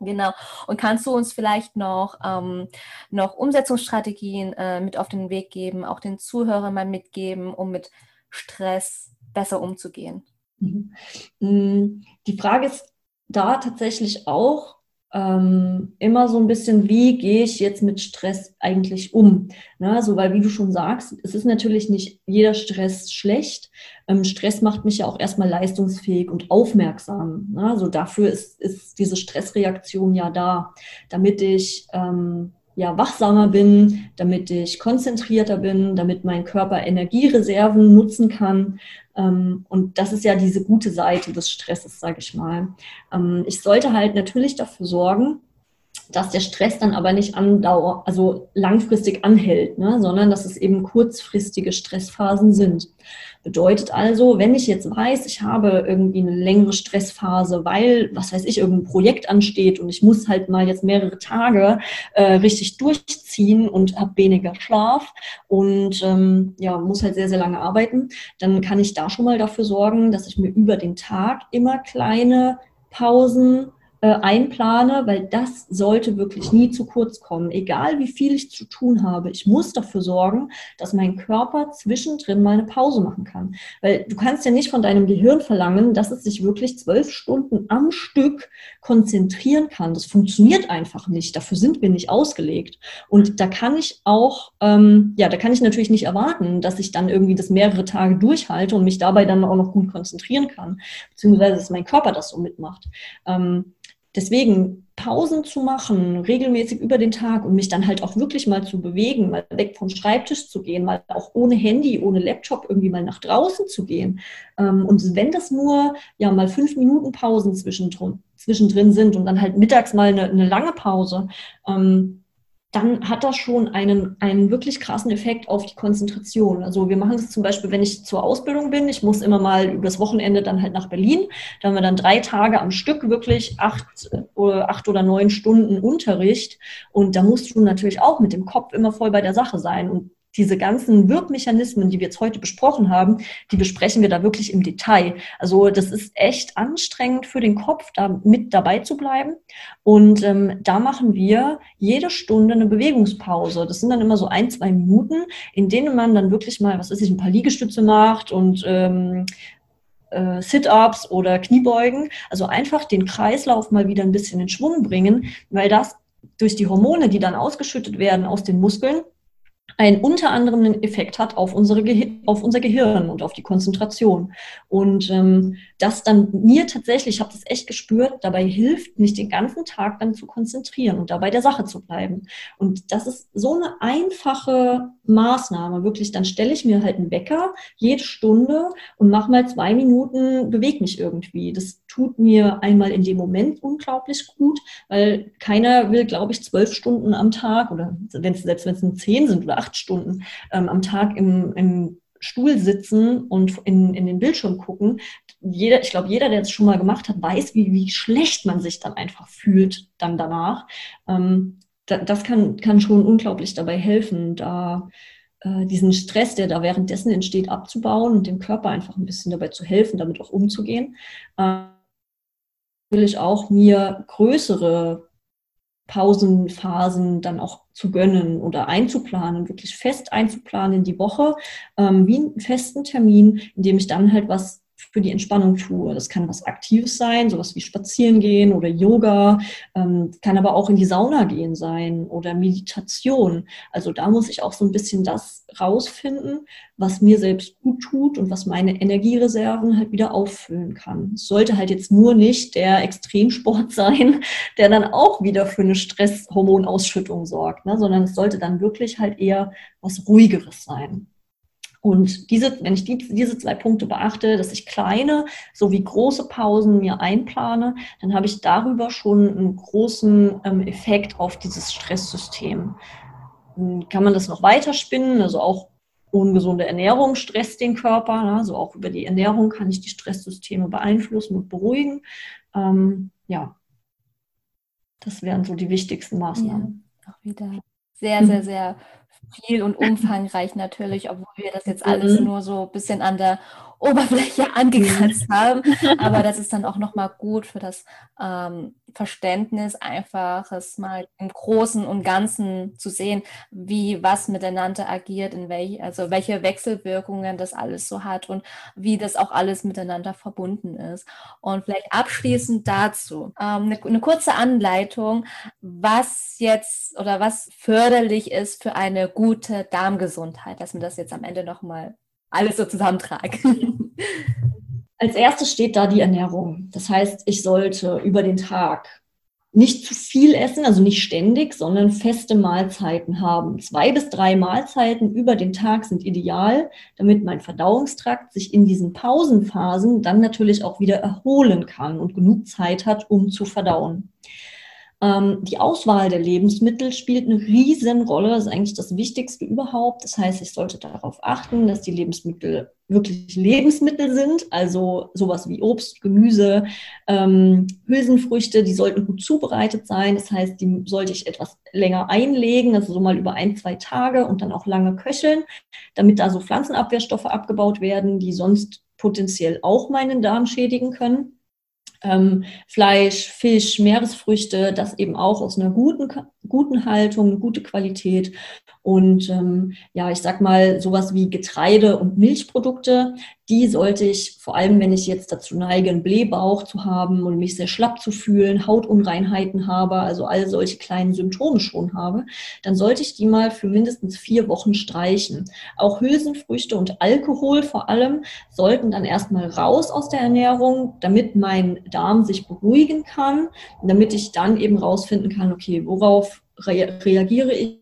Genau. Und kannst du uns vielleicht noch, ähm, noch Umsetzungsstrategien äh, mit auf den Weg geben, auch den Zuhörern mal mitgeben, um mit Stress besser umzugehen? Mhm. Mm, die Frage ist da tatsächlich auch, ähm, immer so ein bisschen, wie gehe ich jetzt mit Stress eigentlich um? Ne? So, weil wie du schon sagst, es ist natürlich nicht jeder Stress schlecht. Ähm, Stress macht mich ja auch erstmal leistungsfähig und aufmerksam. Ne? Also dafür ist, ist diese Stressreaktion ja da, damit ich ähm, ja, wachsamer bin, damit ich konzentrierter bin, damit mein Körper Energiereserven nutzen kann. Ähm, und das ist ja diese gute Seite des Stresses, sage ich mal. Ähm, ich sollte halt natürlich dafür sorgen, dass der Stress dann aber nicht andauert, also langfristig anhält, ne, sondern dass es eben kurzfristige Stressphasen sind. Bedeutet also, wenn ich jetzt weiß, ich habe irgendwie eine längere Stressphase, weil, was weiß ich, irgendein Projekt ansteht und ich muss halt mal jetzt mehrere Tage äh, richtig durchziehen und habe weniger Schlaf und ähm, ja, muss halt sehr, sehr lange arbeiten, dann kann ich da schon mal dafür sorgen, dass ich mir über den Tag immer kleine Pausen äh, einplane, weil das sollte wirklich nie zu kurz kommen. Egal wie viel ich zu tun habe, ich muss dafür sorgen, dass mein Körper zwischendrin mal eine Pause machen kann. Weil du kannst ja nicht von deinem Gehirn verlangen, dass es sich wirklich zwölf Stunden am Stück konzentrieren kann. Das funktioniert einfach nicht. Dafür sind wir nicht ausgelegt. Und da kann ich auch, ähm, ja, da kann ich natürlich nicht erwarten, dass ich dann irgendwie das mehrere Tage durchhalte und mich dabei dann auch noch gut konzentrieren kann, beziehungsweise dass mein Körper das so mitmacht. Ähm, Deswegen Pausen zu machen, regelmäßig über den Tag und mich dann halt auch wirklich mal zu bewegen, mal weg vom Schreibtisch zu gehen, mal auch ohne Handy, ohne Laptop irgendwie mal nach draußen zu gehen. Ähm, und wenn das nur ja mal fünf Minuten Pausen zwischendrin, sind und dann halt mittags mal eine, eine lange Pause, ähm, dann hat das schon einen, einen wirklich krassen Effekt auf die Konzentration. Also wir machen das zum Beispiel, wenn ich zur Ausbildung bin. Ich muss immer mal übers Wochenende dann halt nach Berlin. Da haben wir dann drei Tage am Stück wirklich acht oder, äh, acht oder neun Stunden Unterricht. Und da musst du natürlich auch mit dem Kopf immer voll bei der Sache sein. Und diese ganzen Wirkmechanismen, die wir jetzt heute besprochen haben, die besprechen wir da wirklich im Detail. Also das ist echt anstrengend für den Kopf, da mit dabei zu bleiben. Und ähm, da machen wir jede Stunde eine Bewegungspause. Das sind dann immer so ein, zwei Minuten, in denen man dann wirklich mal, was weiß ich, ein paar Liegestütze macht und ähm, äh, Sit-ups oder Kniebeugen. Also einfach den Kreislauf mal wieder ein bisschen in Schwung bringen, weil das durch die Hormone, die dann ausgeschüttet werden aus den Muskeln, ein unter anderem einen Effekt hat auf, unsere auf unser Gehirn und auf die Konzentration. Und ähm, das dann mir tatsächlich, ich habe das echt gespürt, dabei hilft, mich den ganzen Tag dann zu konzentrieren und dabei der Sache zu bleiben. Und das ist so eine einfache Maßnahme, wirklich. Dann stelle ich mir halt einen Wecker jede Stunde und mache mal zwei Minuten, bewege mich irgendwie. Das tut mir einmal in dem Moment unglaublich gut, weil keiner will, glaube ich, zwölf Stunden am Tag oder wenn es selbst wenn es zehn sind oder acht Stunden ähm, am Tag im, im Stuhl sitzen und in, in den Bildschirm gucken. Jeder, ich glaube, jeder, der es schon mal gemacht hat, weiß, wie, wie schlecht man sich dann einfach fühlt dann danach. Ähm, da, das kann, kann schon unglaublich dabei helfen, da äh, diesen Stress, der da währenddessen entsteht, abzubauen und dem Körper einfach ein bisschen dabei zu helfen, damit auch umzugehen. Äh, natürlich auch mir größere Pausenphasen dann auch zu gönnen oder einzuplanen, wirklich fest einzuplanen in die Woche, ähm, wie einen festen Termin, in dem ich dann halt was für die Entspannung tue. Das kann was Aktives sein, sowas wie Spazieren gehen oder Yoga, ähm, kann aber auch in die Sauna gehen sein oder Meditation. Also da muss ich auch so ein bisschen das rausfinden, was mir selbst gut tut und was meine Energiereserven halt wieder auffüllen kann. Es sollte halt jetzt nur nicht der Extremsport sein, der dann auch wieder für eine Stresshormonausschüttung sorgt, ne? sondern es sollte dann wirklich halt eher was Ruhigeres sein. Und diese, wenn ich die, diese zwei Punkte beachte, dass ich kleine sowie große Pausen mir einplane, dann habe ich darüber schon einen großen ähm, Effekt auf dieses Stresssystem. Dann kann man das noch weiter spinnen, also auch ungesunde Ernährung stresst den Körper, ne? also auch über die Ernährung kann ich die Stresssysteme beeinflussen und beruhigen. Ähm, ja, das wären so die wichtigsten Maßnahmen. Ja, auch wieder sehr, sehr, sehr viel und umfangreich natürlich, obwohl wir das jetzt alles mhm. nur so ein bisschen an der Oberfläche angekratzt haben. Aber das ist dann auch nochmal gut für das ähm, Verständnis, einfach es mal im Großen und Ganzen zu sehen, wie was miteinander agiert, in welch, also welche Wechselwirkungen das alles so hat und wie das auch alles miteinander verbunden ist. Und vielleicht abschließend dazu ähm, eine, eine kurze Anleitung, was jetzt oder was förderlich ist für eine gute Darmgesundheit, dass wir das jetzt am Ende nochmal alles so zusammentragen. Als erstes steht da die Ernährung. Das heißt, ich sollte über den Tag nicht zu viel essen, also nicht ständig, sondern feste Mahlzeiten haben. Zwei bis drei Mahlzeiten über den Tag sind ideal, damit mein Verdauungstrakt sich in diesen Pausenphasen dann natürlich auch wieder erholen kann und genug Zeit hat, um zu verdauen. Ähm, die Auswahl der Lebensmittel spielt eine Riesenrolle. Das ist eigentlich das Wichtigste überhaupt. Das heißt, ich sollte darauf achten, dass die Lebensmittel wirklich Lebensmittel sind, also sowas wie Obst, Gemüse, ähm, Hülsenfrüchte, die sollten gut zubereitet sein. Das heißt, die sollte ich etwas länger einlegen, also so mal über ein, zwei Tage und dann auch lange köcheln, damit da so Pflanzenabwehrstoffe abgebaut werden, die sonst potenziell auch meinen Darm schädigen können ähm, Fleisch, Fisch, Meeresfrüchte, das eben auch aus einer guten, guten Haltung, eine gute Qualität. Und ähm, ja, ich sag mal, sowas wie Getreide und Milchprodukte, die sollte ich, vor allem wenn ich jetzt dazu neige, einen Blähbauch zu haben und mich sehr schlapp zu fühlen, Hautunreinheiten habe, also all solche kleinen Symptome schon habe, dann sollte ich die mal für mindestens vier Wochen streichen. Auch Hülsenfrüchte und Alkohol vor allem sollten dann erstmal raus aus der Ernährung, damit mein Darm sich beruhigen kann, damit ich dann eben rausfinden kann, okay, worauf re reagiere ich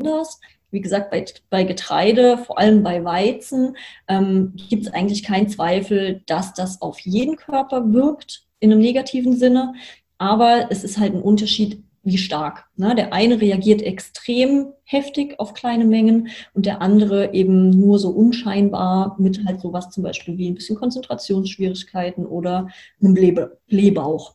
anders? Wie gesagt, bei, bei Getreide, vor allem bei Weizen, ähm, gibt es eigentlich keinen Zweifel, dass das auf jeden Körper wirkt in einem negativen Sinne. Aber es ist halt ein Unterschied, wie stark. Ne? Der eine reagiert extrem heftig auf kleine Mengen und der andere eben nur so unscheinbar mit halt sowas zum Beispiel wie ein bisschen Konzentrationsschwierigkeiten oder einem Blähbauch.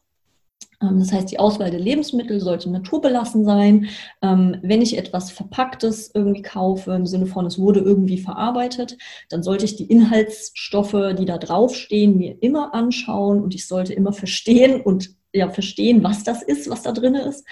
Ähm, das heißt, die Auswahl der Lebensmittel sollte naturbelassen sein. Ähm, wenn ich etwas Verpacktes irgendwie kaufe, im Sinne von, es wurde irgendwie verarbeitet, dann sollte ich die Inhaltsstoffe, die da draufstehen, mir immer anschauen und ich sollte immer verstehen und ja, verstehen, was das ist, was da drin ist.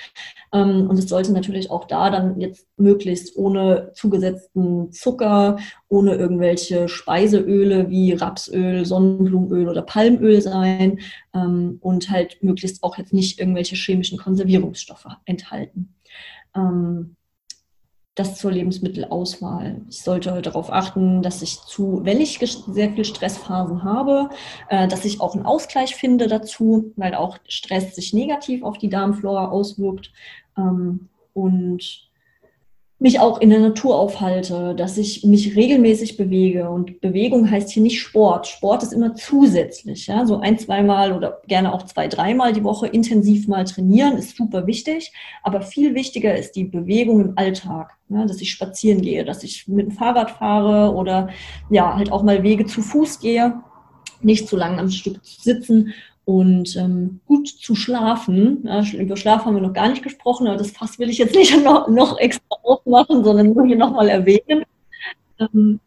Ähm, und es sollte natürlich auch da dann jetzt möglichst ohne zugesetzten Zucker, ohne irgendwelche Speiseöle wie Rapsöl, Sonnenblumenöl oder Palmöl sein ähm, und halt möglichst auch jetzt nicht irgendwelche chemischen Konservierungsstoffe enthalten. Ähm, das zur Lebensmittelauswahl. Ich sollte darauf achten, dass ich zu, wenn ich sehr viel Stressphasen habe, äh, dass ich auch einen Ausgleich finde dazu, weil auch Stress sich negativ auf die Darmflora auswirkt. Ähm, und mich auch in der Natur aufhalte, dass ich mich regelmäßig bewege. Und Bewegung heißt hier nicht Sport. Sport ist immer zusätzlich. Ja? So ein, zweimal oder gerne auch zwei, dreimal die Woche intensiv mal trainieren ist super wichtig. Aber viel wichtiger ist die Bewegung im Alltag. Ja? Dass ich spazieren gehe, dass ich mit dem Fahrrad fahre oder ja, halt auch mal Wege zu Fuß gehe. Nicht zu lange am Stück sitzen und ähm, gut zu schlafen. Ja, über Schlaf haben wir noch gar nicht gesprochen, aber das Fass will ich jetzt nicht noch, noch extra aufmachen, sondern nur hier nochmal erwähnen. Ähm,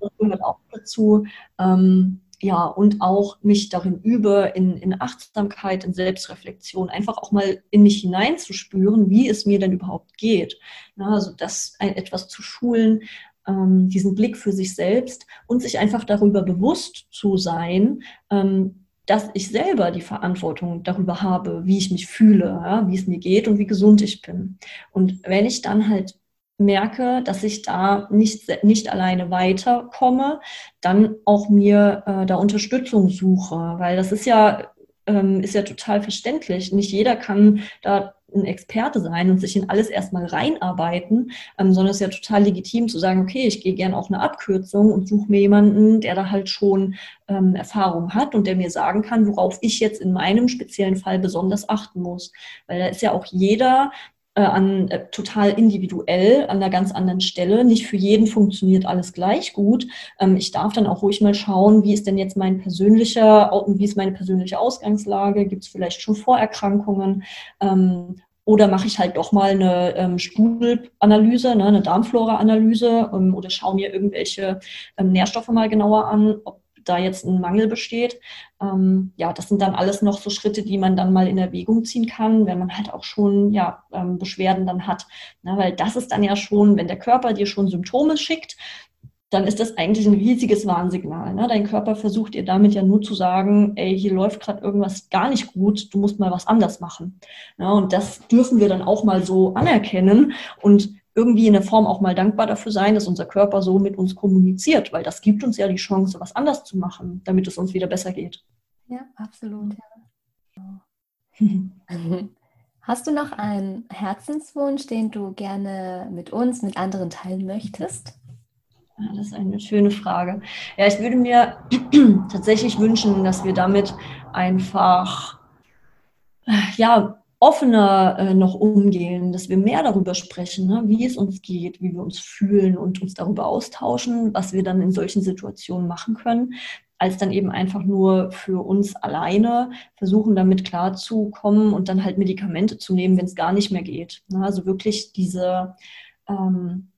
das gehört auch dazu. Ähm, ja, und auch mich darin übe, in, in Achtsamkeit, in Selbstreflexion, einfach auch mal in mich hineinzuspüren, wie es mir denn überhaupt geht. Na, also das ein, etwas zu schulen, ähm, diesen Blick für sich selbst und sich einfach darüber bewusst zu sein, ähm, dass ich selber die Verantwortung darüber habe, wie ich mich fühle, ja, wie es mir geht und wie gesund ich bin. Und wenn ich dann halt merke, dass ich da nicht, nicht alleine weiterkomme, dann auch mir äh, da Unterstützung suche, weil das ist ja, ähm, ist ja total verständlich. Nicht jeder kann da ein Experte sein und sich in alles erstmal reinarbeiten, ähm, sondern es ist ja total legitim zu sagen, okay, ich gehe gerne auf eine Abkürzung und suche mir jemanden, der da halt schon ähm, Erfahrung hat und der mir sagen kann, worauf ich jetzt in meinem speziellen Fall besonders achten muss. Weil da ist ja auch jeder äh, an, äh, total individuell an einer ganz anderen Stelle. Nicht für jeden funktioniert alles gleich gut. Ähm, ich darf dann auch ruhig mal schauen, wie ist denn jetzt mein persönlicher, wie ist meine persönliche Ausgangslage? Gibt es vielleicht schon Vorerkrankungen? Ähm, Oder mache ich halt doch mal eine ähm, Stuhlanalyse, ne, eine Darmflora-Analyse ähm, oder schaue mir irgendwelche ähm, Nährstoffe mal genauer an, ob da jetzt ein Mangel besteht. Ähm, ja, das sind dann alles noch so Schritte, die man dann mal in Erwägung ziehen kann, wenn man halt auch schon ja, ähm, Beschwerden dann hat. Na, weil das ist dann ja schon, wenn der Körper dir schon Symptome schickt, dann ist das eigentlich ein riesiges Warnsignal. Ne? Dein Körper versucht dir damit ja nur zu sagen, ey, hier läuft gerade irgendwas gar nicht gut, du musst mal was anders machen. Ja, und das dürfen wir dann auch mal so anerkennen und irgendwie in der Form auch mal dankbar dafür sein, dass unser Körper so mit uns kommuniziert, weil das gibt uns ja die Chance, was anders zu machen, damit es uns wieder besser geht. Ja, absolut. Ja. Hast du noch einen Herzenswunsch, den du gerne mit uns, mit anderen teilen möchtest? Ja, das ist eine schöne Frage. Ja, ich würde mir tatsächlich wünschen, dass wir damit einfach ja, offener äh, noch umgehen, dass wir mehr darüber sprechen, ne, wie es uns geht, wie wir uns fühlen und uns darüber austauschen, was wir dann in solchen Situationen machen können, als dann eben einfach nur für uns alleine versuchen, damit klarzukommen und dann halt Medikamente zu nehmen, wenn es gar nicht mehr geht. Ne, also wirklich diese ähm,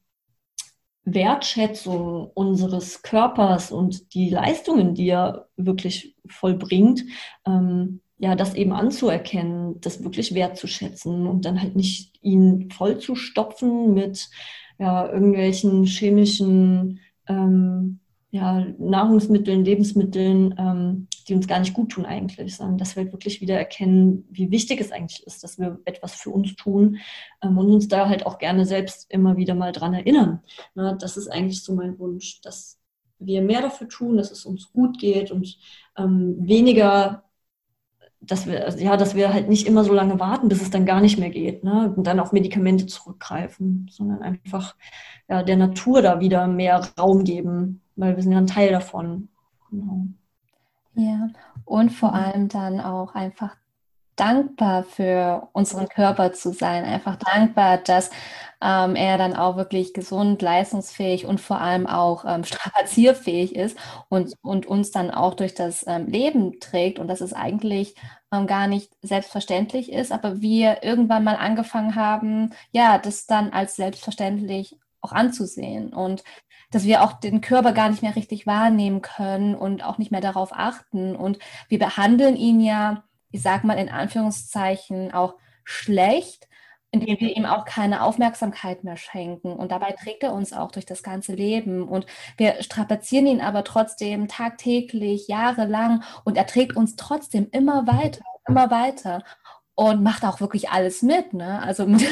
Wertschätzung unseres Körpers und die Leistungen, die er wirklich vollbringt, ähm, ja, das eben anzuerkennen, das wirklich wertzuschätzen und dann halt nicht ihn voll zu stopfen mit ja, irgendwelchen chemischen ähm, ja, Nahrungsmitteln, Lebensmitteln, ähm, die uns gar nicht gut tun eigentlich, sondern dass wir halt wirklich wieder erkennen, wie wichtig es eigentlich ist, dass wir etwas für uns tun ähm, und uns da halt auch gerne selbst immer wieder mal dran erinnern. Ne, das ist eigentlich so mein Wunsch, dass wir mehr dafür tun, dass es uns gut geht und ähm, weniger dass wir, also ja, dass wir halt nicht immer so lange warten, bis es dann gar nicht mehr geht, ne? Und dann auf Medikamente zurückgreifen, sondern einfach ja, der Natur da wieder mehr Raum geben, weil wir sind ja ein Teil davon. Genau. Ja, und vor allem dann auch einfach dankbar für unseren Körper zu sein, einfach dankbar, dass ähm, er dann auch wirklich gesund, leistungsfähig und vor allem auch ähm, strapazierfähig ist und, und uns dann auch durch das ähm, Leben trägt und dass es eigentlich ähm, gar nicht selbstverständlich ist, aber wir irgendwann mal angefangen haben, ja, das dann als selbstverständlich auch anzusehen und dass wir auch den Körper gar nicht mehr richtig wahrnehmen können und auch nicht mehr darauf achten und wir behandeln ihn ja ich sag mal in Anführungszeichen, auch schlecht, indem wir ihm auch keine Aufmerksamkeit mehr schenken. Und dabei trägt er uns auch durch das ganze Leben. Und wir strapazieren ihn aber trotzdem tagtäglich, jahrelang. Und er trägt uns trotzdem immer weiter, immer weiter. Und macht auch wirklich alles mit. Ne? Also mit,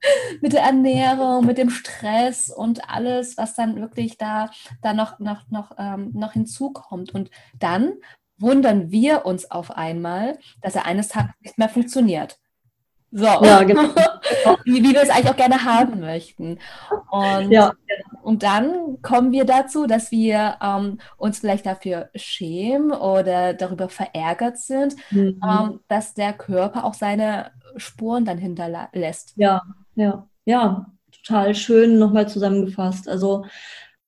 mit der Ernährung, mit dem Stress und alles, was dann wirklich da, da noch, noch, noch, ähm, noch hinzukommt. Und dann wundern wir uns auf einmal, dass er eines Tages nicht mehr funktioniert. So, ja, genau. wie, wie, wir es eigentlich auch gerne haben möchten. Und, ja. und dann kommen wir dazu, dass wir ähm, uns vielleicht dafür schämen oder darüber verärgert sind, mhm. ähm, dass der Körper auch seine Spuren dann hinterlässt. Ja, ja, ja, total schön nochmal zusammengefasst. Also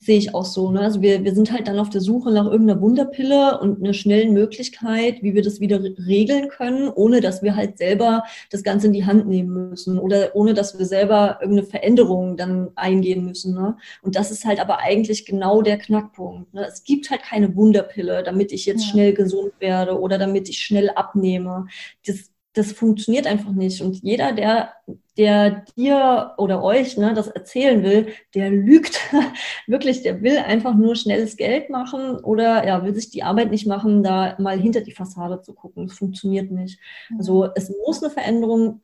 sehe ich auch so. Ne? Also wir, wir sind halt dann auf der Suche nach irgendeiner Wunderpille und einer schnellen Möglichkeit, wie wir das wieder regeln können, ohne dass wir halt selber das Ganze in die Hand nehmen müssen oder ohne dass wir selber irgendeine Veränderung dann eingehen müssen. Ne? Und das ist halt aber eigentlich genau der Knackpunkt. Ne? Es gibt halt keine Wunderpille, damit ich jetzt ja. schnell gesund werde oder damit ich schnell abnehme. Das das funktioniert einfach nicht. Und jeder, der, der dir oder euch ne, das erzählen will, der lügt wirklich, der will einfach nur schnelles Geld machen oder ja, will sich die Arbeit nicht machen, da mal hinter die Fassade zu gucken. Das funktioniert nicht. Mhm. Also es muss eine Veränderung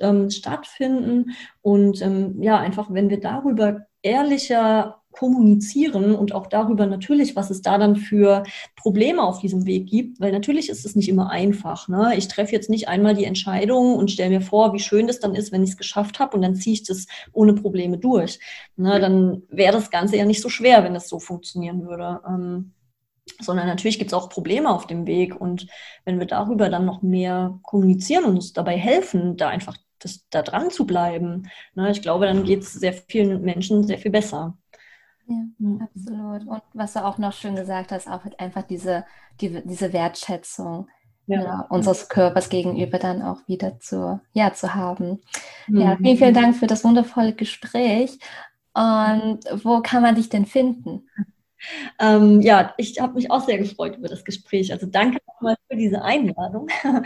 ähm, stattfinden und ähm, ja, einfach, wenn wir darüber ehrlicher kommunizieren und auch darüber natürlich, was es da dann für Probleme auf diesem Weg gibt, weil natürlich ist es nicht immer einfach. Ne? Ich treffe jetzt nicht einmal die Entscheidung und stelle mir vor, wie schön das dann ist, wenn ich es geschafft habe und dann ziehe ich das ohne Probleme durch. Ne? Dann wäre das Ganze ja nicht so schwer, wenn es so funktionieren würde. Ähm, sondern natürlich gibt es auch Probleme auf dem Weg. Und wenn wir darüber dann noch mehr kommunizieren und uns dabei helfen, da einfach das, da dran zu bleiben, ne, ich glaube, dann geht es sehr vielen Menschen sehr viel besser. Ja, mhm. absolut. Und was du auch noch schön gesagt hast, auch halt einfach diese, die, diese Wertschätzung. ja. ja. unseres Körpers gegenüber dann auch wieder zu, ja, zu haben. Mhm. Ja, vielen, vielen Dank für das wundervolle Gespräch. Und wo kann man dich denn finden? Ähm, ja, ich habe mich auch sehr gefreut über das Gespräch. Also danke nochmal für diese Einladung. ähm,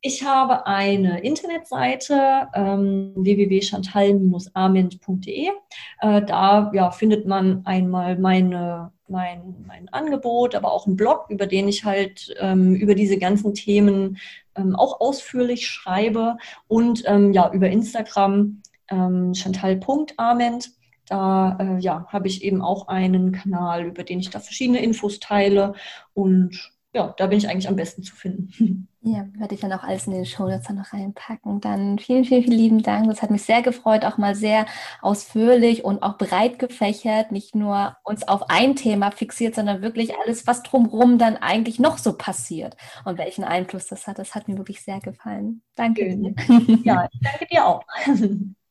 ich habe eine Internetseite ähm, www.chantal-arment.de. Äh, da ja, findet man einmal meine mein, mein Angebot, aber auch ein Blog, über den ich halt ähm, über diese ganzen Themen ähm, auch ausführlich schreibe und ähm, ja, über Instagram ähm, chantal.arment. Da äh, ja, habe ich eben auch einen Kanal, über den ich da verschiedene Infos teile und ja, da bin ich eigentlich am besten zu finden. Ja, werde ich dann auch alles in den Show Notes noch reinpacken. Dann vielen, vielen, vielen lieben Dank. Das hat mich sehr gefreut, auch mal sehr ausführlich und auch breit gefächert, nicht nur uns auf ein Thema fixiert, sondern wirklich alles, was drumherum dann eigentlich noch so passiert und welchen Einfluss das hat. Das hat mir wirklich sehr gefallen. Danke. Schön. Ja, ich danke dir auch.